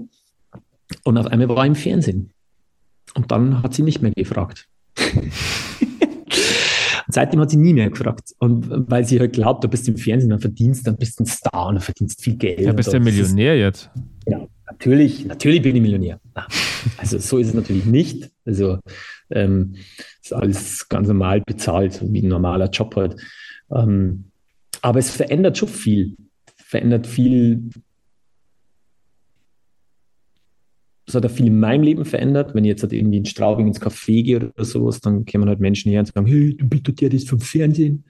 Und auf einmal war ich im Fernsehen. Und dann hat sie nicht mehr gefragt. seitdem hat sie nie mehr gefragt. Und weil sie halt glaubt, du bist im Fernsehen, dann verdienst, dann bist du ein Star und verdienst viel Geld. Ja, bist du Millionär jetzt. Genau. Natürlich, natürlich bin ich Millionär. Also so ist es natürlich nicht. Also ähm, ist alles ganz normal bezahlt, wie ein normaler Job halt. Ähm, aber es verändert schon viel. Verändert viel. Es hat auch viel in meinem Leben verändert. Wenn ich jetzt halt irgendwie in Straubing ins Café gehe oder sowas, dann kommen halt Menschen her und sagen, hey, du bist dir das vom Fernsehen.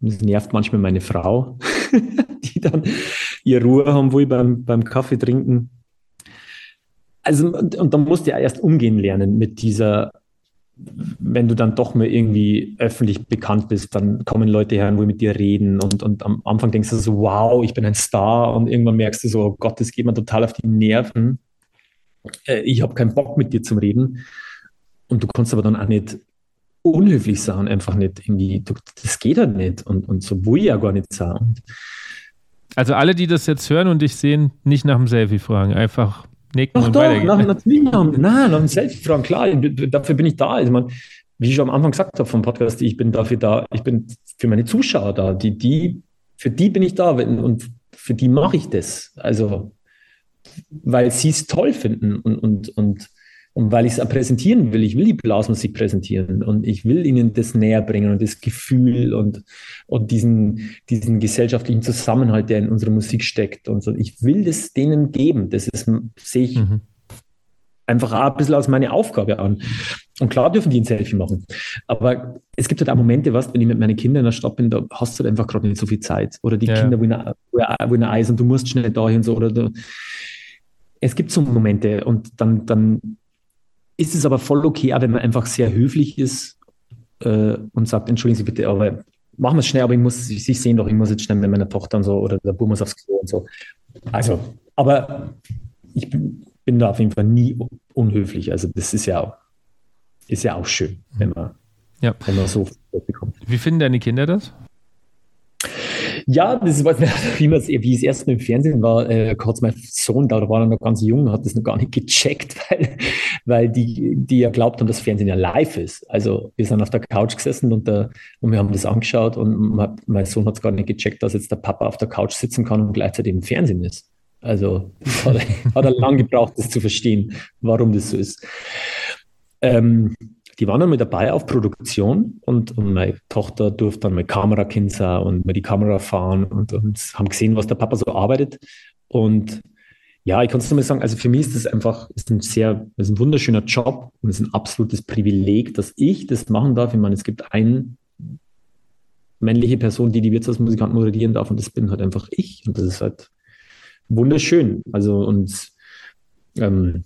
Und das nervt manchmal meine Frau, die dann ihre Ruhe haben will beim, beim Kaffee trinken also, und, und dann musst du ja erst umgehen lernen mit dieser, wenn du dann doch mal irgendwie öffentlich bekannt bist, dann kommen Leute her und wollen mit dir reden und, und am Anfang denkst du so, wow, ich bin ein Star und irgendwann merkst du so, oh Gott, das geht mir total auf die Nerven. Äh, ich habe keinen Bock mit dir zu reden. Und du kannst aber dann auch nicht unhöflich sein, einfach nicht irgendwie, du, das geht halt nicht und, und so will ich ja gar nicht sein. Also alle, die das jetzt hören und dich sehen, nicht nach dem Selfie fragen, einfach nicken doch, und doch, nach, natürlich nach, nein, nach dem Selfie-Fragen, klar, dafür bin ich da. Also man, wie ich schon am Anfang gesagt habe vom Podcast, ich bin dafür da, ich bin für meine Zuschauer da, die, die, für die bin ich da und für die mache ich das. Also, weil sie es toll finden und, und, und und weil ich es präsentieren will, ich will die Blasmusik präsentieren und ich will ihnen das näher bringen und das Gefühl und, und diesen, diesen gesellschaftlichen Zusammenhalt, der in unserer Musik steckt. Und so. Ich will das denen geben. Das ist, sehe ich mhm. Einfach auch ein bisschen als meine Aufgabe an. Und klar dürfen die ein Selfie machen. Aber es gibt halt auch Momente, was, wenn ich mit meinen Kindern in der Stadt bin, da hast du halt einfach gerade nicht so viel Zeit. Oder die ja. Kinder wollen, wollen Eis und du musst schnell dahin so. Oder du, es gibt so Momente und dann, dann ist es aber voll okay, wenn man einfach sehr höflich ist äh, und sagt, entschuldigen Sie bitte, aber machen wir es schnell, aber ich muss, Sie sehen doch, ich muss jetzt schnell mit meiner Tochter und so oder der Bub muss aufs Klo und so. Also, aber ich bin, bin da auf jeden Fall nie unhöflich. Also das ist ja auch, ist ja auch schön, wenn man, ja. wenn man so bekommt. Wie finden deine Kinder das? Ja, das ist, wie, wie es erst im Fernsehen war, äh, hat mein Sohn, da war er noch ganz jung, hat das noch gar nicht gecheckt, weil, weil die, die ja glaubt haben, dass Fernsehen ja live ist. Also wir sind auf der Couch gesessen und, der, und wir haben das angeschaut und mein Sohn hat es gar nicht gecheckt, dass jetzt der Papa auf der Couch sitzen kann und gleichzeitig im Fernsehen ist. Also hat, er, hat er lang gebraucht, das zu verstehen, warum das so ist. Ähm, die waren dann mit dabei auf Produktion und, und meine Tochter durfte dann mit Kamerakind sein und mit die Kamera fahren und, und haben gesehen, was der Papa so arbeitet. Und ja, ich kann es nur mal sagen, also für mich ist das einfach ist ein sehr, ist ein wunderschöner Job und es ist ein absolutes Privileg, dass ich das machen darf. Ich meine, es gibt eine männliche Person, die die Wirtshausmusikanten moderieren darf und das bin halt einfach ich und das ist halt wunderschön. Also und ähm,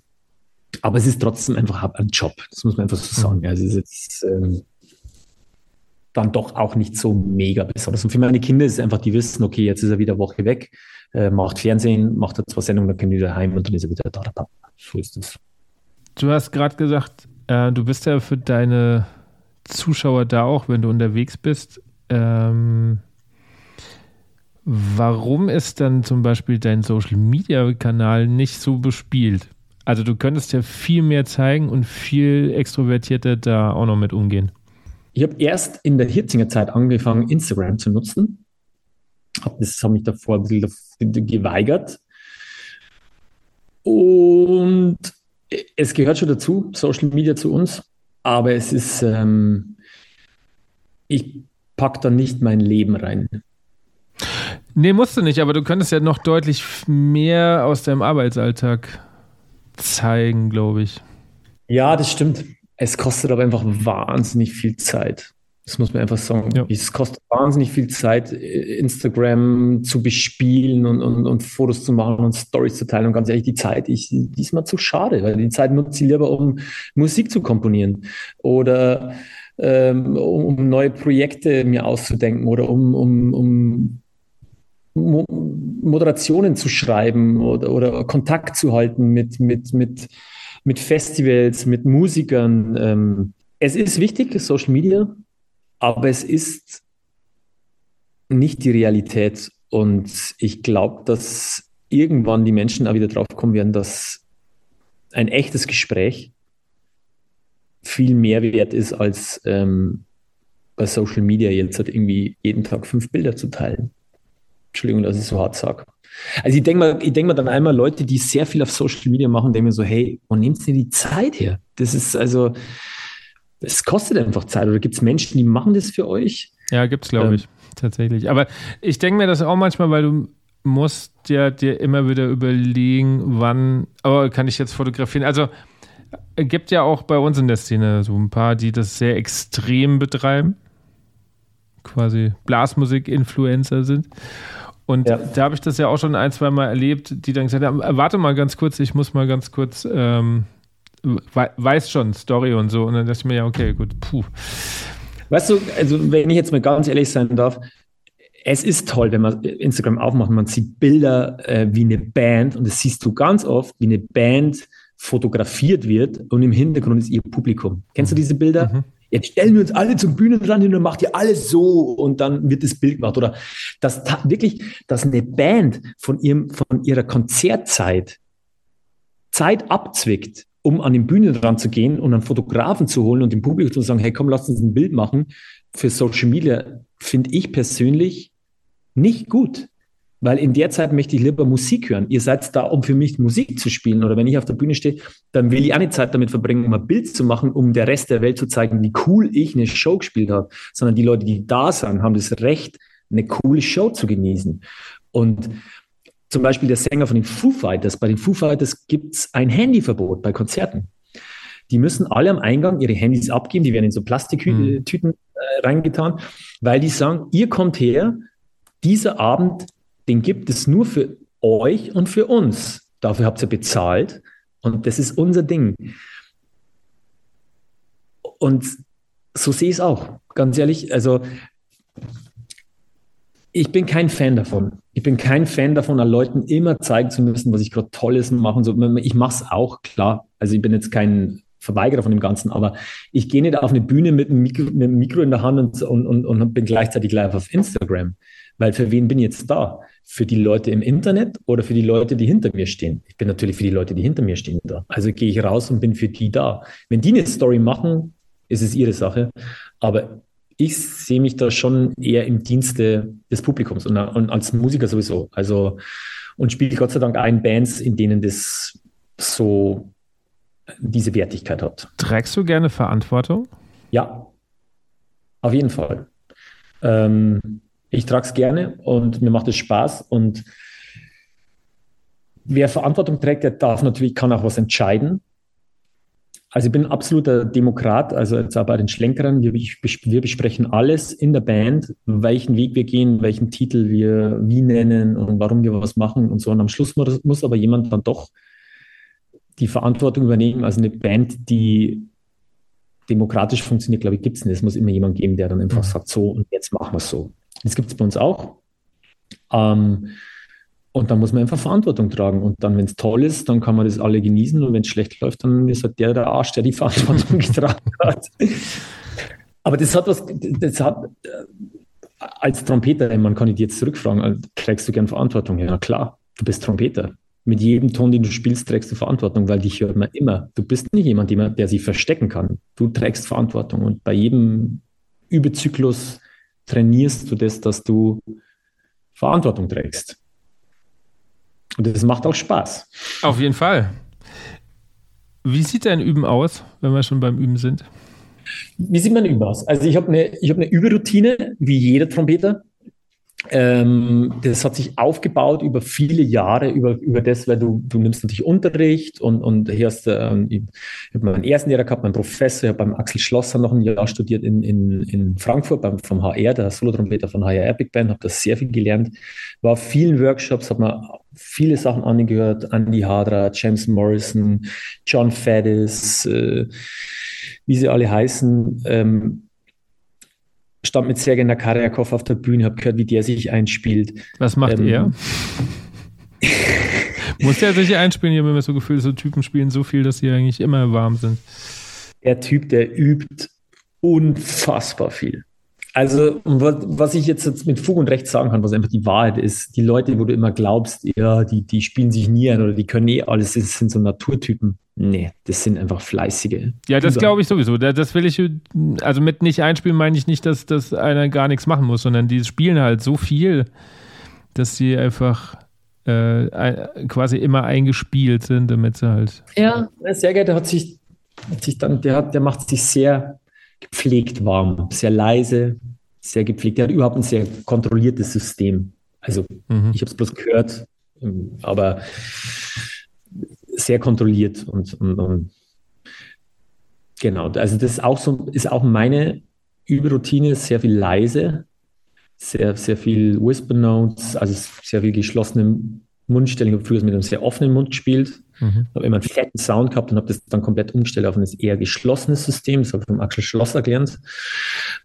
aber es ist trotzdem einfach ein Job, das muss man einfach so sagen. Also es ist jetzt ähm, dann doch auch nicht so mega besonders. Und für meine Kinder ist es einfach, die wissen, okay, jetzt ist er wieder eine Woche weg, äh, macht Fernsehen, macht er zwei Sendungen, dann kommt er wieder heim und dann ist er wieder da. da. So ist es. Du hast gerade gesagt, äh, du bist ja für deine Zuschauer da auch, wenn du unterwegs bist. Ähm, warum ist dann zum Beispiel dein Social Media Kanal nicht so bespielt? Also du könntest ja viel mehr zeigen und viel extrovertierter da auch noch mit umgehen. Ich habe erst in der Hitzinger Zeit angefangen, Instagram zu nutzen. Das habe mich davor ein bisschen geweigert. Und es gehört schon dazu, Social Media zu uns, aber es ist, ähm, ich packe da nicht mein Leben rein. Nee, musst du nicht, aber du könntest ja noch deutlich mehr aus deinem Arbeitsalltag zeigen, glaube ich. Ja, das stimmt. Es kostet aber einfach wahnsinnig viel Zeit. Das muss man einfach sagen. Ja. Es kostet wahnsinnig viel Zeit, Instagram zu bespielen und, und, und Fotos zu machen und Stories zu teilen. Und ganz ehrlich, die Zeit ist diesmal zu schade, weil die Zeit nutze ich lieber, um Musik zu komponieren oder ähm, um neue Projekte mir auszudenken oder um, um, um Mo Moderationen zu schreiben oder, oder Kontakt zu halten mit, mit, mit, mit Festivals, mit Musikern. Ähm, es ist wichtig, Social Media, aber es ist nicht die Realität. Und ich glaube, dass irgendwann die Menschen auch wieder drauf kommen werden, dass ein echtes Gespräch viel mehr wert ist, als ähm, bei Social Media jetzt halt irgendwie jeden Tag fünf Bilder zu teilen. Entschuldigung, dass ich so hart sage. Also ich denke mal, ich denke mal dann einmal Leute, die sehr viel auf Social Media machen, denken mir so, hey, wo nehmt ihr die Zeit her? Das ist also, es kostet einfach Zeit. Oder gibt es Menschen, die machen das für euch? Ja, gibt es, glaube ähm, ich, tatsächlich. Aber ich denke mir das auch manchmal, weil du musst ja dir immer wieder überlegen, wann, oh, kann ich jetzt fotografieren? Also es gibt ja auch bei uns in der Szene so ein paar, die das sehr extrem betreiben. Quasi Blasmusik-Influencer sind. Und ja. da habe ich das ja auch schon ein, zwei Mal erlebt, die dann gesagt haben, äh, warte mal ganz kurz, ich muss mal ganz kurz, ähm, weiß schon, Story und so. Und dann dachte ich mir, ja, okay, gut, puh. Weißt du, also wenn ich jetzt mal ganz ehrlich sein darf, es ist toll, wenn man Instagram aufmacht, man sieht Bilder äh, wie eine Band und das siehst du ganz oft, wie eine Band fotografiert wird und im Hintergrund ist ihr Publikum. Kennst du diese Bilder? Mhm jetzt stellen wir uns alle zum Bühnenrand hin und macht ihr alles so und dann wird das Bild gemacht. Oder dass wirklich, dass eine Band von ihrem, von ihrer Konzertzeit Zeit abzwickt, um an den Bühnenrand zu gehen und einen Fotografen zu holen und dem Publikum zu sagen, hey, komm, lass uns ein Bild machen für Social Media, finde ich persönlich nicht gut. Weil in der Zeit möchte ich lieber Musik hören. Ihr seid da, um für mich Musik zu spielen. Oder wenn ich auf der Bühne stehe, dann will ich auch nicht Zeit damit verbringen, um ein Bild zu machen, um der Rest der Welt zu zeigen, wie cool ich eine Show gespielt habe. Sondern die Leute, die da sind, haben das Recht, eine coole Show zu genießen. Und zum Beispiel der Sänger von den Foo Fighters. Bei den Foo Fighters gibt es ein Handyverbot bei Konzerten. Die müssen alle am Eingang ihre Handys abgeben, die werden in so Plastiktüten mhm. äh, reingetan, weil die sagen, ihr kommt her, dieser Abend den gibt es nur für euch und für uns. Dafür habt ihr bezahlt und das ist unser Ding. Und so sehe ich es auch, ganz ehrlich. Also ich bin kein Fan davon. Ich bin kein Fan davon, an Leuten immer zeigen zu müssen, was ich gerade Tolles machen soll. Ich mache es auch, klar. Also ich bin jetzt kein Verweigerer von dem Ganzen, aber ich gehe nicht auf eine Bühne mit einem Mikro, mit einem Mikro in der Hand und, und, und bin gleichzeitig live auf Instagram. Weil für wen bin ich jetzt da? Für die Leute im Internet oder für die Leute, die hinter mir stehen? Ich bin natürlich für die Leute, die hinter mir stehen da. Also gehe ich raus und bin für die da. Wenn die eine Story machen, ist es ihre Sache. Aber ich sehe mich da schon eher im Dienste des Publikums und, und als Musiker sowieso. Also und spiele Gott sei Dank auch in Bands, in denen das so diese Wertigkeit hat. Trägst du gerne Verantwortung? Ja, auf jeden Fall. Ähm, ich trage es gerne und mir macht es Spaß und wer Verantwortung trägt, der darf natürlich, kann auch was entscheiden. Also ich bin ein absoluter Demokrat, also jetzt auch bei den Schlenkerern, wir, wir, besprechen alles in der Band, welchen Weg wir gehen, welchen Titel wir wie nennen und warum wir was machen und so. Und am Schluss muss, muss aber jemand dann doch die Verantwortung übernehmen. Also eine Band, die demokratisch funktioniert, glaube ich, gibt es nicht. Es muss immer jemand geben, der dann einfach mhm. sagt, so und jetzt machen wir es so. Das gibt es bei uns auch. Ähm, und dann muss man einfach Verantwortung tragen. Und dann, wenn es toll ist, dann kann man das alle genießen. Und wenn es schlecht läuft, dann ist halt der der Arsch, der die Verantwortung getragen hat. Aber das hat was, das hat äh, als Trompeter, man kann dich jetzt zurückfragen, äh, trägst du gern Verantwortung? Ja, klar, du bist Trompeter. Mit jedem Ton, den du spielst, trägst du Verantwortung, weil dich hört man immer. Du bist nicht jemand, der sich verstecken kann. Du trägst Verantwortung. Und bei jedem Übezyklus trainierst du das, dass du Verantwortung trägst. Und das macht auch Spaß. Auf jeden Fall. Wie sieht dein Üben aus, wenn wir schon beim Üben sind? Wie sieht mein Üben aus? Also ich habe eine, hab eine Überroutine, wie jeder Trompeter. Ähm, das hat sich aufgebaut über viele Jahre, über, über das, weil du, du nimmst natürlich Unterricht und, und hier hast ähm, ich habe meinen ersten Lehrer gehabt, meinen Professor, ich habe beim Axel Schlosser noch ein Jahr studiert in, in, in Frankfurt beim, vom HR, der Solotrompeter von HR Epic Band, habe da sehr viel gelernt, war auf vielen Workshops, habe mir viele Sachen angehört, Andy Hadra, James Morrison, John Faddis, äh, wie sie alle heißen, ähm, stand mit Sergei Nakarjakov auf der Bühne, habe gehört, wie der sich einspielt. Was macht ähm, er? Muss der sich einspielen? Ich habe immer so Gefühl, so Typen spielen so viel, dass sie eigentlich immer warm sind. Der Typ, der übt unfassbar viel. Also, was ich jetzt mit Fug und Recht sagen kann, was einfach die Wahrheit ist, die Leute, wo du immer glaubst, ja, die, die spielen sich nie ein oder die können eh alles, das sind so Naturtypen. Nee, das sind einfach fleißige. Ja, das glaube ich sowieso. Das will ich, also mit nicht einspielen meine ich nicht, dass, dass einer gar nichts machen muss, sondern die spielen halt so viel, dass sie einfach äh, quasi immer eingespielt sind, damit sie halt. Ja, sehr geil, der hat sich, hat sich dann, der, hat, der macht sich sehr gepflegt warm, sehr leise, sehr gepflegt. Er hat überhaupt ein sehr kontrolliertes System. Also mhm. ich habe es bloß gehört, ähm, aber sehr kontrolliert und, und, und, genau. Also das ist auch so, ist auch meine Überroutine, sehr viel leise, sehr, sehr viel Whisper Notes, also sehr viel geschlossene Mundstellen. Ich habe früher mit einem sehr offenen Mund gespielt, mhm. habe immer einen fetten Sound gehabt und habe das dann komplett umgestellt auf ein eher geschlossenes System. Das habe ich vom Axel Schlosser gelernt.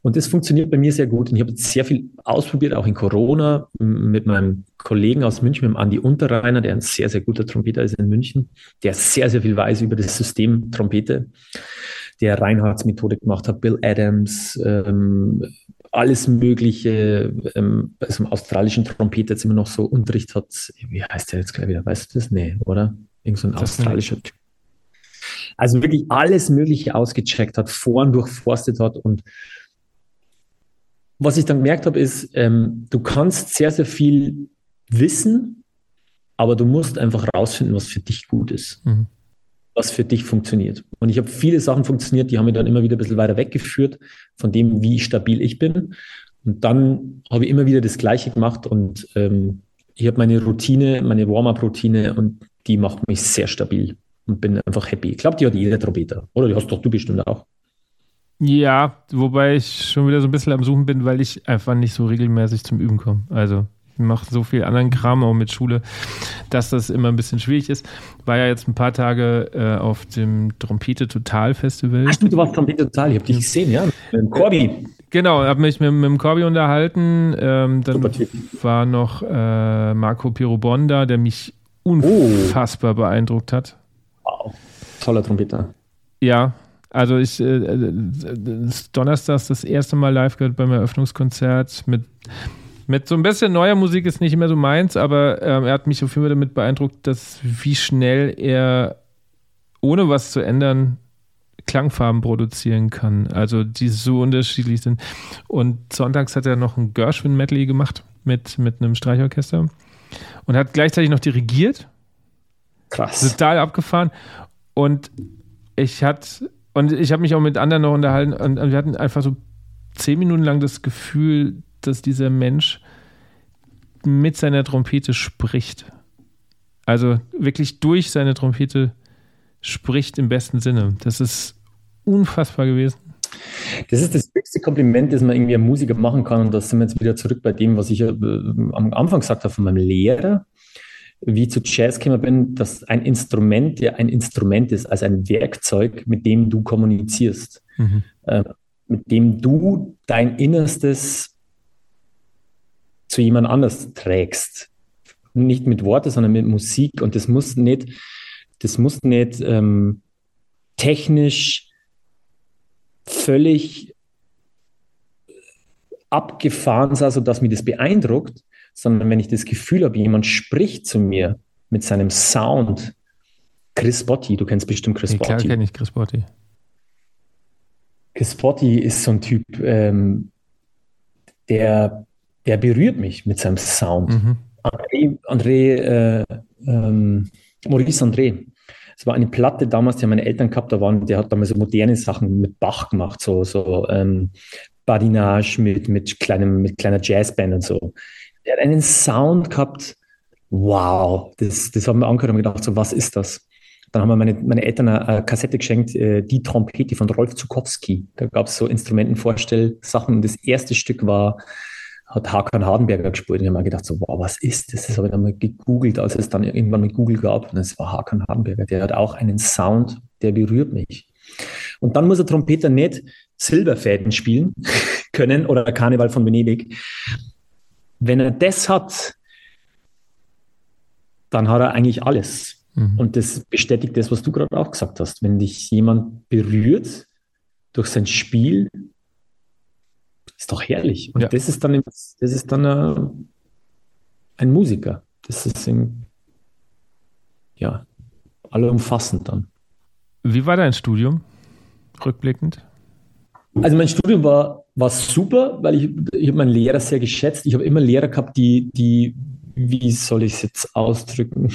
Und das funktioniert bei mir sehr gut. Und ich habe sehr viel ausprobiert, auch in Corona, mit meinem Kollegen aus München, mit dem Andi Unterreiner, der ein sehr, sehr guter Trompeter ist in München, der sehr, sehr viel weiß über das System Trompete der Reinhards Methode gemacht hat, Bill Adams, ähm, alles Mögliche, ähm, bei so einem australischen Trompeter jetzt immer noch so Unterricht hat. Wie heißt der jetzt gleich wieder? Weißt du das? Nee, oder? Irgend so ein das australischer Typ. Also wirklich alles Mögliche ausgecheckt hat, Foren durchforstet hat und was ich dann gemerkt habe, ist, ähm, du kannst sehr, sehr viel wissen, aber du musst einfach rausfinden, was für dich gut ist. Mhm was für dich funktioniert. Und ich habe viele Sachen funktioniert, die haben mich dann immer wieder ein bisschen weiter weggeführt von dem, wie stabil ich bin. Und dann habe ich immer wieder das Gleiche gemacht und ähm, ich habe meine Routine, meine Warm-up-Routine und die macht mich sehr stabil und bin einfach happy. Ich glaube, die hat jeder Trompeter. Oder die hast doch du bestimmt auch. Ja, wobei ich schon wieder so ein bisschen am Suchen bin, weil ich einfach nicht so regelmäßig zum Üben komme. Also mache so viel anderen Kram auch mit Schule, dass das immer ein bisschen schwierig ist. War ja jetzt ein paar Tage äh, auf dem Trompete Total Festival. Ach, du warst Trompete Total, ich habe dich gesehen, ja, mit dem Corby. Genau, habe mich mit, mit dem Corby unterhalten. Ähm, dann war noch äh, Marco Pirobonda, der mich unfassbar oh. beeindruckt hat. Wow, toller Trompeter. Ja, also ich äh, äh Donnerstags das erste Mal live gehört beim Eröffnungskonzert mit mit so ein bisschen neuer Musik ist nicht mehr so meins, aber ähm, er hat mich auf jeden Fall damit beeindruckt, dass wie schnell er, ohne was zu ändern, Klangfarben produzieren kann. Also die so unterschiedlich sind. Und sonntags hat er noch ein Gershwin-Medley gemacht mit, mit einem Streichorchester und hat gleichzeitig noch dirigiert. Krass. Total abgefahren. Und ich hatte, und ich habe mich auch mit anderen noch unterhalten und, und wir hatten einfach so zehn Minuten lang das Gefühl, dass dieser Mensch mit seiner Trompete spricht. Also wirklich durch seine Trompete spricht im besten Sinne. Das ist unfassbar gewesen. Das ist das höchste Kompliment, das man irgendwie einem Musiker machen kann. Und da sind wir jetzt wieder zurück bei dem, was ich äh, am Anfang gesagt habe von meinem Lehrer, wie ich zu Jazz gekommen bin, dass ein Instrument ja ein Instrument ist, also ein Werkzeug, mit dem du kommunizierst, mhm. äh, mit dem du dein Innerstes zu jemand anders trägst. Nicht mit Worten, sondern mit Musik. Und das muss nicht, das muss nicht ähm, technisch völlig abgefahren sein, sodass mich das beeindruckt, sondern wenn ich das Gefühl habe, jemand spricht zu mir mit seinem Sound. Chris Botti, du kennst bestimmt Chris nee, Botti. Klar kenne ich Chris Botti. Chris Botti ist so ein Typ, ähm, der, der berührt mich mit seinem Sound. Mhm. André, André äh, ähm, Maurice André, es war eine Platte damals, die haben meine Eltern gehabt, da waren, der hat damals so moderne Sachen mit Bach gemacht, so, so ähm, Badinage mit, mit, kleinem, mit kleiner Jazzband und so. Der hat einen Sound gehabt, wow, das, das haben wir angehört und gedacht, so, was ist das? Dann haben wir meine, meine Eltern eine, Kassette geschenkt, äh, die Trompete von Rolf Zukowski. Da gab es so Instrumentenvorstellsachen und das erste Stück war hat Hakan Hardenberger gespielt. Und ich habe mir gedacht, so, wow, was ist das? Das habe ich dann mal gegoogelt, als es dann irgendwann mit Google gab. Und es war Hakan Hardenberger. Der hat auch einen Sound, der berührt mich. Und dann muss der Trompeter nicht Silberfäden spielen können oder Karneval von Venedig. Wenn er das hat, dann hat er eigentlich alles. Mhm. Und das bestätigt das, was du gerade auch gesagt hast. Wenn dich jemand berührt durch sein Spiel, ist doch herrlich. Und ja. das ist dann, das ist dann äh, ein Musiker. Das ist in, ja, allumfassend dann. Wie war dein Studium, rückblickend? Also mein Studium war, war super, weil ich, ich habe meinen Lehrer sehr geschätzt. Ich habe immer Lehrer gehabt, die, die wie soll ich es jetzt ausdrücken?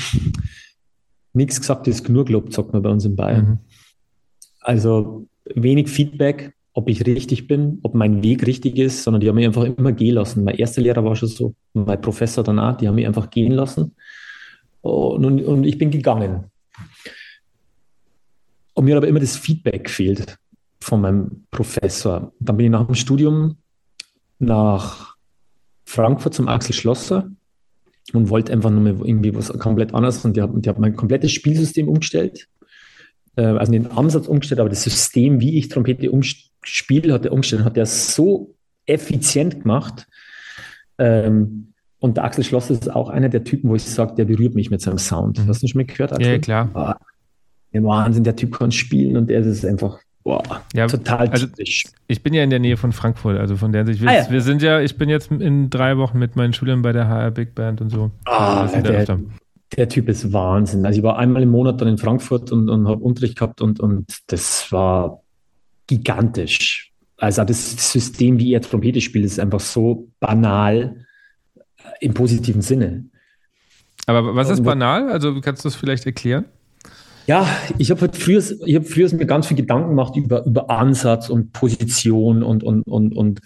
Nichts gesagt ist genug gelobt, sagt man bei uns in Bayern. Mhm. Also wenig Feedback, ob ich richtig bin, ob mein Weg richtig ist, sondern die haben mich einfach immer gehen lassen. Mein erster Lehrer war schon so, mein Professor danach, die haben mich einfach gehen lassen und, und, ich bin gegangen. Und mir hat aber immer das Feedback gefehlt von meinem Professor. Dann bin ich nach dem Studium nach Frankfurt zum Axel Schlosser und wollte einfach nur mehr irgendwie was komplett anderes. Und die haben, haben mein komplettes Spielsystem umgestellt. Äh, also den Ansatz umgestellt, aber das System, wie ich Trompete umstelle, Spiel hat er umgestellt, hat er so effizient gemacht. Ähm, und der Axel Schloss ist auch einer der Typen, wo ich sage, der berührt mich mit seinem Sound. Mhm. Hast du schon mal gehört? Axel? Ja, klar. Ah, Wahnsinn, der Typ kann spielen und der ist einfach boah, ja, total also Ich bin ja in der Nähe von Frankfurt, also von der Sicht. Wir, ah, ja. wir, sind ja, ich bin jetzt in drei Wochen mit meinen Schülern bei der HR Big Band und so. Ah, also der, der, Typ ist Wahnsinn. Also ich war einmal im Monat dann in Frankfurt und, und habe Unterricht gehabt und, und das war gigantisch. Also das System, wie er Trompete spielt, ist einfach so banal äh, im positiven Sinne. Aber was ist banal? Also kannst du das vielleicht erklären? Ja, ich habe halt früher, ich hab früher mir ganz viel Gedanken gemacht über, über Ansatz und Position und, und, und, und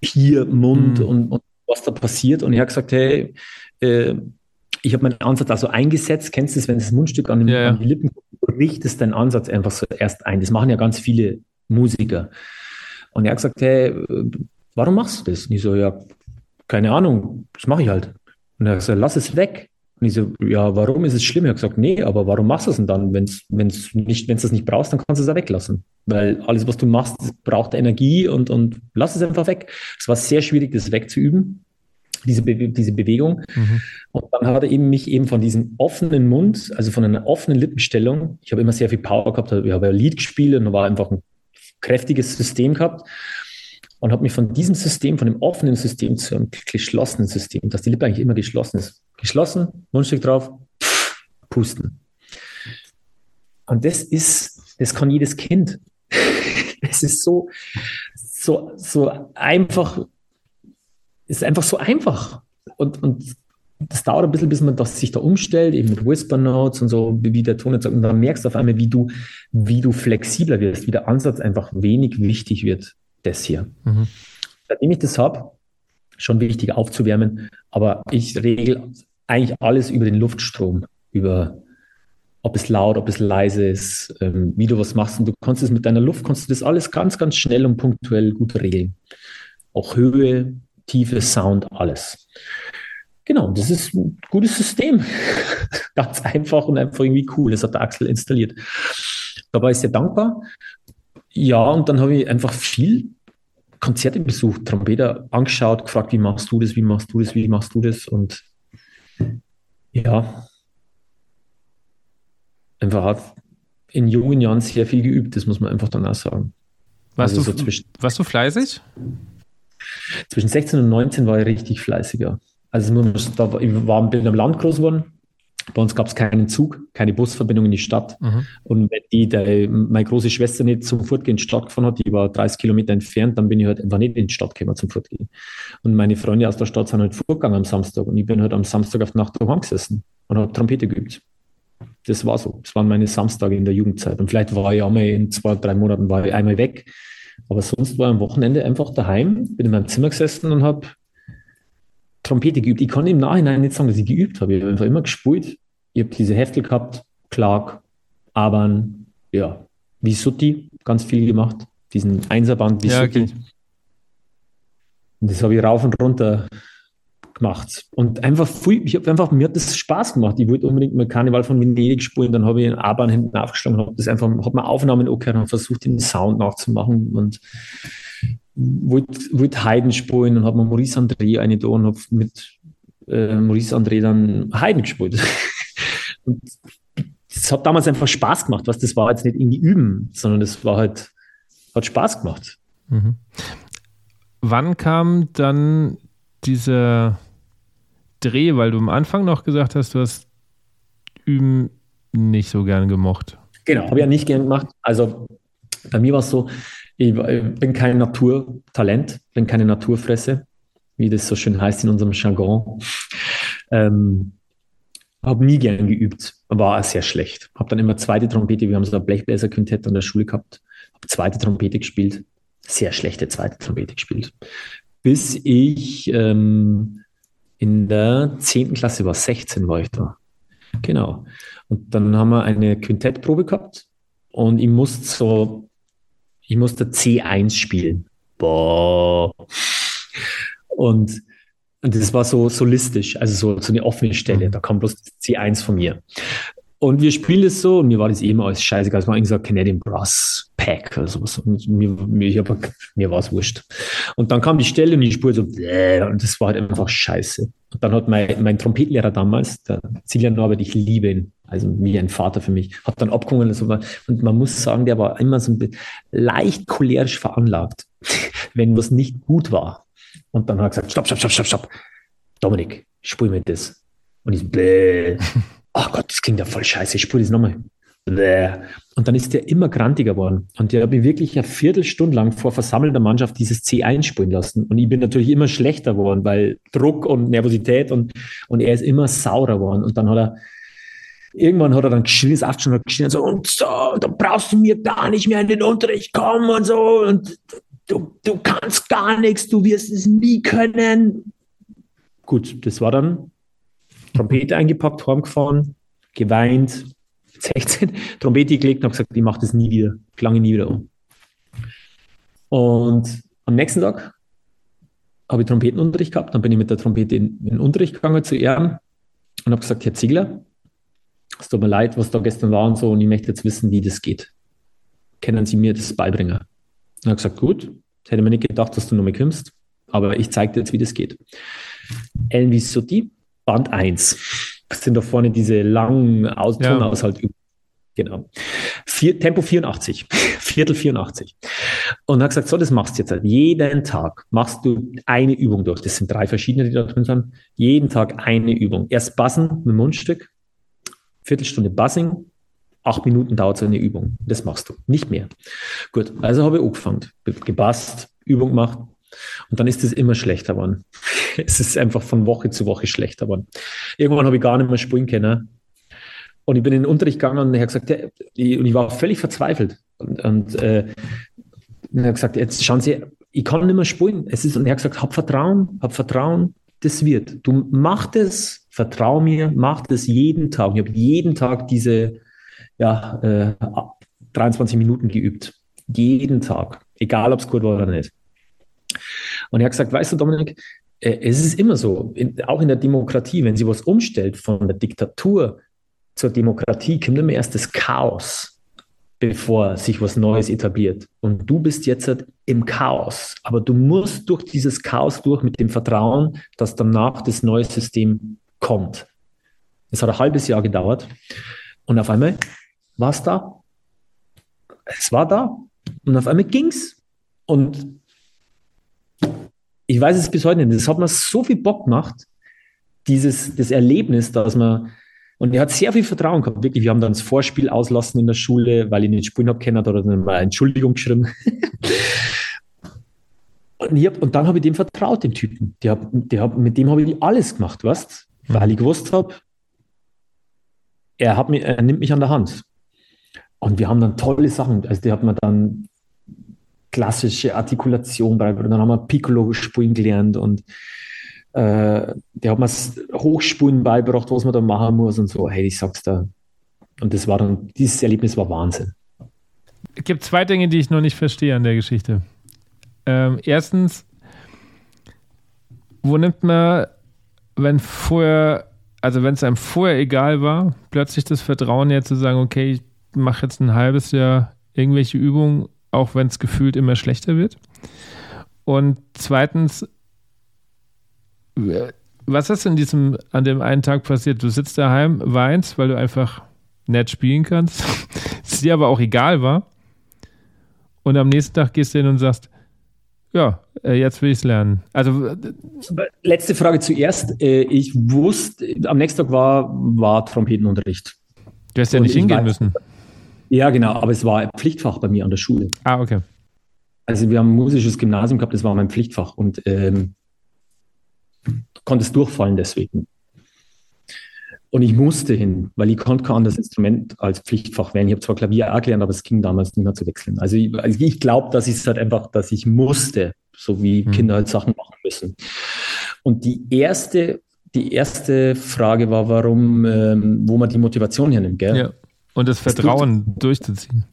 hier Mund mhm. und, und was da passiert. Und ich habe gesagt, hey, äh, ich habe meinen Ansatz also eingesetzt. Kennst du es, wenn das Mundstück an, den, ja, ja. an die Lippen kommt, du richtest deinen Ansatz einfach so erst ein. Das machen ja ganz viele Musiker. Und er hat gesagt, hey, warum machst du das? Und ich so, ja, keine Ahnung, das mache ich halt. Und er hat gesagt, lass es weg. Und ich so, ja, warum ist es schlimm? Er hat gesagt, nee, aber warum machst du es denn dann? Wenn es nicht, wenn es das nicht brauchst, dann kannst du es ja weglassen. Weil alles, was du machst, braucht Energie und, und lass es einfach weg. Es war sehr schwierig, das wegzuüben diese, Be diese Bewegung. Mhm. Und dann hat er eben mich eben von diesem offenen Mund, also von einer offenen Lippenstellung, ich habe immer sehr viel Power gehabt, ich habe ein Lied gespielt und war einfach ein kräftiges System gehabt und habe mich von diesem System, von dem offenen System zu einem geschlossenen System, dass die Lippe eigentlich immer geschlossen ist. Geschlossen, Mundstück drauf, pff, pusten. Und das ist, das kann jedes Kind. Es ist so, so, so einfach ist einfach so einfach. Und, und das dauert ein bisschen, bis man das sich da umstellt, eben mit Whisper Notes und so, wie der Ton jetzt sagt. Und dann merkst du auf einmal, wie du, wie du flexibler wirst, wie der Ansatz einfach wenig wichtig wird, das hier. Mhm. Seitdem ich das habe, schon wichtig aufzuwärmen, aber ich regel eigentlich alles über den Luftstrom, über ob es laut, ob es leise ist, ähm, wie du was machst. Und du kannst es mit deiner Luft, kannst du das alles ganz, ganz schnell und punktuell gut regeln. Auch Höhe, Tiefe, Sound, alles. Genau, das ist ein gutes System. ganz einfach und einfach irgendwie cool. Das hat der Axel installiert. Da war ich sehr dankbar. Ja, und dann habe ich einfach viel Konzerte besucht, Trompeter angeschaut, gefragt, wie machst du das, wie machst du das, wie machst du das? Und ja, einfach in jungen Jahren sehr viel geübt, das muss man einfach dann auch sagen. Warst, also du, so warst du fleißig? Zwischen 16 und 19 war ich richtig fleißiger. Also da war, ich war, bin am Land groß geworden. Bei uns gab es keinen Zug, keine Busverbindung in die Stadt. Mhm. Und wenn die, der, meine große Schwester nicht zum Fortgehen in die Stadt gefahren hat, die war 30 Kilometer entfernt, dann bin ich halt einfach nicht in die Stadt gekommen zum Fortgehen. Und meine Freunde aus der Stadt sind halt vorgegangen am Samstag. Und ich bin halt am Samstag auf die Nacht daheim gesessen und habe Trompete geübt das war so. Das waren meine Samstage in der Jugendzeit. Und vielleicht war ich auch mal in zwei, drei Monaten war ich einmal weg. Aber sonst war ich am Wochenende einfach daheim, bin in meinem Zimmer gesessen und habe Trompete geübt. Ich kann im Nachhinein nicht sagen, dass ich geübt habe. Ich habe einfach immer gespielt. Ich habe diese Heftel gehabt, Clark, Aban, ja, wie Sutti, ganz viel gemacht. Diesen Einserband wie ja. Okay. Und das habe ich rauf und runter gemacht. Und einfach viel, ich habe einfach, mir hat das Spaß gemacht. Ich wollte unbedingt mal Karneval von Venedig spielen, dann habe ich einen A-Bahn hinten aufgeschlagen, habe das einfach, habe mir Aufnahmen angehört und versucht, den Sound nachzumachen und wollte, wollte Haydn spielen und habe mir Maurice André eine da und habe mit äh, Maurice André dann Haydn gespielt. und das hat damals einfach Spaß gemacht, was das war jetzt nicht irgendwie üben, sondern das war halt, hat Spaß gemacht. Mhm. Wann kam dann dieser Dreh, weil du am Anfang noch gesagt hast, du hast Üben nicht so gern gemocht. Genau, habe ich ja nicht gern gemacht. Also bei mir war es so, ich bin kein Naturtalent, bin keine Naturfresse, wie das so schön heißt in unserem Jargon. Ähm, habe nie gern geübt, war sehr schlecht. Habe dann immer zweite Trompete, wir haben so ein Blechbläser-Quintett an der Schule gehabt, habe zweite Trompete gespielt, sehr schlechte zweite Trompete gespielt. Bis ich ähm, in der 10. Klasse war, 16 war ich da. Genau. Und dann haben wir eine Quintettprobe gehabt und ich musste so, ich musste C1 spielen. Boah. Und, und das war so solistisch, also so, so eine offene Stelle. Da kam bloß C1 von mir. Und wir spielen das so, und mir war das eben alles scheißegal. Es war irgendwie so ein Canadian Brass Pack oder sowas. Und mir, mir, mir war es wurscht. Und dann kam die Stelle und ich spurte so, und das war halt einfach scheiße. Und dann hat mein, mein Trompetenlehrer damals, der Zilian Norbert, ich liebe ihn, also wie ein Vater für mich, hat dann abgekommen und so. Und man muss sagen, der war immer so leicht cholerisch veranlagt, wenn was nicht gut war. Und dann hat er gesagt, stopp, stopp, stopp, stopp, stopp. Dominik, spul mir das. Und ich so, bäh ach Gott, das klingt ja voll scheiße, ich spule das nochmal. Und dann ist der immer grantiger geworden. Und der hat mich wirklich eine Viertelstunde lang vor versammelter Mannschaft dieses C1 spielen lassen. Und ich bin natürlich immer schlechter geworden, weil Druck und Nervosität und, und er ist immer saurer geworden. Und dann hat er, irgendwann hat er dann geschrien, ist und geschrien, so, und so, da brauchst du mir gar nicht mehr in den Unterricht kommen und so. Und du, du kannst gar nichts, du wirst es nie können. Gut, das war dann Trompete eingepackt, heimgefahren, geweint, 16, Trompete gelegt und habe gesagt, ich mache das nie wieder, klang nie wieder um. Und am nächsten Tag habe ich Trompetenunterricht gehabt, dann bin ich mit der Trompete in, in den Unterricht gegangen zu Ehren und habe gesagt, Herr Ziegler, es tut mir leid, was da gestern war und so, und ich möchte jetzt wissen, wie das geht. Können Sie mir das beibringen? Und er hat gesagt, gut, hätte mir nicht gedacht, dass du noch mal kommst, aber ich zeige dir jetzt, wie das geht. Ellen Sotti Band 1. Das sind da vorne diese langen Aus ja. Genau. Vier, Tempo 84, Viertel 84. Und hat gesagt, so, das machst du jetzt halt. Jeden Tag machst du eine Übung durch. Das sind drei verschiedene, die da drin sind. Jeden Tag eine Übung. Erst Bassen mit Mundstück, Viertelstunde Bassing, acht Minuten dauert so eine Übung. Das machst du, nicht mehr. Gut, also habe ich angefangen, gebasst, Übung gemacht. Und dann ist es immer schlechter geworden. Es ist einfach von Woche zu Woche schlechter geworden. Irgendwann habe ich gar nicht mehr spielen können. Und ich bin in den Unterricht gegangen und er hat gesagt, ja, ich, und ich war völlig verzweifelt. Und, und, äh, er hat gesagt, jetzt schauen Sie, ich kann nicht mehr spielen. Es ist, und er hat gesagt, hab Vertrauen, hab Vertrauen, das wird. Du mach das, vertrau mir, mach das jeden Tag. Ich habe jeden Tag diese ja, äh, 23 Minuten geübt. Jeden Tag. Egal, ob es gut war oder nicht. Und er hat gesagt, weißt du, Dominik, äh, es ist immer so, in, auch in der Demokratie, wenn sie was umstellt von der Diktatur zur Demokratie, kommt immer erst das Chaos, bevor sich was Neues etabliert. Und du bist jetzt halt im Chaos. Aber du musst durch dieses Chaos durch mit dem Vertrauen, dass danach das neue System kommt. Es hat ein halbes Jahr gedauert. Und auf einmal war es da. Es war da. Und auf einmal ging es. Und ich weiß es bis heute nicht. Das hat mir so viel Bock gemacht, dieses das Erlebnis, dass man und er hat sehr viel Vertrauen gehabt, wirklich. Wir haben dann das Vorspiel auslassen in der Schule, weil ich nicht spielen habe können, oder dann mal Entschuldigung geschrieben. und, ich hab, und dann habe ich dem vertraut, dem Typen. Der, der, mit dem habe ich alles gemacht, weißt Weil ich gewusst habe, er, hat mich, er nimmt mich an der Hand. Und wir haben dann tolle Sachen. Also, der hat mir dann klassische Artikulation beigebracht. Dann haben wir Piccolo spielen gelernt und äh, hat mir das Hochspulen beigebracht, was man da machen muss und so. Hey, ich sag's da. Und das war dann, dieses Erlebnis war Wahnsinn. Es gibt zwei Dinge, die ich noch nicht verstehe an der Geschichte. Ähm, erstens, wo nimmt man, wenn vorher, also wenn es einem vorher egal war, plötzlich das Vertrauen jetzt zu sagen, okay, ich mache jetzt ein halbes Jahr irgendwelche Übungen, auch wenn es gefühlt immer schlechter wird. Und zweitens, was ist in diesem, an dem einen Tag passiert? Du sitzt daheim, weinst, weil du einfach nett spielen kannst, es dir aber auch egal war. Und am nächsten Tag gehst du hin und sagst, ja, äh, jetzt will ich es lernen. Also letzte Frage zuerst. Äh, ich wusste, am nächsten Tag war, war Trompetenunterricht. Du hast ja nicht hingehen weiß, müssen. Ja, genau, aber es war ein Pflichtfach bei mir an der Schule. Ah, okay. Also wir haben ein musisches Gymnasium gehabt, das war mein Pflichtfach. Und ähm, konntest durchfallen deswegen. Und ich musste hin, weil ich konnte kein anderes Instrument als Pflichtfach wählen. Ich habe zwar Klavier auch gelernt, aber es ging damals nicht mehr zu wechseln. Also ich, also ich glaube, dass ich es halt einfach, dass ich musste, so wie mhm. Kinder halt Sachen machen müssen. Und die erste, die erste Frage war, warum, ähm, wo man die Motivation hernimmt, gell? Ja. Und das Vertrauen das durchzuziehen.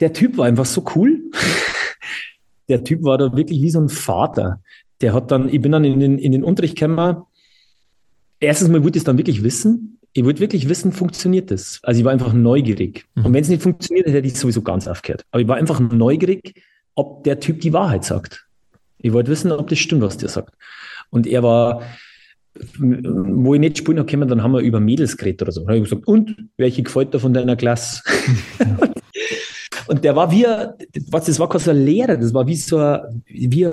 der Typ war einfach so cool. der Typ war da wirklich wie so ein Vater. Der hat dann, ich bin dann in den, in den Unterricht gekommen. Erstens mal wollte ich es dann wirklich wissen. Ich wollte wirklich wissen, funktioniert das? Also ich war einfach neugierig. Mhm. Und wenn es nicht funktioniert, hätte ich sowieso ganz aufgehört. Aber ich war einfach neugierig, ob der Typ die Wahrheit sagt. Ich wollte wissen, ob das stimmt, was der sagt. Und er war, wo ich nicht spielen habe, dann haben wir über Mädels geredet oder so. Da habe ich gesagt, und welche gefällt dir von deiner Klasse? Und der war wie, was, das war so ein Lehrer, das war wie so ein, wie,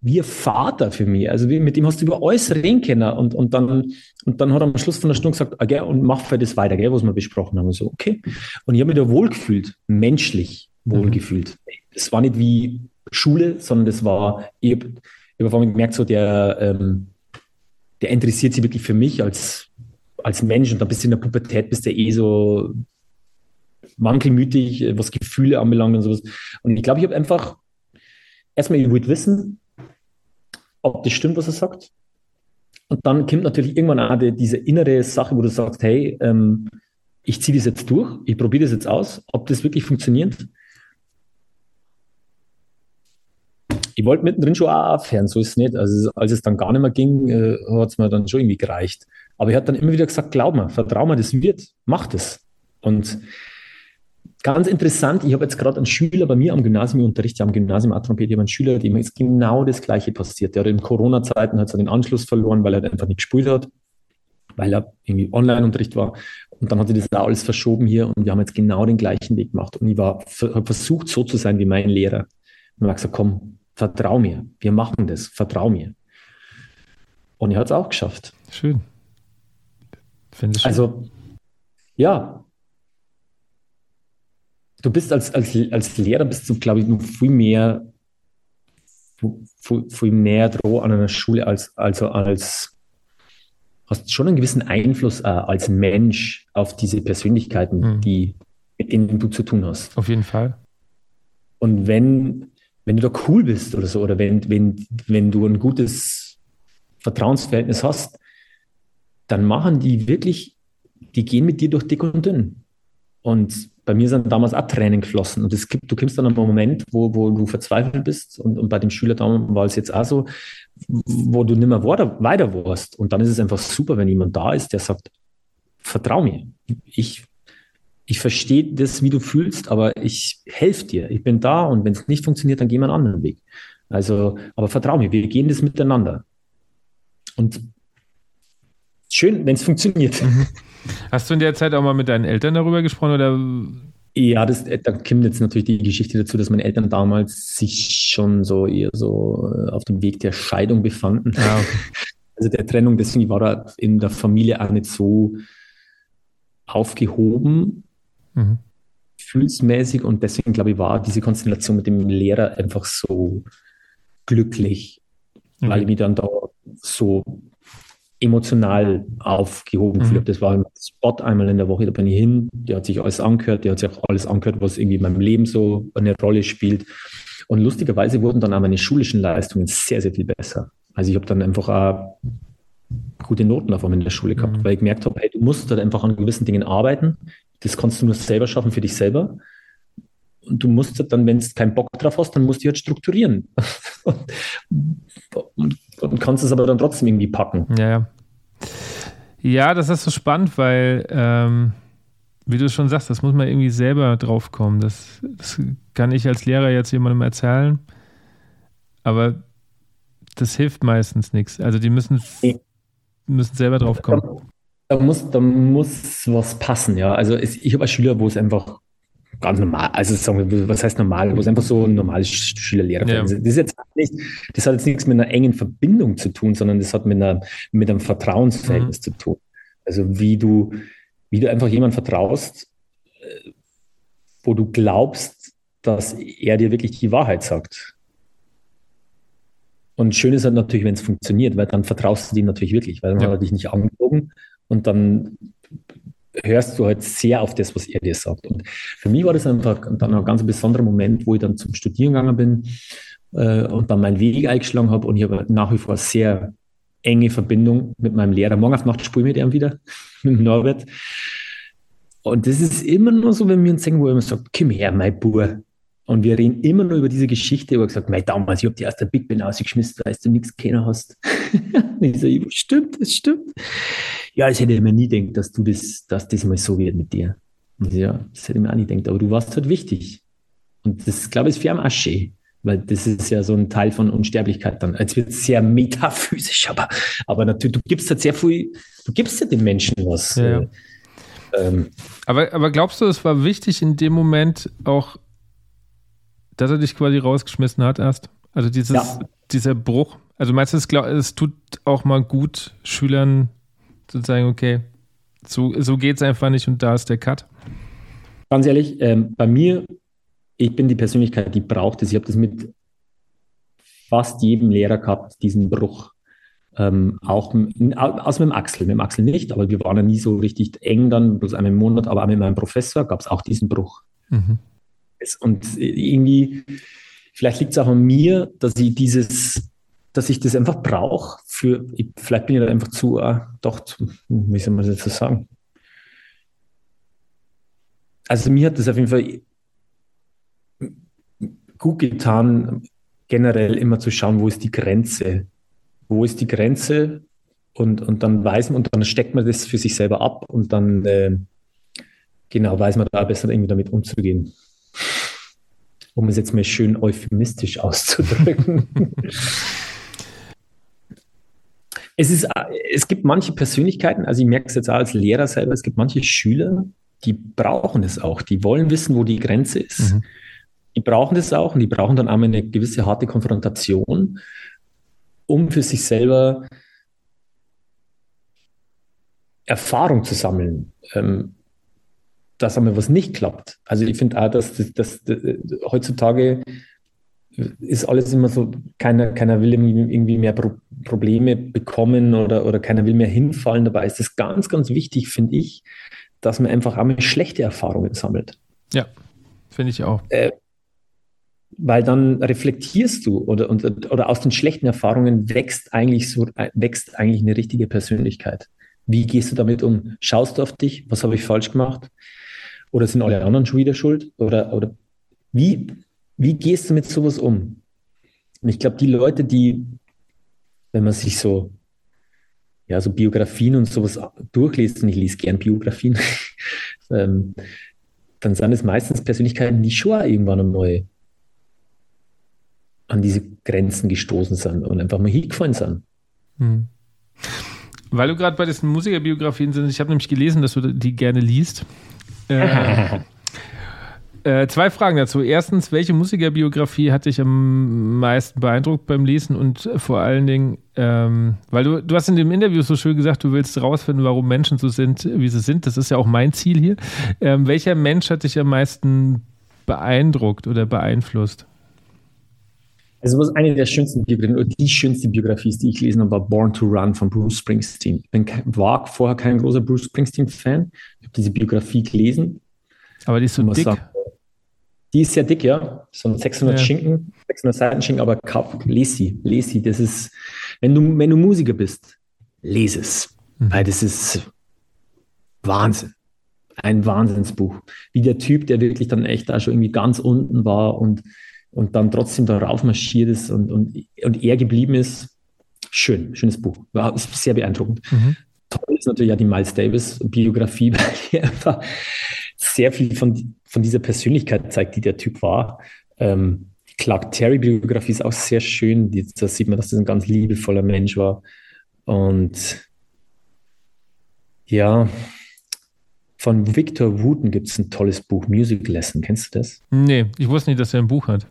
wie ein Vater für mich. Also mit dem hast du über alles reden können. Und, und, dann, und dann hat er am Schluss von der Stunde gesagt, okay, ah, und mach für das weiter, gell, was wir besprochen haben. Und so, okay. Und ich habe mich da wohlgefühlt, menschlich wohlgefühlt. Mhm. Das war nicht wie Schule, sondern das war, ich habe hab vor allem gemerkt, so der, ähm, der interessiert sich wirklich für mich als, als Mensch. Und dann bist du in der Pubertät, bist du eh so wankelmütig, was Gefühle anbelangt und sowas. Und ich glaube, ich habe einfach erstmal, ich wollte wissen, ob das stimmt, was er sagt. Und dann kommt natürlich irgendwann auch die, diese innere Sache, wo du sagst, hey, ähm, ich ziehe das jetzt durch, ich probiere das jetzt aus, ob das wirklich funktioniert. Ich wollte mittendrin schon auch aufhören, so ist es nicht. Also als es dann gar nicht mehr ging, äh, hat es mir dann schon irgendwie gereicht. Aber er hat dann immer wieder gesagt, glaub mir, vertrau mir, das wird, mach das. Und Ganz interessant, ich habe jetzt gerade einen Schüler bei mir am Gymnasium, ich unterrichte am Gymnasium A-Trompete, ich habe einen Schüler, dem ist genau das Gleiche passiert. Der hat in Corona-Zeiten hat den Anschluss verloren, weil er einfach nicht gespielt hat, weil er irgendwie Online-Unterricht war. Und dann hat sich das alles verschoben hier und wir haben jetzt genau den gleichen Weg gemacht. Und ich habe versucht, so zu sein wie mein Lehrer. Und hat gesagt, komm, vertrau mir, wir machen das, vertrau mir. Und er hat es auch geschafft. Schön. Finde ich schön. Also, ja, du bist als, als, als Lehrer, bist du, glaube ich, viel mehr, viel, viel näher dran an einer Schule als, also als, hast schon einen gewissen Einfluss äh, als Mensch auf diese Persönlichkeiten, mhm. die, mit denen du zu tun hast. Auf jeden Fall. Und wenn, wenn du da cool bist oder so, oder wenn, wenn, wenn du ein gutes Vertrauensverhältnis hast, dann machen die wirklich, die gehen mit dir durch dick und dünn. Und bei mir sind damals auch Tränen geflossen. Und es gibt, du kommst dann an einen Moment, wo, wo du verzweifelt bist. Und, und bei dem Schüler damals war es jetzt auch so, wo du nicht mehr weiter, warst. Und dann ist es einfach super, wenn jemand da ist, der sagt, vertrau mir. Ich, ich verstehe das, wie du fühlst, aber ich helfe dir. Ich bin da und wenn es nicht funktioniert, dann gehen wir einen anderen Weg. Also, aber vertrau mir, wir gehen das miteinander. Und schön, wenn es funktioniert. Hast du in der Zeit auch mal mit deinen Eltern darüber gesprochen oder? Ja, das, äh, da kommt jetzt natürlich die Geschichte dazu, dass meine Eltern damals sich schon so eher so äh, auf dem Weg der Scheidung befanden. Ja. Also der Trennung, deswegen war er in der Familie auch nicht so aufgehoben, mhm. gefühlsmäßig und deswegen glaube ich, war diese Konstellation mit dem Lehrer einfach so glücklich, mhm. weil ich mich dann da so emotional aufgehoben mhm. Das war ein Spot einmal in der Woche, da bin ich hin, der hat sich alles angehört, der hat sich auch alles angehört, was irgendwie in meinem Leben so eine Rolle spielt. Und lustigerweise wurden dann auch meine schulischen Leistungen sehr, sehr viel besser. Also ich habe dann einfach auch gute Noten auf in der Schule gehabt, mhm. weil ich gemerkt habe, hey, du musst halt einfach an gewissen Dingen arbeiten. Das kannst du nur selber schaffen für dich selber. Und du musst dann, wenn du keinen Bock drauf hast, dann musst du halt strukturieren. und, und, kannst es aber dann trotzdem irgendwie packen. Ja, ja. Ja, das ist so spannend, weil, ähm, wie du schon sagst, das muss man irgendwie selber drauf kommen. Das, das kann ich als Lehrer jetzt jemandem erzählen, aber das hilft meistens nichts. Also die müssen, müssen selber drauf kommen. Da, muss, da muss was passen, ja. Also es, ich habe als Schüler, wo es einfach ganz normal, also sagen wir, was heißt normal, wo es einfach so ein normales Schüler-Lehrer ja. Das ist jetzt nicht, das hat jetzt nichts mit einer engen Verbindung zu tun, sondern das hat mit einer, mit einem Vertrauensverhältnis mhm. zu tun. Also wie du, wie du einfach jemand vertraust, äh, wo du glaubst, dass er dir wirklich die Wahrheit sagt. Und schön ist halt natürlich, wenn es funktioniert, weil dann vertraust du ihm natürlich wirklich, weil dann ja. hat er dich nicht angelogen und dann hörst du halt sehr auf das, was er dir sagt. Und für mich war das einfach dann ein ganz besonderer Moment, wo ich dann zum Studieren gegangen bin äh, und dann meinen Weg eingeschlagen habe und ich habe nach wie vor sehr enge Verbindung mit meinem Lehrer. Morgen auf Nacht spiele ich mit ihm wieder, mit Norbert. Und das ist immer nur so, wenn wir uns sehen, wo er immer sagt, komm her, mein Bub. Und wir reden immer nur über diese Geschichte, wo er gesagt mein damals, ich habe die der Big Ben ausgeschmissen, weil du nichts kennen hast. ich so, stimmt, das stimmt ja, das hätte ich mir nie gedacht, dass du das, dass das mal so wird mit dir. Und ja, das hätte ich mir auch nie gedacht, aber du warst halt wichtig. Und das, glaube ich, ist für einen Asche, weil das ist ja so ein Teil von Unsterblichkeit dann. Jetzt wird es sehr metaphysisch, aber, aber natürlich, du gibst halt sehr viel, du gibst ja den Menschen was. Ja. Ähm, aber, aber glaubst du, es war wichtig in dem Moment auch, dass er dich quasi rausgeschmissen hat erst? Also dieses, ja. dieser Bruch. Also meinst du, es, es tut auch mal gut, Schülern zu sagen, okay, so, so geht es einfach nicht und da ist der Cut? Ganz ehrlich, ähm, bei mir, ich bin die Persönlichkeit, die braucht es. Ich habe das mit fast jedem Lehrer gehabt, diesen Bruch. Ähm, auch aus mit dem Axel, mit dem Axel nicht, aber wir waren ja nie so richtig eng dann, bloß einmal im Monat, aber auch mit meinem Professor gab es auch diesen Bruch. Mhm. Und irgendwie, vielleicht liegt es auch an mir, dass ich dieses dass ich das einfach brauche für, ich, vielleicht bin ich da einfach zu, äh, doch, zu, wie soll man das jetzt sagen? Also mir hat das auf jeden Fall gut getan, generell immer zu schauen, wo ist die Grenze? Wo ist die Grenze? Und, und dann weiß man, und dann steckt man das für sich selber ab und dann äh, genau weiß man da besser irgendwie damit umzugehen. Um es jetzt mal schön euphemistisch auszudrücken. Es, ist, es gibt manche Persönlichkeiten, also ich merke es jetzt auch als Lehrer selber, es gibt manche Schüler, die brauchen es auch. Die wollen wissen, wo die Grenze ist. Mhm. Die brauchen das auch und die brauchen dann einmal eine gewisse harte Konfrontation, um für sich selber Erfahrung zu sammeln. Ähm, dass einmal was nicht klappt. Also ich finde auch, dass, dass, dass, dass, heutzutage ist alles immer so, keiner, keiner will irgendwie mehr Pro Probleme bekommen oder, oder keiner will mehr hinfallen. Dabei ist es ganz, ganz wichtig, finde ich, dass man einfach einmal schlechte Erfahrungen sammelt. Ja, finde ich auch. Äh, weil dann reflektierst du oder, und, oder aus den schlechten Erfahrungen wächst eigentlich so, wächst eigentlich eine richtige Persönlichkeit. Wie gehst du damit um? Schaust du auf dich? Was habe ich falsch gemacht? Oder sind alle anderen schon wieder schuld? Oder, oder wie, wie gehst du mit sowas um? Und ich glaube, die Leute, die, wenn man sich so, ja, so Biografien und sowas durchliest, und ich lese gern Biografien, ähm, dann sind es meistens Persönlichkeiten, die schon irgendwann einmal an diese Grenzen gestoßen sind und einfach mal hingefallen sind. Hm. Weil du gerade bei diesen Musikerbiografien sind, ich habe nämlich gelesen, dass du die gerne liest. Äh, äh, zwei Fragen dazu. Erstens, welche Musikerbiografie hat dich am meisten beeindruckt beim Lesen und vor allen Dingen, ähm, weil du, du hast in dem Interview so schön gesagt, du willst herausfinden, warum Menschen so sind, wie sie sind. Das ist ja auch mein Ziel hier. Ähm, welcher Mensch hat dich am meisten beeindruckt oder beeinflusst? Also was eine der schönsten Biografien, oder die schönste Biografie die ich gelesen habe, war Born to Run von Bruce Springsteen. Ich bin, war vorher kein großer Bruce Springsteen-Fan. Ich habe diese Biografie gelesen. Aber die ist so dick. Sagen, die ist sehr dick, ja. So ein 600 ja. Schinken, 600 Seiten Schinken, aber lese sie, lese sie. Das ist, wenn du, wenn du Musiker bist, lese es. Mhm. Weil das ist Wahnsinn. Ein Wahnsinnsbuch. Wie der Typ, der wirklich dann echt da schon irgendwie ganz unten war und und dann trotzdem darauf marschiert ist und, und, und er geblieben ist. Schön, schönes Buch. War sehr beeindruckend. Mhm. Toll ist natürlich ja die Miles Davis-Biografie, weil er einfach sehr viel von, von dieser Persönlichkeit zeigt, die der Typ war. Ähm, Clark Terry-Biografie ist auch sehr schön. da sieht man, dass das ein ganz liebevoller Mensch war. Und ja, von Victor Wooten gibt es ein tolles Buch, Music Lesson. Kennst du das? Nee, ich wusste nicht, dass er ein Buch hat.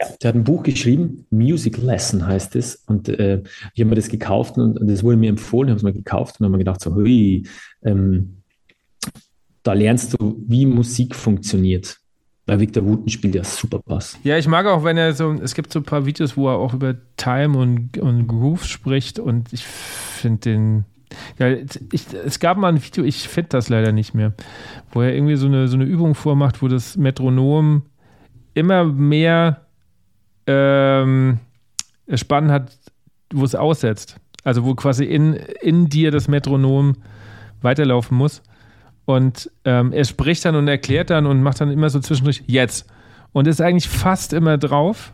Ja, der hat ein Buch geschrieben, Music Lesson heißt es. Und äh, ich habe mir das gekauft und, und das wurde mir empfohlen, ich habe es mir gekauft und habe mir gedacht, so, hui, ähm, da lernst du, wie Musik funktioniert. Weil Victor Wooten spielt ja super Bass. Ja, ich mag auch, wenn er so, es gibt so ein paar Videos, wo er auch über Time und, und Groove spricht und ich finde den, ja, ich, es gab mal ein Video, ich finde das leider nicht mehr, wo er irgendwie so eine, so eine Übung vormacht, wo das Metronom immer mehr ähm, Spannen hat, wo es aussetzt. Also wo quasi in, in dir das Metronom weiterlaufen muss. Und ähm, er spricht dann und erklärt dann und macht dann immer so zwischendurch jetzt. Und ist eigentlich fast immer drauf.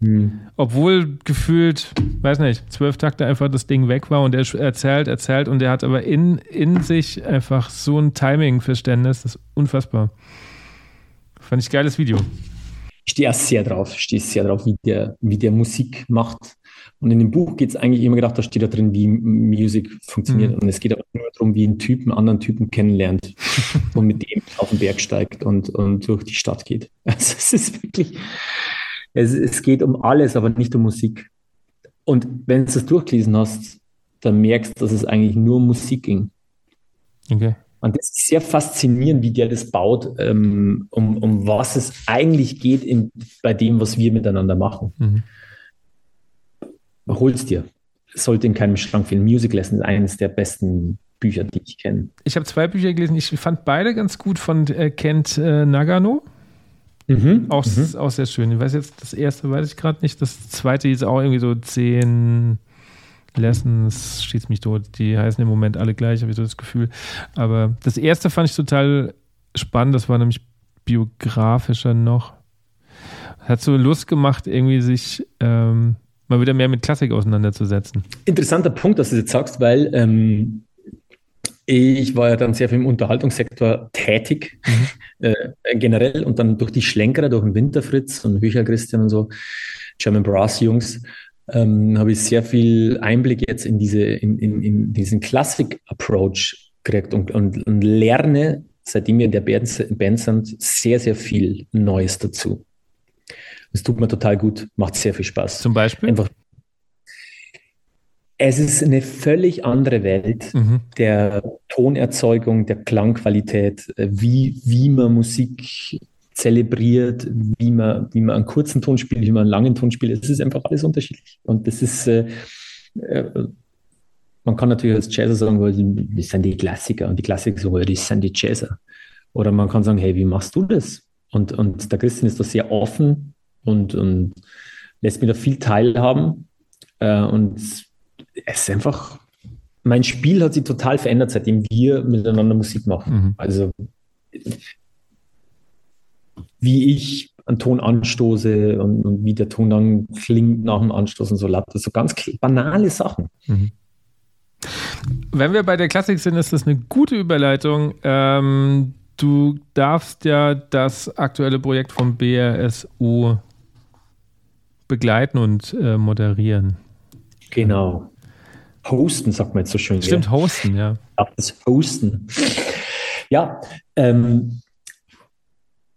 Hm. Obwohl gefühlt, weiß nicht, zwölf Takte einfach das Ding weg war und er erzählt, erzählt und er hat aber in, in sich einfach so ein Timing-Verständnis, das ist unfassbar. Fand ich geiles Video ich stehe auch sehr drauf, ich stehe sehr drauf, wie der, wie der Musik macht. Und in dem Buch geht es eigentlich immer gedacht, da steht da drin, wie Musik funktioniert. Mhm. Und es geht aber nur darum, wie ein Typ einen anderen Typen kennenlernt und mit dem auf den Berg steigt und, und durch die Stadt geht. Also es ist wirklich, es, es geht um alles, aber nicht um Musik. Und wenn du das durchgelesen hast, dann merkst du, dass es eigentlich nur um Musik ging. Okay. Und das ist sehr faszinierend, wie der das baut, ähm, um, um was es eigentlich geht in, bei dem, was wir miteinander machen. Mhm. Hol's dir. Sollte in keinem Schrank fehlen. Music Lesson ist eines der besten Bücher, die ich kenne. Ich habe zwei Bücher gelesen. Ich fand beide ganz gut von äh, Kent äh, Nagano. Mhm, auch, mhm. auch sehr schön. Ich weiß jetzt, das erste weiß ich gerade nicht. Das zweite ist auch irgendwie so zehn Lessons, schießt mich tot, die heißen im Moment alle gleich, habe ich so das Gefühl. Aber das erste fand ich total spannend, das war nämlich biografischer noch. Hat so Lust gemacht, irgendwie sich ähm, mal wieder mehr mit Klassik auseinanderzusetzen. Interessanter Punkt, dass du das jetzt sagst, weil ähm, ich war ja dann sehr viel im Unterhaltungssektor tätig, mhm. äh, generell und dann durch die Schlenkerer, durch den Winterfritz und Bücher Christian und so, German Brass Jungs, ähm, habe ich sehr viel Einblick jetzt in, diese, in, in, in diesen Classic-Approach gekriegt und, und, und, lerne, seitdem wir in der Band sind, sehr, sehr viel Neues dazu. Es tut mir total gut, macht sehr viel Spaß. Zum Beispiel? Einfach, es ist eine völlig andere Welt. Mhm. Der Tonerzeugung, der Klangqualität, äh, wie, wie man Musik zelebriert, wie man, wie man einen kurzen Ton spielt, wie man einen langen Ton spielt. Es ist einfach alles unterschiedlich. Und das ist, äh, äh, man kann natürlich als Jazzer sagen, well, das sind die Klassiker und die Klassiker so, das sind die Jazzer. Oder man kann sagen, hey, wie machst du das? Und, und der Christian ist da sehr offen und, und lässt mir da viel teilhaben. Äh, und es ist einfach, mein Spiel hat sich total verändert, seitdem wir miteinander Musik machen. Mhm. Also wie ich einen Ton anstoße und, und, wie der Ton dann klingt nach dem Anstoßen, so laut. So ganz banale Sachen. Mhm. Wenn wir bei der Klassik sind, ist das eine gute Überleitung. Ähm, du darfst ja das aktuelle Projekt vom BRSU begleiten und äh, moderieren. Genau. Hosten, sagt man jetzt so schön. Stimmt, ja. hosten, ja. Das Hosten. Ja, ähm,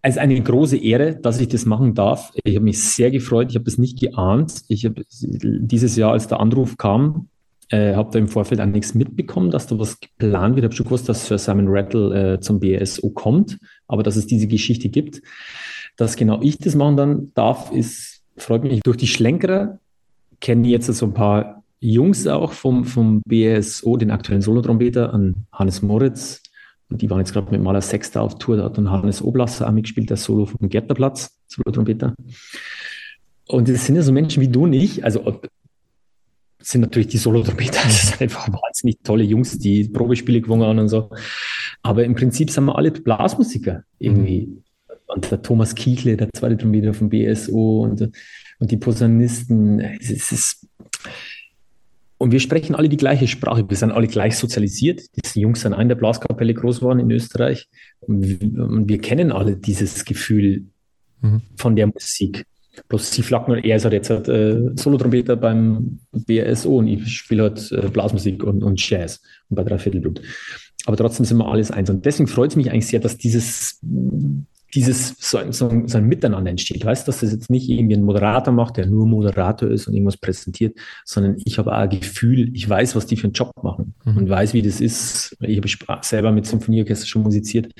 es ist eine große Ehre, dass ich das machen darf. Ich habe mich sehr gefreut. Ich habe das nicht geahnt. Ich habe dieses Jahr, als der Anruf kam, äh, habe da im Vorfeld auch nichts mitbekommen, dass da was geplant wird. Ich habe schon gewusst, dass Sir Simon Rattle äh, zum BSO kommt, aber dass es diese Geschichte gibt. Dass genau ich das machen dann darf, ist, freut mich. Durch die Schlenkerer kenne ich jetzt so ein paar Jungs auch vom, vom BSO, den aktuellen Solotrompeter, an Hannes Moritz. Und die waren jetzt gerade mit Maler Sexter auf Tour. Da hat dann Hannes Oblasser auch mitgespielt, der Solo vom Gärtnerplatz, Solotrompeter. Und das sind ja so Menschen wie du und ich. Also sind natürlich die Solo-Trompeter. Das sind einfach wahnsinnig tolle Jungs, die Probespiele gewonnen haben und so. Aber im Prinzip sind wir alle Blasmusiker irgendwie. Mhm. Und der Thomas Kiechle, der zweite Trompeter vom BSO und, und die Posaunisten. Es ist, und wir sprechen alle die gleiche Sprache. Wir sind alle gleich sozialisiert. Die Jungs sind in der Blaskapelle groß geworden in Österreich. Und wir, kennen alle dieses Gefühl mhm. von der Musik. Bloß sie flaggen und er ist halt jetzt halt, äh, Solotrompeter beim BSO und ich spiele halt äh, Blasmusik und, und Jazz und bei Dreiviertelblut. Aber trotzdem sind wir alles eins. Und deswegen freut es mich eigentlich sehr, dass dieses, dieses so ein, so, ein, so ein Miteinander entsteht. Weißt du, dass das jetzt nicht irgendwie ein Moderator macht, der nur Moderator ist und irgendwas präsentiert, sondern ich habe auch ein Gefühl, ich weiß, was die für einen Job machen mhm. und weiß, wie das ist. Ich habe selber mit Symphonieorchester schon musiziert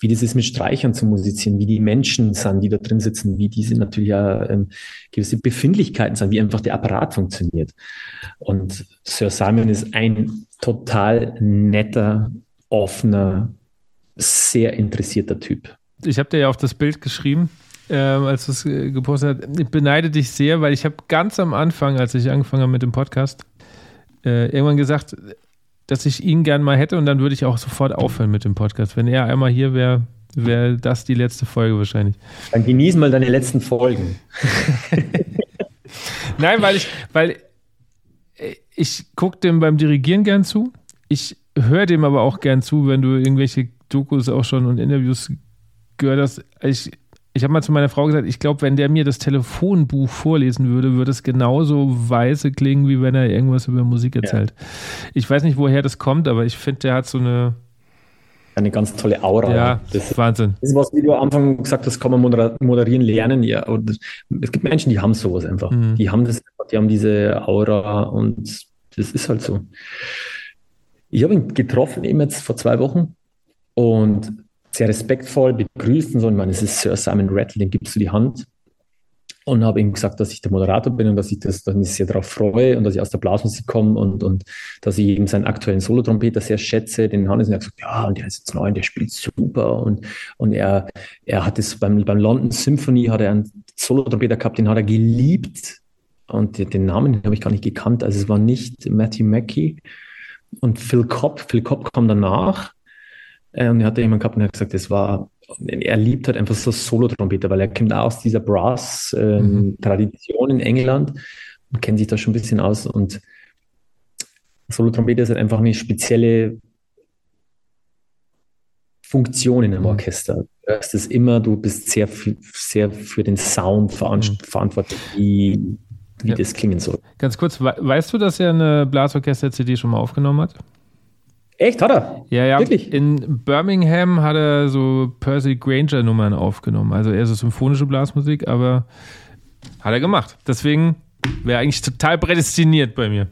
wie das ist, mit Streichern zu musizieren, wie die Menschen sind, die da drin sitzen, wie diese natürlich ja ähm, gewisse Befindlichkeiten sind, wie einfach der Apparat funktioniert. Und Sir Simon ist ein total netter, offener, sehr interessierter Typ. Ich habe dir ja auf das Bild geschrieben, äh, als du es äh, gepostet hast. Ich beneide dich sehr, weil ich habe ganz am Anfang, als ich angefangen habe mit dem Podcast, äh, irgendwann gesagt, dass ich ihn gern mal hätte und dann würde ich auch sofort aufhören mit dem Podcast. Wenn er einmal hier wäre, wäre das die letzte Folge wahrscheinlich. Dann genieß mal deine letzten Folgen. Nein, weil ich, weil ich gucke dem beim Dirigieren gern zu. Ich höre dem aber auch gern zu, wenn du irgendwelche Dokus auch schon und Interviews gehört hast. Ich ich habe mal zu meiner Frau gesagt, ich glaube, wenn der mir das Telefonbuch vorlesen würde, würde es genauso weise klingen, wie wenn er irgendwas über Musik erzählt. Ja. Ich weiß nicht, woher das kommt, aber ich finde, der hat so eine eine ganz tolle Aura. Ja, das ist Wahnsinn. Das ist was, wie du am Anfang gesagt hast, kann man moderieren lernen. Ja, und es gibt Menschen, die haben sowas einfach. Mhm. Die haben das, die haben diese Aura und das ist halt so. Ich habe ihn getroffen eben jetzt vor zwei Wochen und sehr respektvoll begrüßen, so, ich meine, es ist Sir Simon Rattle, den gibst du die Hand. Und habe ihm gesagt, dass ich der Moderator bin und dass ich, das, dass ich mich sehr darauf freue und dass ich aus der Blasmusik komme und, und dass ich eben seinen aktuellen Solotrompeter sehr schätze, den Hannes, und er hat gesagt, ja, und der ist jetzt neu und der spielt super. Und, und er, er hat es beim, beim London Symphony, hat er einen Solotrompeter gehabt, den hat er geliebt. Und den Namen habe ich gar nicht gekannt, also es war nicht Matthew Mackey und Phil Cobb, Phil Cobb kam danach und er hatte jemanden gehabt und er hat gesagt, das war, er liebt halt einfach so Solo-Trompeter, weil er kommt auch aus dieser Brass-Tradition ähm, in England und kennt sich da schon ein bisschen aus. Und Solo-Trompeter ist halt einfach eine spezielle Funktion in einem mhm. Orchester. Du hörst es immer, du bist sehr, sehr für den Sound mhm. verantwortlich, wie, wie ja. das klingen soll. Ganz kurz, weißt du, dass er eine Blasorchester-CD schon mal aufgenommen hat? Echt, hat er? Ja, ja. Wirklich? In Birmingham hat er so Percy Granger-Nummern aufgenommen. Also eher so symphonische Blasmusik, aber hat er gemacht. Deswegen wäre eigentlich total prädestiniert bei mir.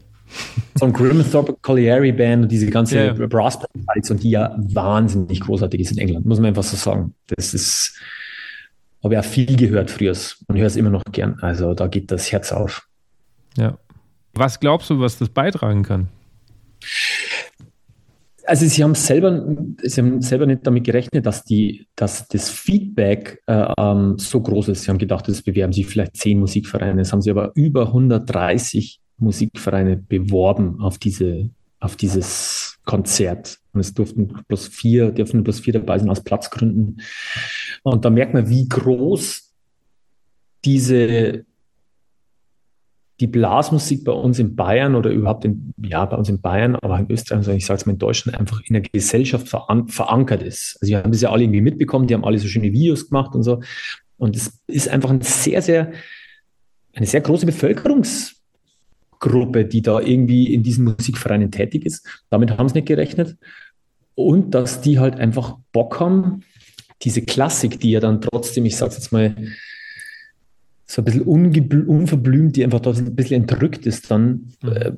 von Grimthorpe Colliery Band und diese ganze. Brass Bands und die ja wahnsinnig großartig ist in England, muss man einfach so sagen. Das ist, habe ich auch viel gehört früher und höre es immer noch gern. Also da geht das Herz auf. Ja. Was glaubst du, was das beitragen kann? Also sie haben selber, sie haben selber nicht damit gerechnet, dass die, dass das Feedback äh, ähm, so groß ist. Sie haben gedacht, es bewerben sich vielleicht zehn Musikvereine. Es haben sie aber über 130 Musikvereine beworben auf diese, auf dieses Konzert. Und es durften bloß vier, dürfen bloß vier dabei sein aus Platzgründen. Und da merkt man, wie groß diese die Blasmusik bei uns in Bayern oder überhaupt in, ja, bei uns in Bayern, aber in Österreich, also ich sage es mal in Deutschland, einfach in der Gesellschaft veran verankert ist. Also wir haben das ja alle irgendwie mitbekommen, die haben alle so schöne Videos gemacht und so. Und es ist einfach ein sehr, sehr, eine sehr große Bevölkerungsgruppe, die da irgendwie in diesen Musikvereinen tätig ist. Damit haben sie nicht gerechnet. Und dass die halt einfach Bock haben, diese Klassik, die ja dann trotzdem, ich sage es jetzt mal, so ein bisschen unverblümt, die einfach dort ein bisschen entrückt ist, dann mhm. äh,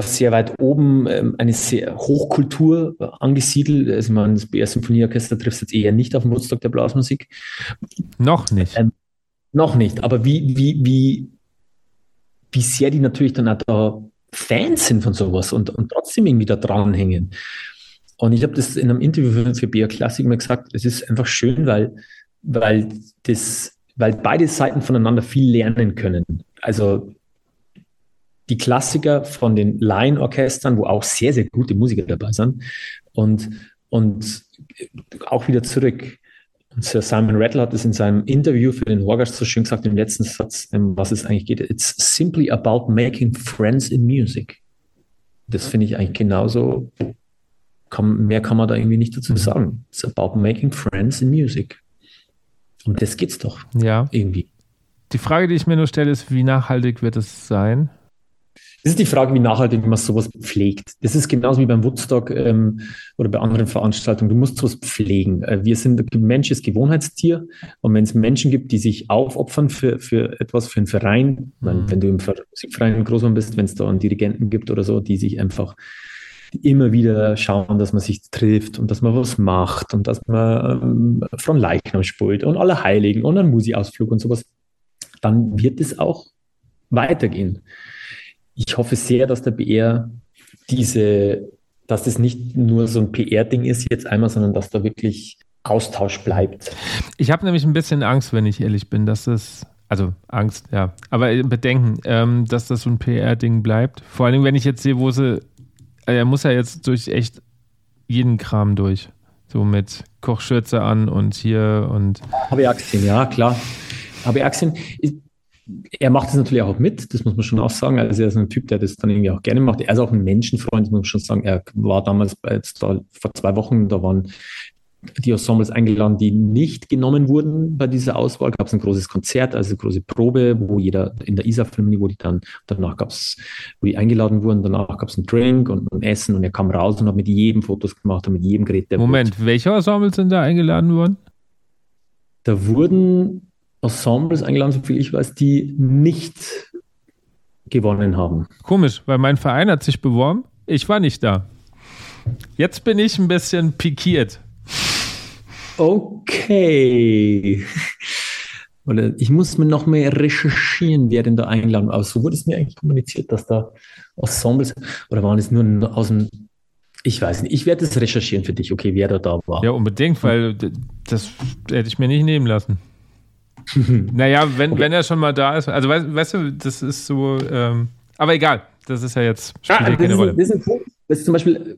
sehr weit oben äh, eine sehr Hochkultur angesiedelt. Also man, das BR Symphonieorchester trifft jetzt eher nicht auf den Woodstock der Blasmusik. Noch nicht. Ähm, noch nicht, aber wie, wie, wie, wie sehr die natürlich dann auch da Fans sind von sowas und, und trotzdem irgendwie da dranhängen. Und ich habe das in einem Interview für, für BR Classic mal gesagt, es ist einfach schön, weil, weil das weil beide Seiten voneinander viel lernen können. Also die Klassiker von den Laienorchestern, wo auch sehr, sehr gute Musiker dabei sind und, und auch wieder zurück. Und Sir Simon Rattle hat es in seinem Interview für den Horgast so schön gesagt im letzten Satz, ähm, was es eigentlich geht. It's simply about making friends in music. Das finde ich eigentlich genauso, mehr kann man da irgendwie nicht dazu mhm. sagen. It's about making friends in music. Um das geht's doch. Ja. Irgendwie. Die Frage, die ich mir nur stelle, ist, wie nachhaltig wird es sein? Das ist die Frage, wie nachhaltig man sowas pflegt. Das ist genauso wie beim Woodstock ähm, oder bei anderen Veranstaltungen. Du musst sowas pflegen. Äh, wir sind, ein Mensch ist Gewohnheitstier. Und wenn es Menschen gibt, die sich aufopfern für, für etwas, für einen Verein, mhm. wenn du im Musikverein Großmann bist, wenn es da einen Dirigenten gibt oder so, die sich einfach immer wieder schauen, dass man sich trifft und dass man was macht und dass man ähm, von Leichnam spielt und alle Heiligen und einen Musi-Ausflug und sowas, dann wird es auch weitergehen. Ich hoffe sehr, dass der BR diese, dass das nicht nur so ein PR-Ding ist jetzt einmal, sondern dass da wirklich Austausch bleibt. Ich habe nämlich ein bisschen Angst, wenn ich ehrlich bin, dass das also Angst, ja. Aber Bedenken, ähm, dass das so ein PR-Ding bleibt. Vor allem, wenn ich jetzt sehe, wo sie er muss ja jetzt durch echt jeden Kram durch. So mit Kochschürze an und hier und. Habe Aktien, ja, klar. Habe Aktien. Er macht es natürlich auch mit, das muss man schon auch sagen. Also er ist ein Typ, der das dann irgendwie auch gerne macht. Er ist auch ein Menschenfreund, muss man schon sagen. Er war damals bei, jetzt da, vor zwei Wochen, da waren die Ensembles eingeladen, die nicht genommen wurden bei dieser Auswahl. Gab es ein großes Konzert, also eine große Probe, wo jeder in der ISA-Filmini, wo die dann, danach gab es, wo die eingeladen wurden, danach gab es einen Drink und ein Essen und er kam raus und hat mit jedem Fotos gemacht und mit jedem Gerät. Der Moment, wird. welche Ensembles sind da eingeladen worden? Da wurden Ensembles eingeladen, soviel ich weiß, die nicht gewonnen haben. Komisch, weil mein Verein hat sich beworben. Ich war nicht da. Jetzt bin ich ein bisschen pikiert. Okay. Oder ich muss mir noch mehr recherchieren, wer denn da eingeladen war. Aber so wurde es mir eigentlich kommuniziert, dass da Ensembles, oder waren es nur aus dem, ich weiß nicht, ich werde es recherchieren für dich, okay, wer da da war. Ja, unbedingt, weil das hätte ich mir nicht nehmen lassen. naja, wenn, okay. wenn er schon mal da ist, also weißt, weißt du, das ist so, ähm, aber egal, das ist ja jetzt, spielt ja, keine ist, Rolle. Das ist, das ist zum Beispiel,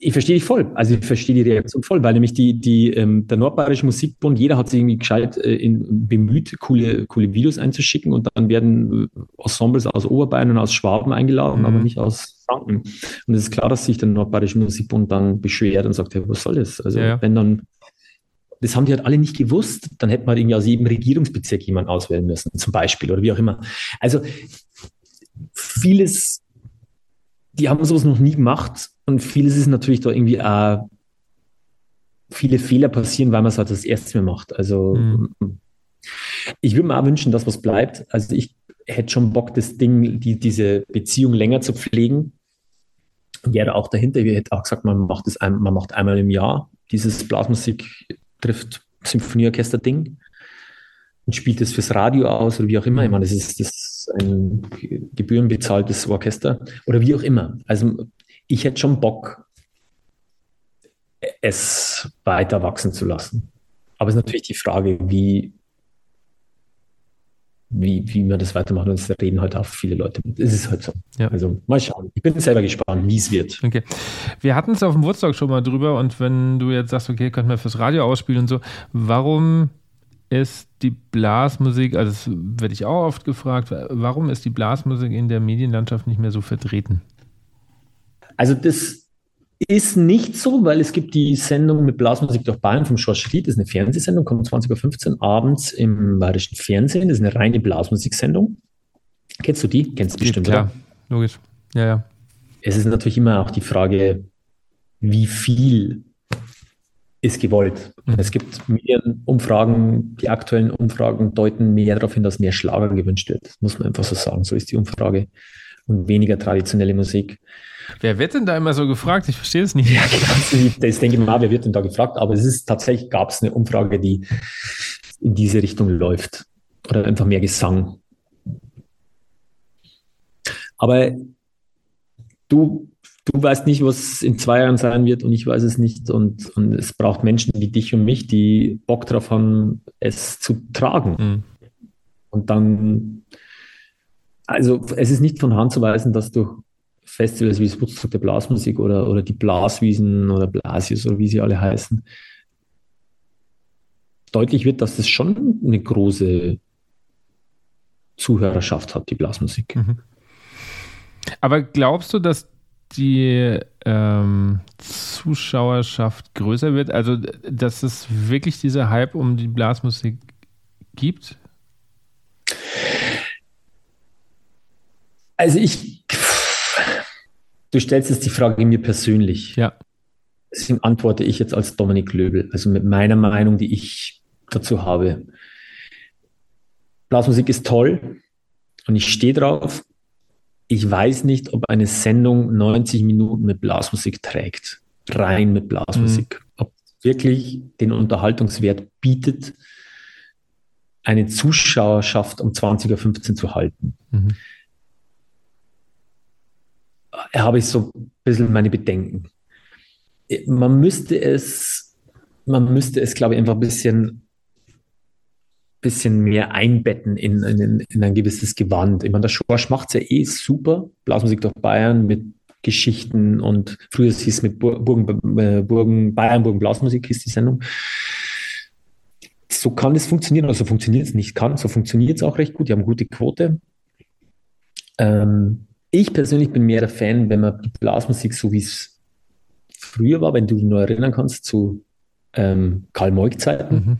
ich verstehe dich voll. Also ich verstehe die Reaktion voll, weil nämlich die, die, ähm, der Nordbayerische Musikbund, jeder hat sich irgendwie gescheit äh, in, bemüht, coole, coole Videos einzuschicken und dann werden äh, Ensembles aus Oberbayern und aus Schwaben eingeladen, mhm. aber nicht aus Franken. Und es ist klar, dass sich der Nordbayerische Musikbund dann beschwert und sagt, ja, was soll das? Also ja. wenn dann, das haben die halt alle nicht gewusst, dann hätte man irgendwie aus jedem Regierungsbezirk jemanden auswählen müssen, zum Beispiel, oder wie auch immer. Also vieles, die haben sowas noch nie gemacht und vieles ist natürlich da irgendwie auch, viele Fehler passieren, weil man es halt das erste Mal macht. Also mhm. ich würde mir auch wünschen, dass was bleibt. Also ich, hätte schon Bock, das Ding, die, diese Beziehung länger zu pflegen. Wäre auch dahinter. Ich hätte auch gesagt, man macht das ein, man macht einmal im Jahr dieses Blasmusik trifft Symphonieorchester-Ding und spielt es fürs Radio aus oder wie auch immer. Ich meine, das ist, das ist ein gebührenbezahltes Orchester oder wie auch immer. Also ich hätte schon Bock, es weiter wachsen zu lassen. Aber es ist natürlich die Frage, wie, wie, wie man das weitermacht. Und das reden heute auch viele Leute. Es ist halt so. Ja. Also mal schauen. Ich bin selber gespannt, wie es wird. Okay. Wir hatten es auf dem Woodstock schon mal drüber und wenn du jetzt sagst, okay, könnten wir fürs Radio ausspielen und so, warum ist die Blasmusik, also das werde ich auch oft gefragt, warum ist die Blasmusik in der Medienlandschaft nicht mehr so vertreten? Also das ist nicht so, weil es gibt die Sendung mit Blasmusik durch Bayern vom George Schried, das ist eine Fernsehsendung, kommt 20.15 Uhr abends im bayerischen Fernsehen, das ist eine reine Blasmusiksendung. Kennst du die? Kennst du bestimmt, Klar, oder? logisch. Ja, ja. Es ist natürlich immer auch die Frage, wie viel ist gewollt. Mhm. Es gibt Umfragen, die aktuellen Umfragen deuten mehr darauf hin, dass mehr Schlager gewünscht wird. Das muss man einfach so sagen. So ist die Umfrage. Und weniger traditionelle Musik. Wer wird denn da immer so gefragt? Ich verstehe es nicht. Ja, genau. Das denke ich mal, wer wird denn da gefragt? Aber es ist tatsächlich, gab es eine Umfrage, die in diese Richtung läuft. Oder einfach mehr Gesang. Aber du, du weißt nicht, was in zwei Jahren sein wird und ich weiß es nicht. Und, und es braucht Menschen wie dich und mich, die Bock drauf haben, es zu tragen. Mhm. Und dann, also es ist nicht von Hand zu weisen, dass durch Festivals wie das Woodstock der Blasmusik oder, oder die Blaswiesen oder Blasius oder wie sie alle heißen, deutlich wird, dass das schon eine große Zuhörerschaft hat, die Blasmusik. Mhm. Aber glaubst du, dass die ähm, Zuschauerschaft größer wird? Also, dass es wirklich dieser Hype um die Blasmusik gibt? Also ich Du stellst jetzt die Frage mir persönlich. Ja. Deswegen antworte ich jetzt als Dominik Löbel, also mit meiner Meinung, die ich dazu habe. Blasmusik ist toll und ich stehe drauf. Ich weiß nicht, ob eine Sendung 90 Minuten mit Blasmusik trägt. Rein mit Blasmusik. Mhm. Ob wirklich den Unterhaltungswert bietet, eine Zuschauerschaft um 20.15 Uhr zu halten. Mhm habe ich so ein bisschen meine Bedenken. Man müsste es, man müsste es, glaube ich, einfach ein bisschen, bisschen mehr einbetten in, in, in ein gewisses Gewand. Ich meine, der Schorsch macht es ja eh super. Blasmusik durch Bayern mit Geschichten und früher hieß es mit Burgen, äh, Burgen, Bayern, Burgen Blasmusik hieß die Sendung. So kann es funktionieren, also funktioniert es nicht kann, so funktioniert es auch recht gut. Die haben gute Quote. Ähm, ich persönlich bin mehr der Fan, wenn man die Blasmusik, so wie es früher war, wenn du dich nur erinnern kannst, zu ähm, Karl-Moik-Zeiten, mhm.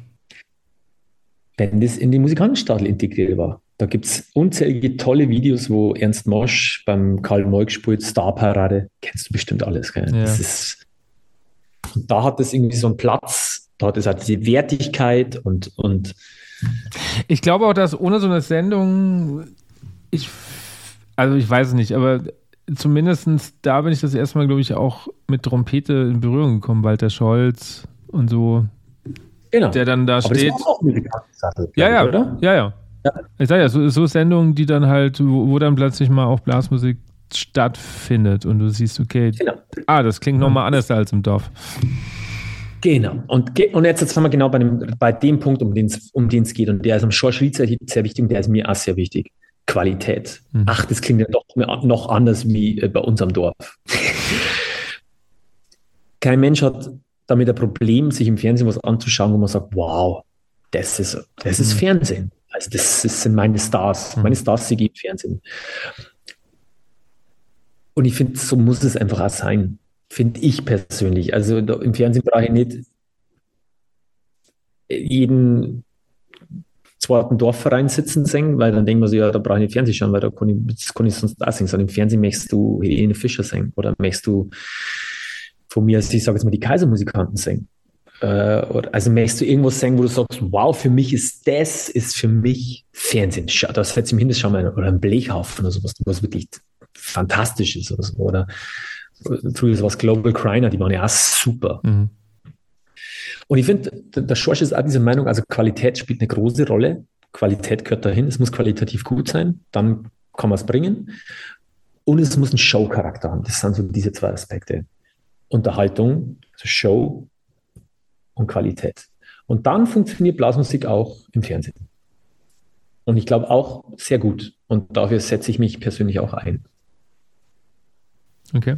wenn das in die Musikantenstadel integriert war. Da gibt es unzählige tolle Videos, wo Ernst Mosch beim Karl Moik spielt, Starparade, kennst du bestimmt alles. Ja. Das ist, und da hat es irgendwie so einen Platz, da hat es halt diese Wertigkeit und, und ich glaube auch, dass ohne so eine Sendung, ich also ich weiß es nicht, aber zumindest da bin ich das erste Mal, glaube ich, auch mit Trompete in Berührung gekommen, Walter Scholz und so. Genau. Der dann da aber steht. Das war auch Sache, ja, ja, oder? Ja, ja. ja. Ich sage ja, so, so, Sendungen, die dann halt, wo, wo, dann plötzlich mal auch Blasmusik stattfindet und du siehst, okay, genau. ah, das klingt nochmal anders als im Dorf. Genau. Und, und jetzt, jetzt haben wir genau bei dem, bei dem Punkt, um den es um geht. Und der ist am Schorsch sehr wichtig und der ist mir auch sehr wichtig. Qualität. Mhm. Ach, das klingt ja doch noch anders wie äh, bei uns am Dorf. Kein Mensch hat damit ein Problem, sich im Fernsehen was anzuschauen, wo man sagt, wow, das ist, das ist mhm. Fernsehen. Also das, das, sind meine Stars. Mhm. Meine Stars sehe ich im Fernsehen. Und ich finde, so muss es einfach auch sein. Finde ich persönlich. Also im Fernsehen brauche ich nicht jeden zweiten Dorfverein sitzen singen, weil dann denken wir so, ja, da brauche ich nicht Fernsehen schauen, weil da kann ich, das kann ich sonst auch singen. Sondern im Fernsehen möchtest du Helene Fischer singen oder möchtest du von mir, ich sage jetzt mal, die Kaisermusikanten singen. Äh, also möchtest du irgendwas sagen, wo du sagst, wow, für mich ist das, ist für mich Fernsehen. Da das schau mal, oder ein Blechhaufen oder sowas, was wirklich fantastisch ist oder so. Oder früher was Global Criner, die waren ja auch super. Mhm. Und ich finde, der Schorsch ist auch dieser Meinung, also Qualität spielt eine große Rolle. Qualität gehört dahin, es muss qualitativ gut sein, dann kann man es bringen. Und es muss einen Show-Charakter haben. Das sind so diese zwei Aspekte. Unterhaltung, also Show und Qualität. Und dann funktioniert Blasmusik auch im Fernsehen. Und ich glaube auch sehr gut. Und dafür setze ich mich persönlich auch ein. Okay.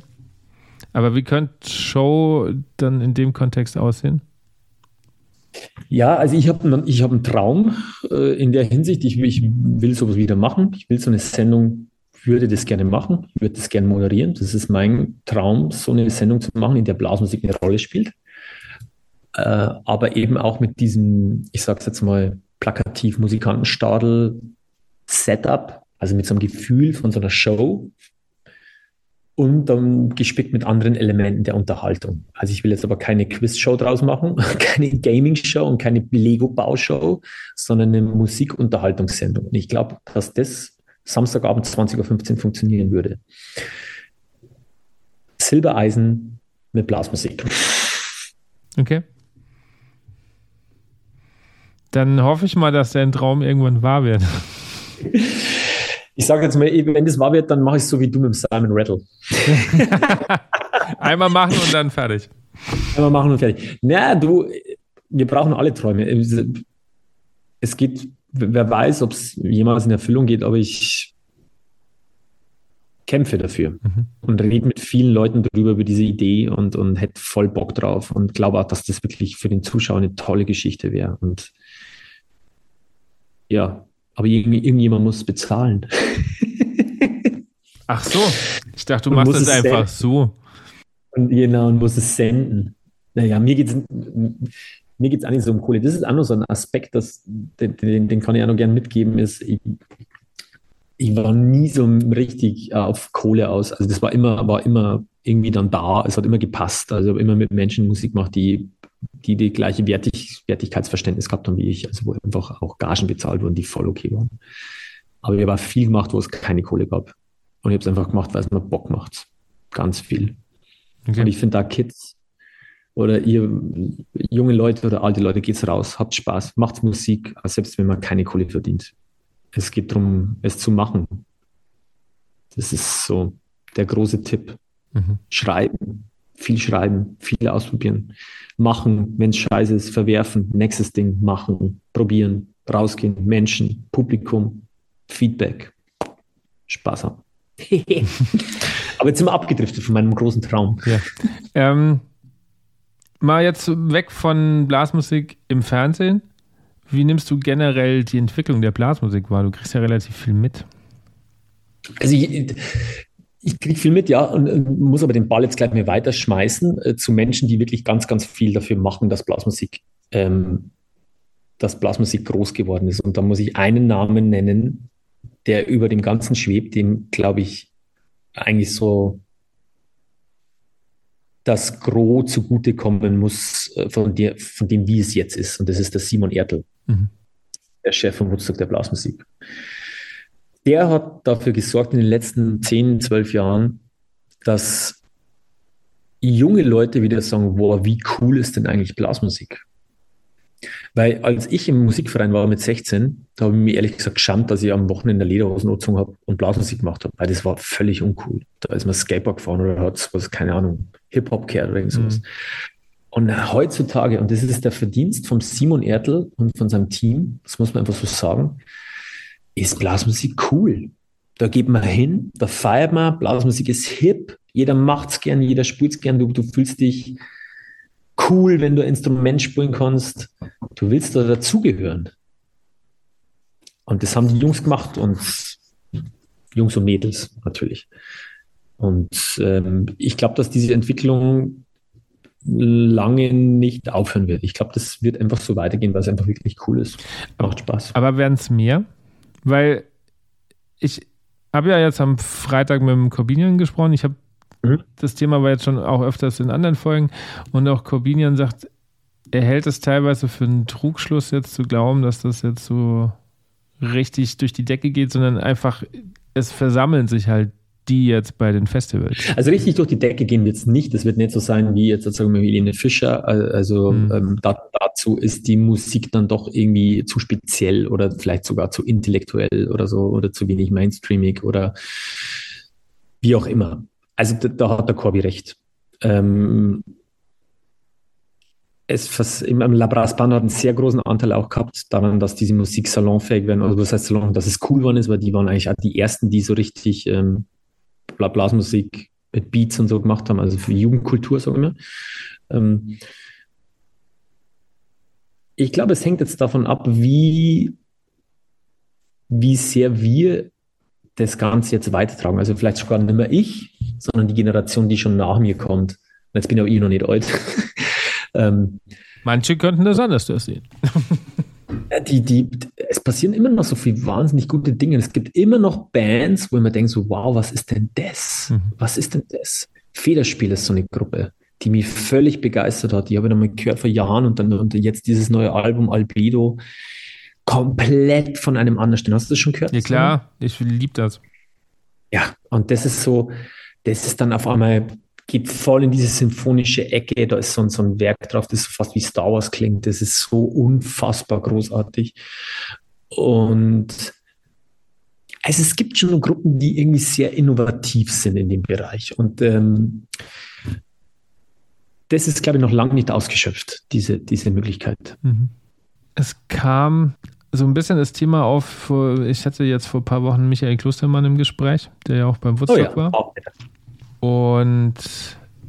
Aber wie könnte Show dann in dem Kontext aussehen? Ja, also ich habe ich hab einen Traum äh, in der Hinsicht. Ich, ich will sowas wieder machen. Ich will so eine Sendung, würde das gerne machen. Ich würde das gerne moderieren. Das ist mein Traum, so eine Sendung zu machen, in der Blasmusik eine Rolle spielt. Äh, aber eben auch mit diesem, ich sage es jetzt mal, plakativ Musikantenstadel Setup, also mit so einem Gefühl von so einer Show, und dann gespickt mit anderen Elementen der Unterhaltung. Also ich will jetzt aber keine Quiz-Show draus machen, keine Gaming-Show und keine Lego-Baushow, sondern eine Musikunterhaltungssendung. Und ich glaube, dass das Samstagabend 20.15 Uhr funktionieren würde. Silbereisen mit Blasmusik. Okay. Dann hoffe ich mal, dass dein Traum irgendwann wahr wird. Ich sage jetzt mal, wenn das wahr wird, dann mache ich es so wie du mit Simon Rattle. Einmal machen und dann fertig. Einmal machen und fertig. Na, du, wir brauchen alle Träume. Es geht, wer weiß, ob es jemals in Erfüllung geht, aber ich kämpfe dafür mhm. und rede mit vielen Leuten darüber, über diese Idee und, und hätte voll Bock drauf und glaube auch, dass das wirklich für den Zuschauer eine tolle Geschichte wäre. Und ja, aber irgendjemand muss bezahlen. Ach so, ich dachte, du machst das einfach so. Und genau, und muss es senden. Naja, mir geht es mir geht's auch nicht so um Kohle. Das ist auch noch so ein Aspekt, das, den, den, den kann ich auch noch gerne mitgeben, ist, ich, ich war nie so richtig auf Kohle aus. Also das war immer, war immer irgendwie dann da. Es hat immer gepasst. Also immer mit Menschen Musik gemacht, die die die gleiche Wertig Wertigkeitsverständnis gehabt haben wie ich, also wo einfach auch Gagen bezahlt wurden, die voll okay waren. Aber ich habe viel gemacht, wo es keine Kohle gab. Und ich habe es einfach gemacht, weil es mir Bock macht. Ganz viel. Okay. Und ich finde da Kids oder ihr junge Leute oder alte Leute, geht's raus, habt Spaß, macht Musik, selbst wenn man keine Kohle verdient. Es geht darum, es zu machen. Das ist so der große Tipp. Mhm. Schreiben, viel schreiben, viel ausprobieren machen, wenn es scheiße ist, verwerfen, nächstes Ding machen, probieren, rausgehen, Menschen, Publikum, Feedback, Spaß haben. Aber jetzt sind wir abgedriftet von meinem großen Traum. Ja. Ähm, mal jetzt weg von Blasmusik im Fernsehen. Wie nimmst du generell die Entwicklung der Blasmusik wahr? Du kriegst ja relativ viel mit. Also ich, ich kriege viel mit, ja, und muss aber den Ball jetzt gleich mal weiterschmeißen äh, zu Menschen, die wirklich ganz, ganz viel dafür machen, dass Blasmusik, ähm, dass Blasmusik groß geworden ist. Und da muss ich einen Namen nennen, der über dem Ganzen schwebt, dem, glaube ich, eigentlich so das Gros zugutekommen muss äh, von, der, von dem, wie es jetzt ist. Und das ist der Simon Ertel, mhm. der Chef vom Woodstock der Blasmusik der hat dafür gesorgt in den letzten 10, 12 Jahren, dass junge Leute wieder sagen, wow, wie cool ist denn eigentlich Blasmusik? Weil als ich im Musikverein war mit 16, da habe ich mir ehrlich gesagt geschämt, dass ich am Wochenende Lederhosen angezogen habe und Blasmusik gemacht habe, weil das war völlig uncool. Da ist man Skateboard gefahren oder hat was, keine Ahnung, Hip-Hop gehört oder irgendwas. Mhm. Und heutzutage, und das ist der Verdienst von Simon Ertel und von seinem Team, das muss man einfach so sagen, ist Blasmusik cool. Da geht man hin, da feiert man, Blasmusik ist hip, jeder macht es gern, jeder spielt es gern, du, du fühlst dich cool, wenn du ein Instrument spielen kannst. Du willst da dazugehören. Und das haben die Jungs gemacht und Jungs und Mädels natürlich. Und ähm, ich glaube, dass diese Entwicklung lange nicht aufhören wird. Ich glaube, das wird einfach so weitergehen, weil es einfach wirklich cool ist. Macht Spaß. Aber werden es mehr? Weil ich habe ja jetzt am Freitag mit dem Corbinian gesprochen. Ich habe mhm. das Thema war jetzt schon auch öfters in anderen Folgen. Und auch Corbinian sagt, er hält es teilweise für einen Trugschluss, jetzt zu glauben, dass das jetzt so richtig durch die Decke geht, sondern einfach, es versammeln sich halt die jetzt bei den Festivals? Also richtig durch die Decke gehen wird es nicht. Das wird nicht so sein wie jetzt sozusagen mit Helene Fischer. Also mhm. ähm, da, dazu ist die Musik dann doch irgendwie zu speziell oder vielleicht sogar zu intellektuell oder so oder zu wenig mainstreamig oder wie auch immer. Also da, da hat der Corby recht. Ähm, es, im, im Labras Band hat einen sehr großen Anteil auch gehabt daran, dass diese Musik salonfähig werden. Also was heißt Salon, dass es cool geworden ist, weil die waren eigentlich auch die ersten, die so richtig ähm, Blasmusik mit Beats und so gemacht haben, also für Jugendkultur, sagen wir. Ähm, ich glaube, es hängt jetzt davon ab, wie, wie sehr wir das Ganze jetzt weitertragen. Also vielleicht sogar nicht mehr ich, sondern die Generation, die schon nach mir kommt. Jetzt bin auch ich noch nicht alt. ähm, Manche könnten das anders sehen. die, die, es passieren immer noch so viele wahnsinnig gute Dinge. Es gibt immer noch Bands, wo man denkt so, wow, was ist denn das? Mhm. Was ist denn das? Federspiel ist so eine Gruppe, die mich völlig begeistert hat. Die habe ich noch mal gehört vor Jahren und dann und jetzt dieses neue Album Albedo komplett von einem anderen Stellen. Hast du das schon gehört? Ja klar, ich liebe das. Ja, und das ist so, das ist dann auf einmal geht voll in diese symphonische Ecke. Da ist so ein, so ein Werk drauf, das fast wie Star Wars klingt. Das ist so unfassbar großartig. Und also es gibt schon Gruppen, die irgendwie sehr innovativ sind in dem Bereich. Und ähm, das ist, glaube ich, noch lange nicht ausgeschöpft, diese, diese Möglichkeit. Mhm. Es kam so ein bisschen das Thema auf, ich hatte jetzt vor ein paar Wochen Michael Klostermann im Gespräch, der ja auch beim Woodstock oh ja, war. Und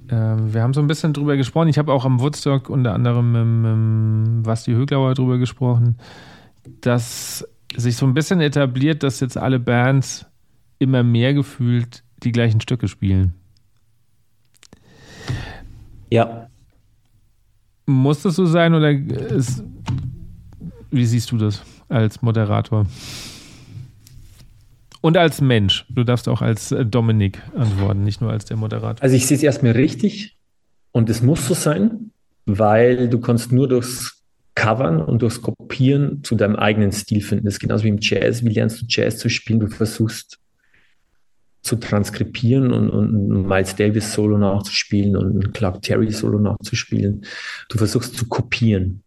äh, wir haben so ein bisschen drüber gesprochen. Ich habe auch am Woodstock unter anderem mit, mit Basti Höglauer drüber gesprochen, dass sich so ein bisschen etabliert, dass jetzt alle Bands immer mehr gefühlt die gleichen Stücke spielen. Ja. Muss das so sein oder ist, wie siehst du das als Moderator? Und als Mensch. Du darfst auch als äh, Dominik antworten, nicht nur als der Moderator. Also ich sehe es erstmal richtig und es muss so sein, weil du kannst nur durchs Covern und durchs Kopieren zu deinem eigenen Stil finden. Das ist genauso wie im Jazz. Wie lernst du Jazz zu spielen? Du versuchst zu transkribieren und, und Miles Davis Solo nachzuspielen und Clark Terry Solo nachzuspielen. Du versuchst zu kopieren.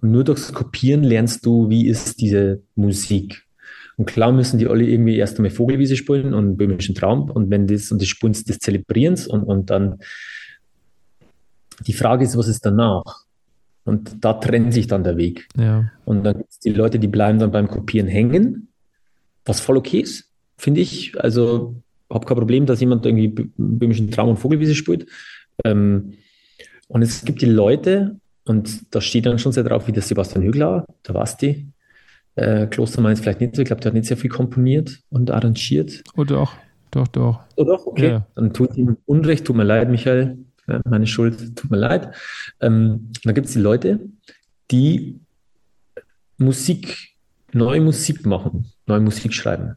Und nur durchs Kopieren lernst du, wie ist diese Musik. Und klar müssen die alle irgendwie erst einmal Vogelwiese spielen und böhmischen Traum und wenn das und das Spulen des Zelebrierens und, und dann die Frage ist, was ist danach? Und da trennt sich dann der Weg. Ja. Und dann gibt es die Leute, die bleiben dann beim Kopieren hängen, was voll okay ist, finde ich. Also habe kein Problem, dass jemand irgendwie böhmischen Traum und Vogelwiese spielt. Ähm, und es gibt die Leute, und da steht dann schon sehr drauf, wie der Sebastian Hügler, der Basti, äh, Klostermann ist vielleicht nicht so. Ich glaube, der hat nicht sehr viel komponiert und arrangiert. Oh doch, doch, doch. Oh doch, okay. Ja. Dann tut ihm Unrecht, tut mir leid, Michael. Ja, meine Schuld, tut mir leid. Ähm, dann gibt es die Leute, die Musik, neue Musik machen, neue Musik schreiben.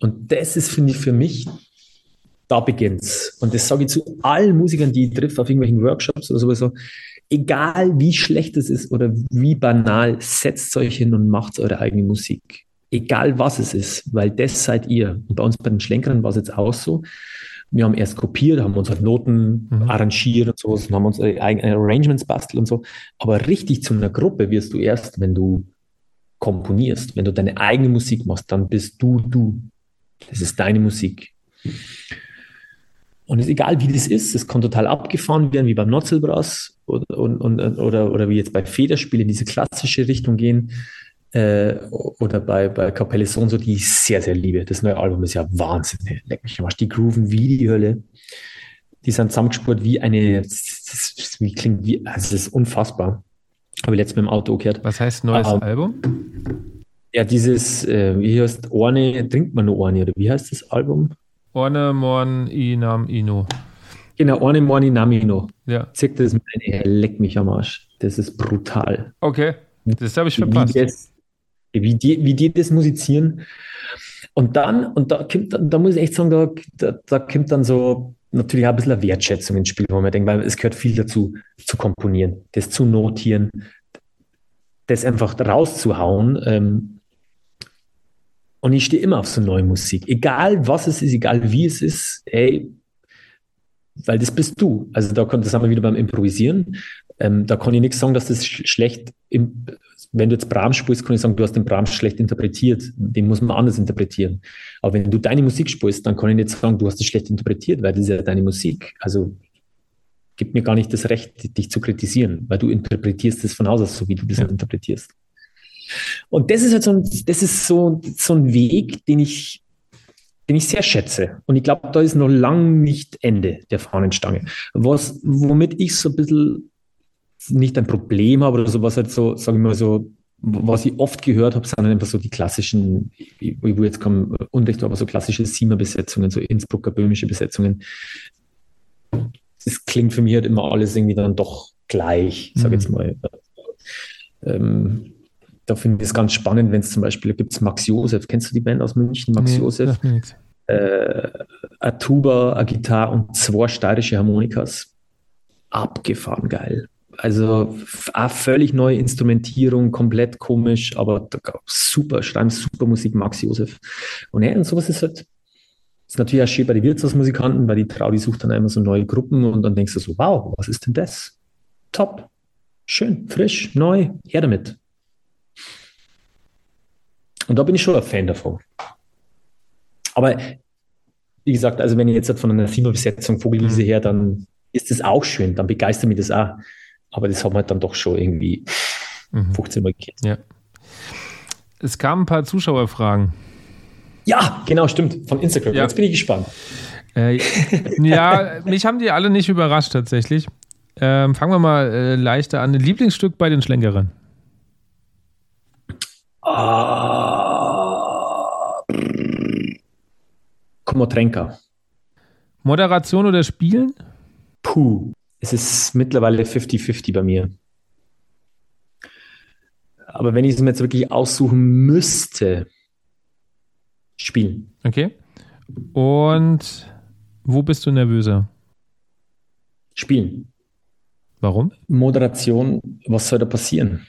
Und das ist, finde ich, für mich, da beginnt's. Und das sage ich zu allen Musikern, die ich treffe auf irgendwelchen Workshops oder sowieso egal wie schlecht es ist oder wie banal, setzt euch hin und macht eure eigene Musik. Egal was es ist, weil das seid ihr. Und bei uns bei den Schlenkern war es jetzt auch so. Wir haben erst kopiert, haben uns halt Noten mhm. arrangiert und so, und haben uns eigene Arrangements bastelt und so. Aber richtig zu einer Gruppe wirst du erst, wenn du komponierst, wenn du deine eigene Musik machst, dann bist du du. Das ist deine Musik. Und es ist egal, wie das ist, es kann total abgefahren werden, wie beim Notzelbrass oder, und, und, oder, oder wie jetzt bei Federspielen in diese klassische Richtung gehen. Äh, oder bei, bei Capelle so, die ich sehr, sehr liebe. Das neue Album ist ja Wahnsinn. Leck mich am Die grooven wie die Hölle. Die sind zusammengespurt wie eine, das, wie klingt wie, also das ist unfassbar. Habe ich letztens mit dem Auto gehört. Was heißt neues uh, Album? Ja, dieses, äh, wie heißt, Orne, trinkt man nur Orne, oder wie heißt das Album? Orne Morn Inam Ino. Genau, Orne Morn Inam Ino. Ja. Zeig das meine, leck mich am Arsch. Das ist brutal. Okay, das habe ich verpasst. Wie, das, wie, die, wie die das musizieren. Und dann, und da kommt, da muss ich echt sagen, da, da, da kommt dann so natürlich auch ein bisschen eine Wertschätzung ins Spiel, wo man denkt, weil es gehört viel dazu, zu komponieren, das zu notieren, das einfach rauszuhauen. Ähm, und ich stehe immer auf so neue Musik. Egal was es ist, egal wie es ist, hey, weil das bist du. Also da kommt, das haben wir wieder beim Improvisieren. Ähm, da kann ich nichts sagen, dass das schlecht, im, wenn du jetzt Brahms spielst, kann ich sagen, du hast den Brahms schlecht interpretiert. Den muss man anders interpretieren. Aber wenn du deine Musik spielst, dann kann ich nicht sagen, du hast es schlecht interpretiert, weil das ist ja deine Musik. Also gibt mir gar nicht das Recht, dich zu kritisieren, weil du interpretierst es von Haus aus so, wie du das ja. interpretierst. Und das ist halt so ein, das ist so, so ein Weg, den ich den ich sehr schätze. Und ich glaube, da ist noch lang nicht Ende der Fahnenstange. Was, womit ich so ein bisschen nicht ein Problem habe oder sowas halt so, sage ich mal so, was ich oft gehört habe, sind einfach so die klassischen, ich will jetzt kommen, Unrecht, aber so klassische Siemer-Besetzungen, so Innsbrucker böhmische Besetzungen. Das klingt für mich halt immer alles irgendwie dann doch gleich, sage ich jetzt mhm. mal. Ähm, da finde ich es ganz spannend, wenn es zum Beispiel, gibt es Max Josef, kennst du die Band aus München, Max nee, Josef? Äh, eine Tuba, eine Gitarre und zwei steirische Harmonikas. Abgefahren geil. Also völlig neue Instrumentierung, komplett komisch, aber super, schreiben super Musik, Max Josef. Und ja, und sowas ist halt, ist natürlich auch schön bei den Wirtshausmusikanten, weil die Trau, die sucht dann immer so neue Gruppen und dann denkst du so, wow, was ist denn das? Top, schön, frisch, neu, her damit. Und da bin ich schon ein Fan davon. Aber wie gesagt, also wenn ich jetzt von einer Siebenbesetzung Vogelwiese her, dann ist das auch schön, dann begeistert mich das auch. Aber das haben wir dann doch schon irgendwie mhm. 15 Mal gekriegt. Ja. Es kamen ein paar Zuschauerfragen. Ja, genau, stimmt. Von Instagram. Ja. Jetzt bin ich gespannt. Äh, ja, mich haben die alle nicht überrascht tatsächlich. Ähm, fangen wir mal äh, leichter an. Lieblingsstück bei den Schlenkerern? Ah, Komotrenka. Moderation oder Spielen? Puh, es ist mittlerweile 50-50 bei mir. Aber wenn ich es mir jetzt wirklich aussuchen müsste, spielen. Okay. Und wo bist du nervöser? Spielen. Warum? Moderation, was soll da passieren?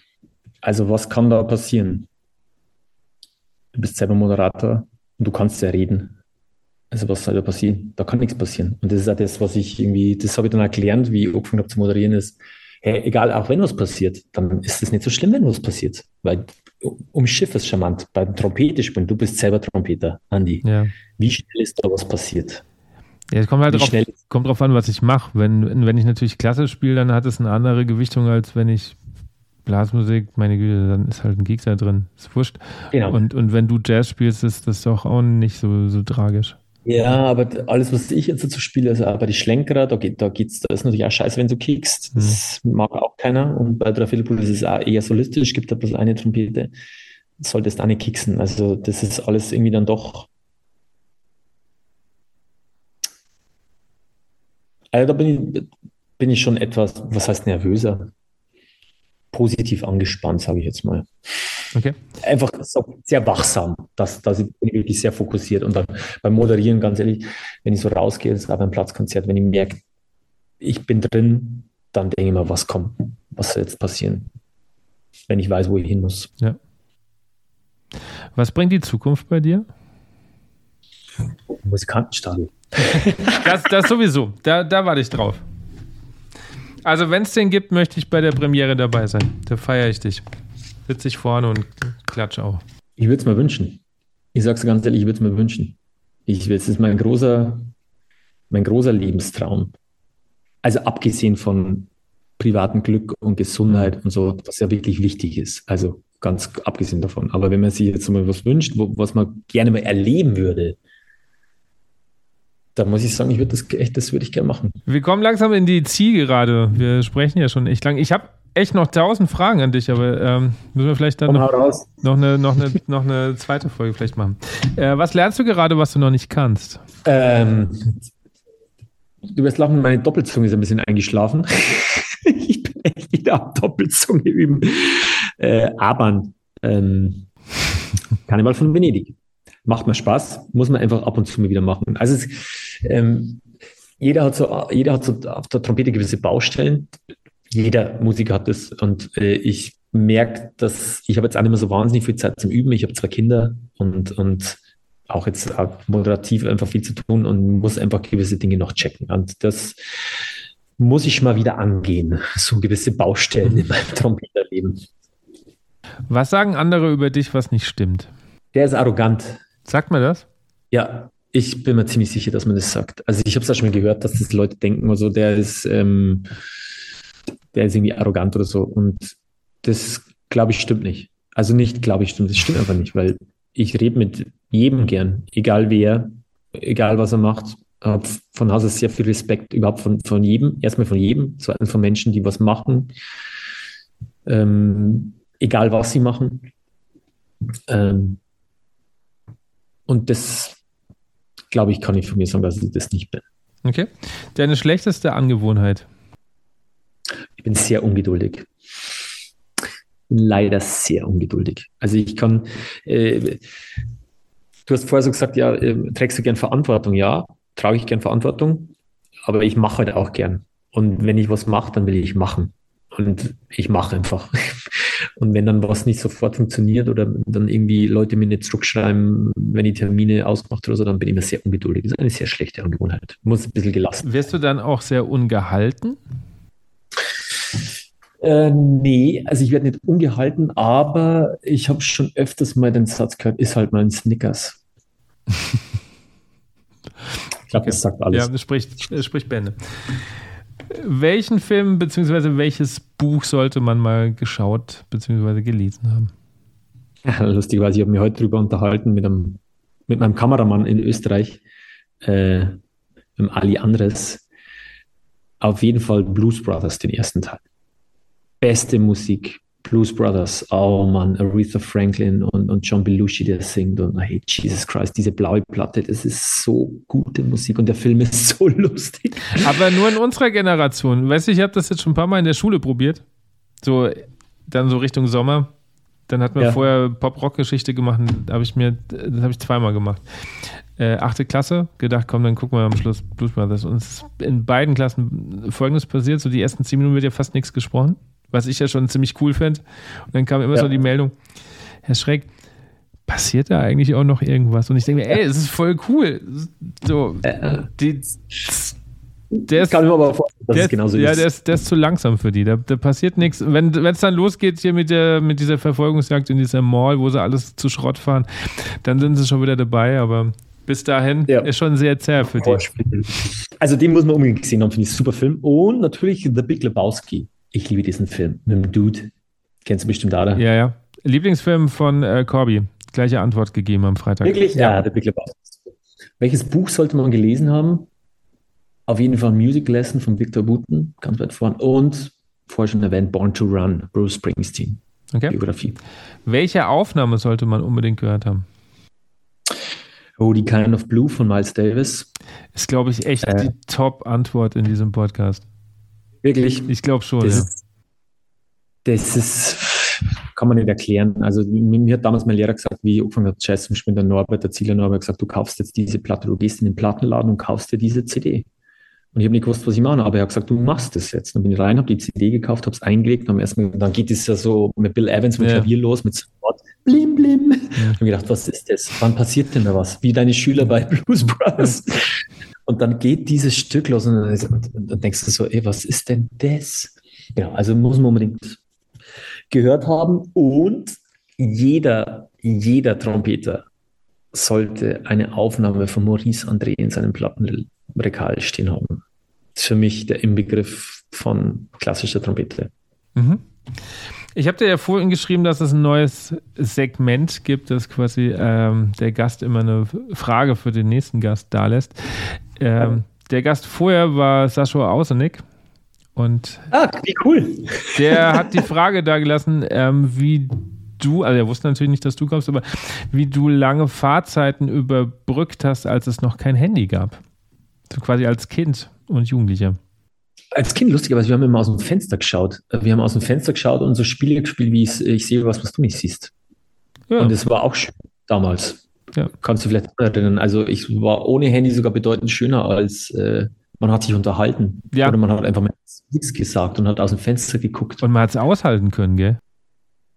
Also was kann da passieren? du bist selber Moderator und du kannst ja reden. Also was soll da passieren? Da kann nichts passieren. Und das ist auch das, was ich irgendwie, das habe ich dann erklärt, wie ich angefangen habe zu moderieren, ist, hey, egal, auch wenn was passiert, dann ist es nicht so schlimm, wenn was passiert. Weil um Schiff ist charmant. Beim Trompete spielen, du bist selber Trompeter, Andi. Ja. Wie schnell ist da was passiert? Ja, es kommt halt drauf, kommt drauf an, was ich mache. Wenn, wenn ich natürlich Klasse spiele, dann hat es eine andere Gewichtung, als wenn ich Blasmusik, meine Güte, dann ist halt ein Gegner drin. Ist wurscht. Genau. Und, und wenn du Jazz spielst, ist das doch auch nicht so, so tragisch. Ja, aber alles, was ich jetzt dazu spiele, also bei die Schlenkerer, da geht, da geht's, da ist natürlich auch scheiße, wenn du kickst. Das mhm. mag auch keiner. Und bei Drafilopoulos ist es auch eher solistisch, gibt da bloß eine Trompete. Solltest auch nicht kicksen. Also, das ist alles irgendwie dann doch. Also, da bin ich, bin ich schon etwas, was heißt nervöser? positiv angespannt, sage ich jetzt mal. Okay. Einfach so sehr wachsam, dass, dass ich wirklich sehr fokussiert. Und dann beim Moderieren, ganz ehrlich, wenn ich so rausgehe, das ist auch beim Platzkonzert, wenn ich merke, ich bin drin, dann denke ich mir, was kommt, was soll jetzt passieren, wenn ich weiß, wo ich hin muss. Ja. Was bringt die Zukunft bei dir? Musikantenstadel. das, das sowieso, da, da warte ich drauf. Also, wenn es den gibt, möchte ich bei der Premiere dabei sein. Da feiere ich dich. Sitze ich vorne und klatsche auch. Ich würde es mir wünschen. Ich sage es ganz ehrlich, ich würde es mir wünschen. Es ist mein großer, mein großer Lebenstraum. Also abgesehen von privatem Glück und Gesundheit und so, was ja wirklich wichtig ist. Also ganz abgesehen davon. Aber wenn man sich jetzt mal was wünscht, wo, was man gerne mal erleben würde, da muss ich sagen, ich würde das echt, das würde ich gerne machen. Wir kommen langsam in die Zielgerade. Wir sprechen ja schon echt lang. Ich habe echt noch tausend Fragen an dich, aber ähm, müssen wir vielleicht dann noch, noch, eine, noch, eine, noch eine zweite Folge vielleicht machen. Äh, was lernst du gerade, was du noch nicht kannst? Ähm, du wirst lachen, meine Doppelzunge ist ein bisschen eingeschlafen. ich bin echt wieder am Doppelzunge üben. Äh, Aban. Ähm, Karneval von Venedig macht mir Spaß, muss man einfach ab und zu mal wieder machen. Also es, ähm, jeder hat so, jeder hat so auf der Trompete gewisse Baustellen. Jeder Musiker hat das und äh, ich merke, dass ich habe jetzt auch nicht mehr so wahnsinnig viel Zeit zum Üben. Ich habe zwei Kinder und, und auch jetzt auch moderativ einfach viel zu tun und muss einfach gewisse Dinge noch checken. Und das muss ich mal wieder angehen, so gewisse Baustellen in meinem Trompeterleben. Was sagen andere über dich, was nicht stimmt? Der ist arrogant. Sagt man das? Ja, ich bin mir ziemlich sicher, dass man das sagt. Also ich habe es auch schon gehört, dass das Leute denken, also der ist, ähm, der ist irgendwie arrogant oder so. Und das, glaube ich, stimmt nicht. Also nicht, glaube ich, stimmt. Das stimmt einfach nicht, weil ich rede mit jedem gern, egal wer, egal was er macht. Habe von Haus aus sehr viel Respekt überhaupt von, von jedem, erstmal von jedem, zweitens von Menschen, die was machen, ähm, egal was sie machen. Ähm, und das, glaube ich, kann ich von mir sagen, dass ich das nicht bin. Okay. Deine schlechteste Angewohnheit? Ich bin sehr ungeduldig. Bin leider sehr ungeduldig. Also ich kann, äh, du hast vorher so gesagt, ja, äh, trägst du gern Verantwortung? Ja, trage ich gern Verantwortung, aber ich mache halt auch gern. Und wenn ich was mache, dann will ich machen. Und ich mache einfach. Und wenn dann was nicht sofort funktioniert oder dann irgendwie Leute mir nicht zurückschreiben, wenn ich Termine ausmache oder so, dann bin ich immer sehr ungeduldig. Das ist eine sehr schlechte Angewohnheit. Muss ein bisschen gelassen. Wirst du dann auch sehr ungehalten? Äh, nee, also ich werde nicht ungehalten, aber ich habe schon öfters mal den Satz gehört, ist halt mal ein Snickers. ich glaube, okay. das sagt alles. Ja, das spricht, das spricht Bände. Welchen Film bzw. welches Buch sollte man mal geschaut bzw. gelesen haben? Ja, lustigerweise, ich habe mich heute darüber unterhalten mit, einem, mit meinem Kameramann in Österreich, äh, mit Ali Andres. Auf jeden Fall Blues Brothers, den ersten Teil. Beste Musik, Blues Brothers, oh Mann, Aretha Franklin und, und John Belushi, der singt und hey, Jesus Christ, diese blaue Platte, das ist so gute Musik und der Film ist so lustig. Aber nur in unserer Generation. Weißt du, ich habe das jetzt schon ein paar Mal in der Schule probiert. So, dann so Richtung Sommer. Dann hat man ja. vorher Pop-Rock-Geschichte gemacht, habe ich mir, das habe ich zweimal gemacht. Äh, achte Klasse, gedacht, komm, dann gucken wir am Schluss Blues Brothers. Und es ist in beiden Klassen folgendes passiert: so die ersten zehn Minuten wird ja fast nichts gesprochen was ich ja schon ziemlich cool finde. Und dann kam immer ja. so die Meldung, Herr Schreck, passiert da eigentlich auch noch irgendwas? Und ich denke mir, ey, es ist voll cool. So, äh, die, der ist, kann ich mir aber vorstellen, dass der es genauso ja, ist. Ja, der ist, der ist zu langsam für die. Da, da passiert nichts. Wenn es dann losgeht hier mit, der, mit dieser Verfolgungsjagd in dieser Mall, wo sie alles zu Schrott fahren, dann sind sie schon wieder dabei, aber bis dahin ja. ist schon sehr zäh für die. Also den muss man unbedingt gesehen haben, finde ich super Film. Und natürlich The Big Lebowski. Ich liebe diesen Film mit dem Dude. Kennst du bestimmt alle? Ja, ja. Lieblingsfilm von äh, Corby. Gleiche Antwort gegeben am Freitag. Wirklich? Ja, ja der Big Lebowski. Welches Buch sollte man gelesen haben? Auf jeden Fall Music Lesson von Victor Booten, ganz weit vorn. Und vorher schon erwähnt, Born to Run, Bruce Springsteen. Okay. Biografie. Welche Aufnahme sollte man unbedingt gehört haben? Oh, die Kind of Blue von Miles Davis. Ist, glaube ich, echt äh, die Top-Antwort in diesem Podcast. Wirklich? Ich glaube schon, das ja. Ist, das ist, kann man nicht erklären. Also mir hat damals mein Lehrer gesagt, wie ich angefangen habe, Jazz zum Beispiel der Norbert, der Zieler Norbert, gesagt, du kaufst jetzt diese Platte, du gehst in den Plattenladen und kaufst dir diese CD. Und ich habe nicht gewusst, was ich mache, aber er hat gesagt, du machst das jetzt. Dann bin ich rein, habe die CD gekauft, habe es eingelegt und erstmal, dann geht es ja so mit Bill Evans mit ja. Klavier los, mit so Wort, blim, blim. Ja. Ich habe gedacht, was ist das? Wann passiert denn da was? Wie deine Schüler bei Blues Brothers. Und dann geht dieses Stück los und dann, dann denkst du so, ey, was ist denn das? Genau, also muss man unbedingt gehört haben. Und jeder, jeder Trompeter sollte eine Aufnahme von Maurice André in seinem Plattenregal stehen haben. Das ist für mich der Inbegriff von klassischer Trompete. Mhm. Ich habe dir ja vorhin geschrieben, dass es ein neues Segment gibt, das quasi ähm, der Gast immer eine Frage für den nächsten Gast da lässt. Ähm, der Gast vorher war Sascha Ausenik. Und ah, wie cool. Der hat die Frage da gelassen, ähm, wie du, also er wusste natürlich nicht, dass du kommst, aber wie du lange Fahrzeiten überbrückt hast, als es noch kein Handy gab. So quasi als Kind und Jugendlicher. Als Kind lustigerweise, wir haben immer aus dem Fenster geschaut. Wir haben aus dem Fenster geschaut und so Spiele gespielt, wie ich, ich sehe was, was du nicht siehst. Ja. Und es war auch schön damals. Ja. Kannst du vielleicht erinnern. Also ich war ohne Handy sogar bedeutend schöner als, äh, man hat sich unterhalten. Ja. Oder man hat einfach mal nichts gesagt und hat aus dem Fenster geguckt. Und man hat es aushalten können, gell?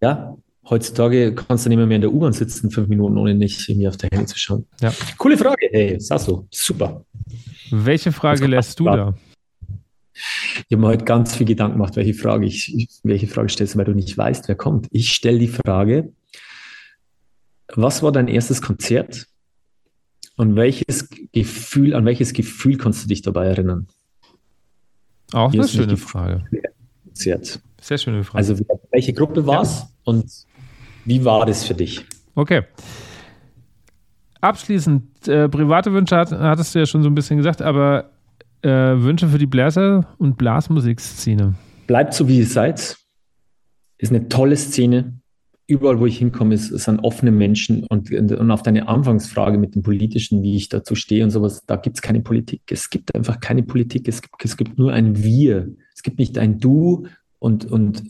Ja, heutzutage kannst du nicht mehr, mehr in der U-Bahn sitzen, fünf Minuten, ohne nicht irgendwie auf der Handy zu schauen. Ja. Coole Frage, hey, Sasso, super. Welche Frage lässt du da? Ich habe mir heute ganz viel Gedanken gemacht, welche Frage ich, welche Frage stellst du, weil du nicht weißt, wer kommt. Ich stelle die Frage, was war dein erstes Konzert und welches Gefühl, an welches Gefühl kannst du dich dabei erinnern? Auch eine schöne Frage. Konzert. Sehr schöne Frage. Also welche Gruppe war es und wie war das für dich? Okay. Abschließend, äh, private Wünsche hat, hattest du ja schon so ein bisschen gesagt, aber äh, Wünsche für die Bläser- und Blasmusikszene. Bleibt so, wie ihr seid. Ist eine tolle Szene. Überall, wo ich hinkomme, ist, sind offene Menschen. Und, und auf deine Anfangsfrage mit dem Politischen, wie ich dazu stehe und sowas, da gibt es keine Politik. Es gibt einfach keine Politik. Es gibt, es gibt nur ein Wir. Es gibt nicht ein Du und, und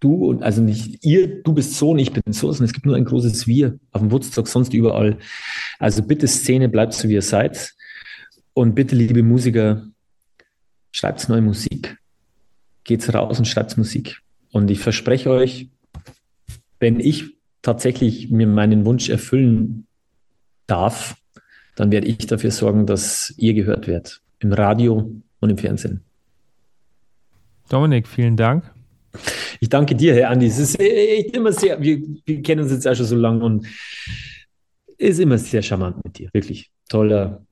du und also nicht ihr, du bist so und ich bin so, sondern es gibt nur ein großes Wir auf dem Woodstock, sonst überall. Also bitte Szene, bleibt so, wie ihr seid. Und bitte, liebe Musiker, schreibt neue Musik geht's raus und schreibt Musik. Und ich verspreche euch, wenn ich tatsächlich mir meinen Wunsch erfüllen darf, dann werde ich dafür sorgen, dass ihr gehört werdet. Im Radio und im Fernsehen. Dominik, vielen Dank. Ich danke dir, Herr Andi. Es ist echt immer sehr, wir, wir kennen uns jetzt auch schon so lange und ist immer sehr charmant mit dir. Wirklich toller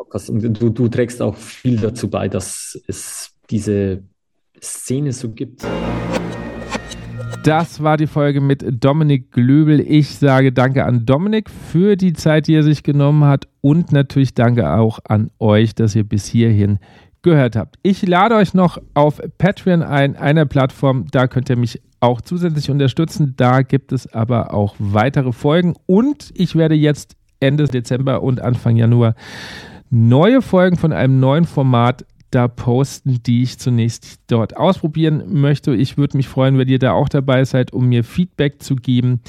Podcast. Und du, du trägst auch viel dazu bei, dass es diese Szene so gibt. Das war die Folge mit Dominik Glöbel. Ich sage danke an Dominik für die Zeit, die er sich genommen hat und natürlich danke auch an euch, dass ihr bis hierhin gehört habt. Ich lade euch noch auf Patreon ein, einer Plattform, da könnt ihr mich auch zusätzlich unterstützen. Da gibt es aber auch weitere Folgen und ich werde jetzt Ende Dezember und Anfang Januar neue Folgen von einem neuen Format da posten, die ich zunächst dort ausprobieren möchte. Ich würde mich freuen, wenn ihr da auch dabei seid, um mir Feedback zu geben,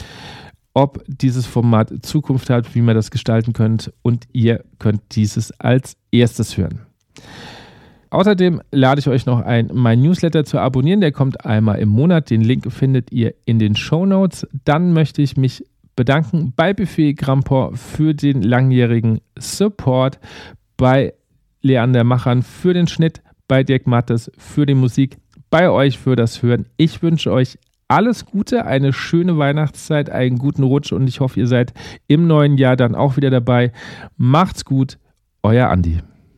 ob dieses Format Zukunft hat, wie man das gestalten könnt und ihr könnt dieses als erstes hören. Außerdem lade ich euch noch ein, mein Newsletter zu abonnieren. Der kommt einmal im Monat. Den Link findet ihr in den Show Notes. Dann möchte ich mich bedanken bei Buffet Grampor für den langjährigen Support, bei Leander Machern für den Schnitt, bei Dirk Mattes für die Musik, bei euch für das Hören. Ich wünsche euch alles Gute, eine schöne Weihnachtszeit, einen guten Rutsch und ich hoffe, ihr seid im neuen Jahr dann auch wieder dabei. Macht's gut, euer Andi.